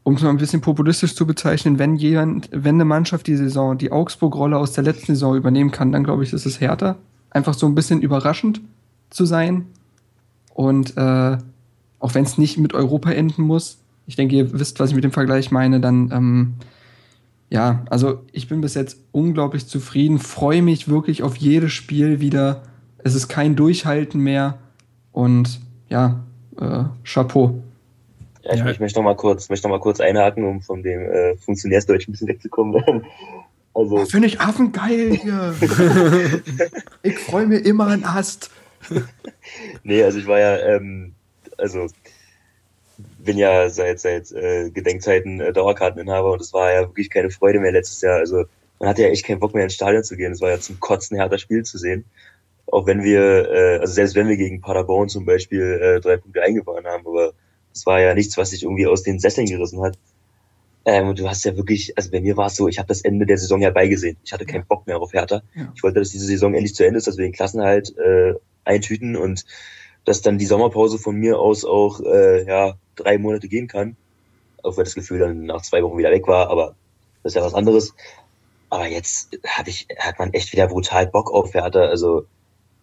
um es mal ein bisschen populistisch zu bezeichnen, wenn jemand, wenn eine Mannschaft die Saison, die Augsburg-Rolle aus der letzten Saison übernehmen kann, dann glaube ich, ist es härter. Einfach so ein bisschen überraschend zu sein. Und äh, auch wenn es nicht mit Europa enden muss, ich denke, ihr wisst, was ich mit dem Vergleich meine, dann ähm, ja, also ich bin bis jetzt unglaublich zufrieden, freue mich wirklich auf jedes Spiel wieder. Es ist kein Durchhalten mehr und ja, äh, Chapeau. Ja, ich, ja. ich möchte noch mal kurz, möchte noch mal kurz einhaken, um von dem äh, Funktionärsdeutsch ein bisschen wegzukommen. (laughs) also oh, finde ich affengeil hier. (laughs) ich freue mich immer an Ast. nee, also ich war ja, ähm, also bin ja seit seit äh, Gedenkzeiten äh, Dauerkarteninhaber und es war ja wirklich keine Freude mehr letztes Jahr. Also man hatte ja echt keinen Bock mehr ins Stadion zu gehen. Es war ja zum Kotzen härter Spiel zu sehen. Auch wenn wir, äh, also selbst wenn wir gegen Paderborn zum Beispiel äh, drei Punkte eingefahren haben, aber es war ja nichts, was sich irgendwie aus den Sesseln gerissen hat. Ähm, und du hast ja wirklich, also bei mir war es so, ich habe das Ende der Saison ja beigesehen. Ich hatte keinen Bock mehr auf Hertha. Ja. Ich wollte, dass diese Saison endlich zu Ende ist, dass wir den Klassenhalt äh, eintüten und dass dann die Sommerpause von mir aus auch äh, ja drei Monate gehen kann. Auch wenn das Gefühl dann nach zwei Wochen wieder weg war, aber das ist ja was anderes. Aber jetzt hab ich, hat man echt wieder brutal Bock auf Hertha. Also,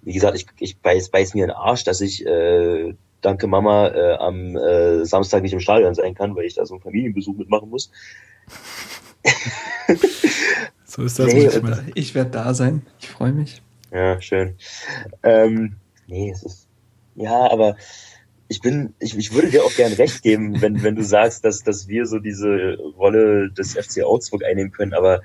wie gesagt, ich, ich beiß, beiß mir in den Arsch, dass ich äh, danke Mama äh, am äh, Samstag nicht im Stadion sein kann, weil ich da so einen Familienbesuch mitmachen muss. (laughs) so ist das. Nee, ich werde da sein. Ich freue mich. Ja, schön. Ähm, nee, es ist ja, aber ich bin, ich, ich würde dir auch gern recht geben, wenn, wenn du sagst, dass, dass wir so diese Rolle des FC Augsburg einnehmen können. Aber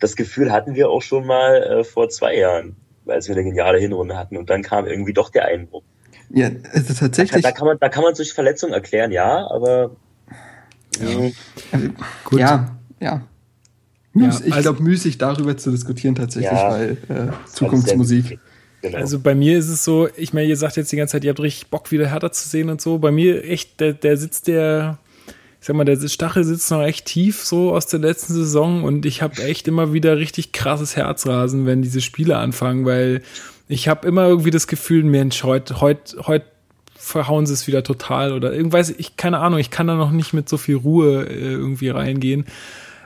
das Gefühl hatten wir auch schon mal äh, vor zwei Jahren, als wir eine geniale Hinrunde hatten. Und dann kam irgendwie doch der Einbruch. Ja, also tatsächlich. Da, da kann man, da kann man durch Verletzungen erklären, ja, aber. Ja, Gut. ja. ja. ja ich also, glaube, müßig darüber zu diskutieren tatsächlich, ja, weil äh, Zukunftsmusik. Genau. Also bei mir ist es so, ich meine, ihr sagt jetzt die ganze Zeit, ihr habt richtig Bock, wieder härter zu sehen und so. Bei mir echt, der, der sitzt der, ich sag mal, der Stachel sitzt noch echt tief so aus der letzten Saison und ich habe echt immer wieder richtig krasses Herzrasen, wenn diese Spiele anfangen, weil ich habe immer irgendwie das Gefühl, Mensch, heute, heute, heute verhauen sie es wieder total oder irgendwas, ich keine Ahnung, ich kann da noch nicht mit so viel Ruhe äh, irgendwie reingehen.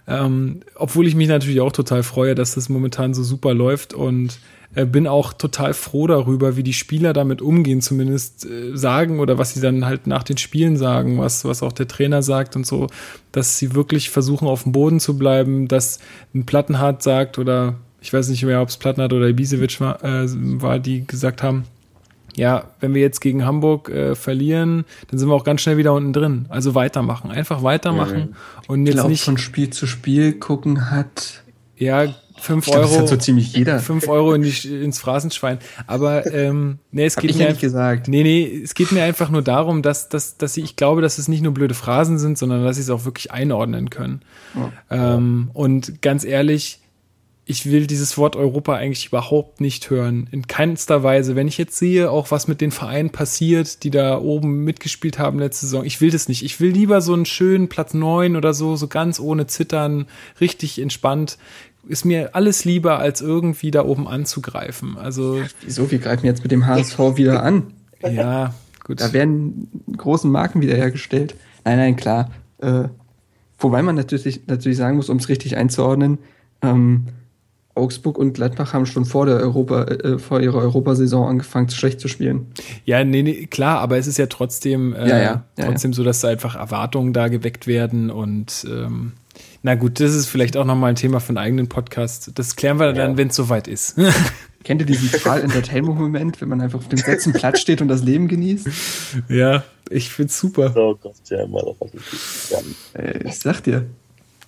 Ähm, obwohl ich mich natürlich auch total freue, dass das momentan so super läuft und bin auch total froh darüber, wie die Spieler damit umgehen, zumindest äh, sagen oder was sie dann halt nach den Spielen sagen, was, was auch der Trainer sagt und so, dass sie wirklich versuchen, auf dem Boden zu bleiben, dass ein Plattenhardt sagt oder ich weiß nicht mehr, ob es Plattenhardt oder Ibisevic war, äh, war, die gesagt haben, ja, wenn wir jetzt gegen Hamburg äh, verlieren, dann sind wir auch ganz schnell wieder unten drin. Also weitermachen, einfach weitermachen mhm. und jetzt glaub, nicht von Spiel zu Spiel gucken hat. Ja, 5 Euro. Das hat so ziemlich jeder. (laughs) 5 Euro in die, ins Phrasenschwein. Aber ähm, nee, es geht Hab mir nicht gesagt. Nee, nee, es geht mir einfach nur darum, dass, dass, dass ich, ich glaube, dass es nicht nur blöde Phrasen sind, sondern dass sie es auch wirklich einordnen können. Ja. Ähm, und ganz ehrlich, ich will dieses Wort Europa eigentlich überhaupt nicht hören. In keinster Weise. Wenn ich jetzt sehe, auch was mit den Vereinen passiert, die da oben mitgespielt haben letzte Saison, ich will das nicht. Ich will lieber so einen schönen Platz neun oder so, so ganz ohne Zittern, richtig entspannt ist mir alles lieber, als irgendwie da oben anzugreifen. Also. Wieso? Wir greifen jetzt mit dem HSV wieder an. Ja, gut. Da werden großen Marken wiederhergestellt. Nein, nein, klar. Äh, wobei man natürlich, natürlich sagen muss, um es richtig einzuordnen, ähm, Augsburg und Gladbach haben schon vor der Europa, äh, vor ihrer Europasaison angefangen, schlecht zu spielen. Ja, nee, nee, klar, aber es ist ja trotzdem, äh, Ja, ja, ja, trotzdem so, dass da einfach Erwartungen da geweckt werden und ähm, na gut, das ist vielleicht auch nochmal ein Thema für einen eigenen Podcast. Das klären wir dann, Ja. wenn es soweit ist. (laughs) Kennt ihr diesen (laughs) total Entertainment-Moment, wenn man einfach auf dem letzten Platz steht und das Leben genießt? ja, ich find's super. So, Gott, ja, Motherfucking. Ja, Äh, ich sag dir.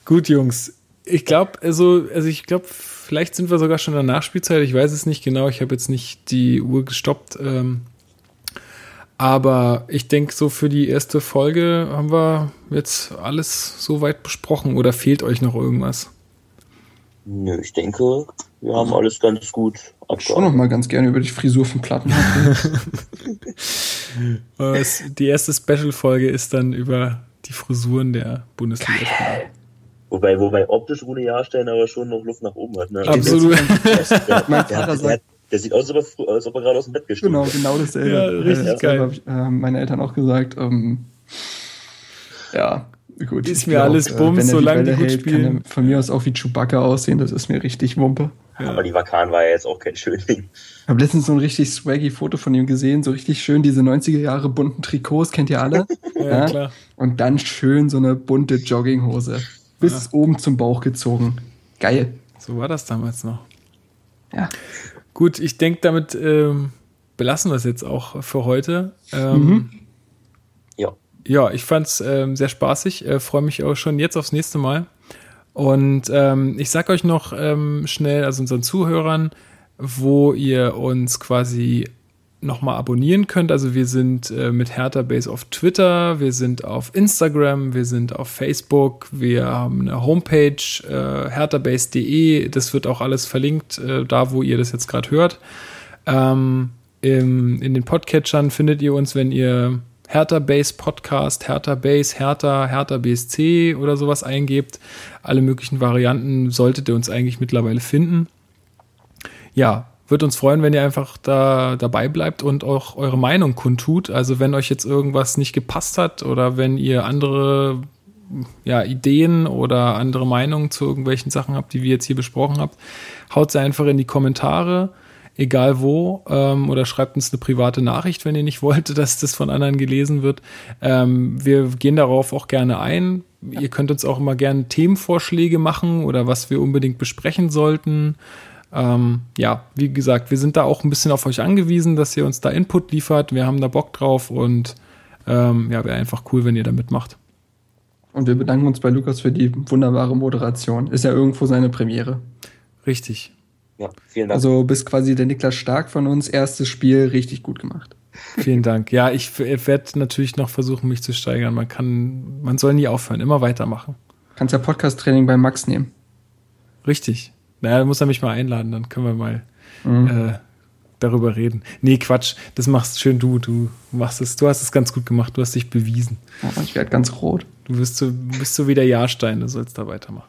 Gut, Jungs. Ich glaube, also, also ich glaube, vielleicht sind wir sogar schon in der Nachspielzeit. Ich weiß es nicht genau. Ich habe jetzt nicht die Uhr gestoppt. Ähm, aber ich denke, so für die erste Folge haben wir jetzt alles soweit besprochen. Oder fehlt euch noch irgendwas? nö, ich denke, wir haben alles ganz gut Schon noch mal ganz gerne über die Frisur von Platten. (laughs) Äh, die erste Special-Folge ist dann über die Frisuren der Bundesliga. Wobei, wobei optisch Rune Jahrstein aber schon noch Luft nach oben hat. Ne? Absolut. Der, Mein der, Vater der, sagt- der sieht aus, als ob er, als ob er gerade aus dem Bett gestimmt genau, ist. genau dasselbe. Ja, richtig dasselbe geil. hab ich, äh, meine Eltern auch gesagt. Ähm, ja, gut. Ist mir glaub, alles äh, Bums, er solange die Welle gut hält, spielen. Kann er von mir aus auch wie Chewbacca aussehen, das ist mir richtig Wumpe. Aber die Vakan war ja jetzt auch kein Schönling. Ich habe letztens so ein richtig swaggy Foto von ihm gesehen, so richtig schön diese 90er Jahre bunten Trikots, kennt ihr alle? (laughs) Ja, klar. Und dann schön so eine bunte Jogginghose. Bis oben zum Bauch gezogen. Geil. So war das damals noch. Ja. Gut, ich denke, damit ähm, belassen wir es jetzt auch für heute. Ähm, Mhm. Ja. Ja, ich fand es ähm, sehr spaßig. Äh, Freue mich auch schon jetzt aufs nächste Mal. Und ähm, ich sag euch noch ähm, schnell, also unseren Zuhörern, wo ihr uns quasi nochmal abonnieren könnt. Also wir sind äh, mit Hertha Base auf Twitter, wir sind auf Instagram, wir sind auf Facebook, wir haben eine Homepage, äh, herthabase.de. Das wird auch alles verlinkt, äh, da wo ihr das jetzt gerade hört. Ähm, im, in den Podcatchern findet ihr uns, wenn ihr Hertha Base Podcast, Hertha Base, Hertha, Hertha BSC oder sowas eingebt. Alle möglichen Varianten solltet ihr uns eigentlich mittlerweile finden. Ja, wird uns freuen, wenn ihr einfach da dabei bleibt und auch eure Meinung kundtut. Also wenn euch jetzt irgendwas nicht gepasst hat oder wenn ihr andere ja, Ideen oder andere Meinungen zu irgendwelchen Sachen habt, die wir jetzt hier besprochen habt, haut sie einfach in die Kommentare, egal wo, ähm, oder schreibt uns eine private Nachricht, wenn ihr nicht (laughs) wollt, dass das von anderen gelesen wird. Ähm, wir gehen darauf auch gerne ein. Ihr könnt uns auch immer gerne Themenvorschläge machen oder was wir unbedingt besprechen sollten. Ähm, ja, wie gesagt, wir sind da auch ein bisschen auf euch angewiesen, dass ihr uns da Input liefert. Wir haben da Bock drauf und ähm, ja, wäre einfach cool, wenn ihr da mitmacht. Und wir bedanken uns bei Lukas für die wunderbare Moderation. Ist ja irgendwo seine Premiere. Richtig. Ja, vielen Dank. Also bist quasi der Niklas Stark von uns. Erstes Spiel richtig gut gemacht. Vielen Dank. Ja, ich werde natürlich noch versuchen, mich zu steigern. Man kann, man soll nie aufhören, immer weitermachen. Kannst ja Podcast-Training bei Max nehmen. Richtig. Naja, da muss er mich mal einladen, dann können wir mal Mhm. äh, darüber reden. Nee, Quatsch, das machst schön du. Du machst es, du hast es ganz gut gemacht, du hast dich bewiesen. Ja, ich werde ganz rot. Du bist so, bist so wie der Jahrstein, du sollst da weitermachen.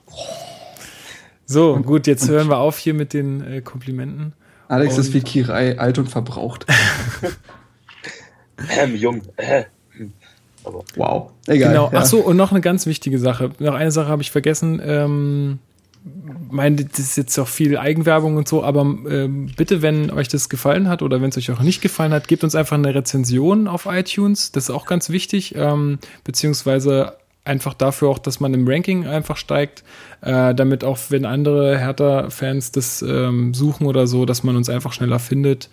So, gut, jetzt hören wir auf hier mit den äh, Komplimenten. Alex ist Und- wie Kirai, alt und verbraucht. (laughs) Ähm, jung. Aber Wow. Egal. Genau. ja. Ach so, und noch eine ganz wichtige Sache. Noch eine Sache habe ich vergessen. Ähm, meine, das ist jetzt auch viel Eigenwerbung und so, aber ähm, bitte, wenn euch das gefallen hat oder wenn es euch auch nicht gefallen hat, gebt uns einfach eine Rezension auf iTunes. Das ist auch ganz wichtig, ähm, beziehungsweise einfach dafür auch, dass man im Ranking einfach steigt, äh, damit auch, wenn andere Hertha-Fans das ähm, suchen oder so, dass man uns einfach schneller findet.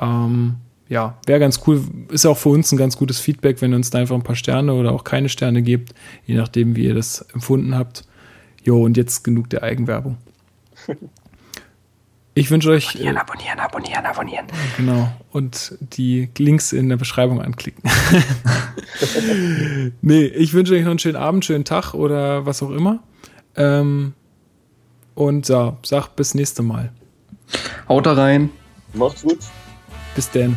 Ähm, ja, wäre ganz cool. Ist auch für uns ein ganz gutes Feedback, wenn ihr uns da einfach ein paar Sterne oder auch keine Sterne gebt, je nachdem, wie ihr das empfunden habt. Jo, und jetzt genug der Eigenwerbung. (laughs) Ich wünsche euch. äh, abonnieren, abonnieren, abonnieren. Genau. Und die Links in der Beschreibung anklicken. (laughs) nee, ich wünsche euch noch einen schönen Abend, schönen Tag oder was auch immer. Ähm, und ja, sag bis nächste Mal. Haut da rein. macht's gut. Bis denn.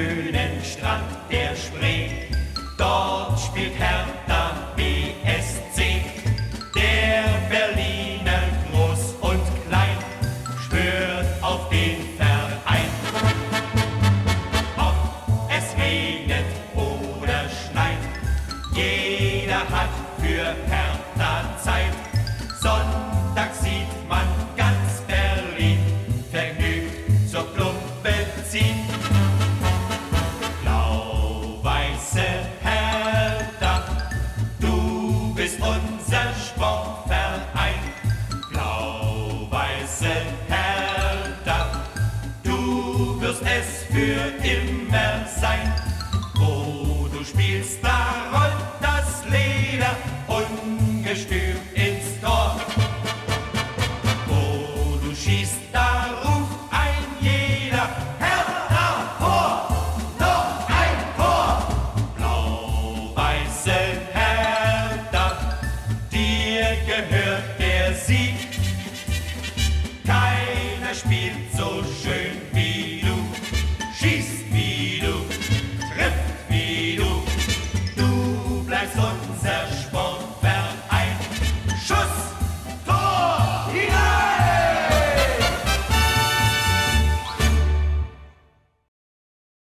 Schönen Strand der Spree, dort spielt Hertha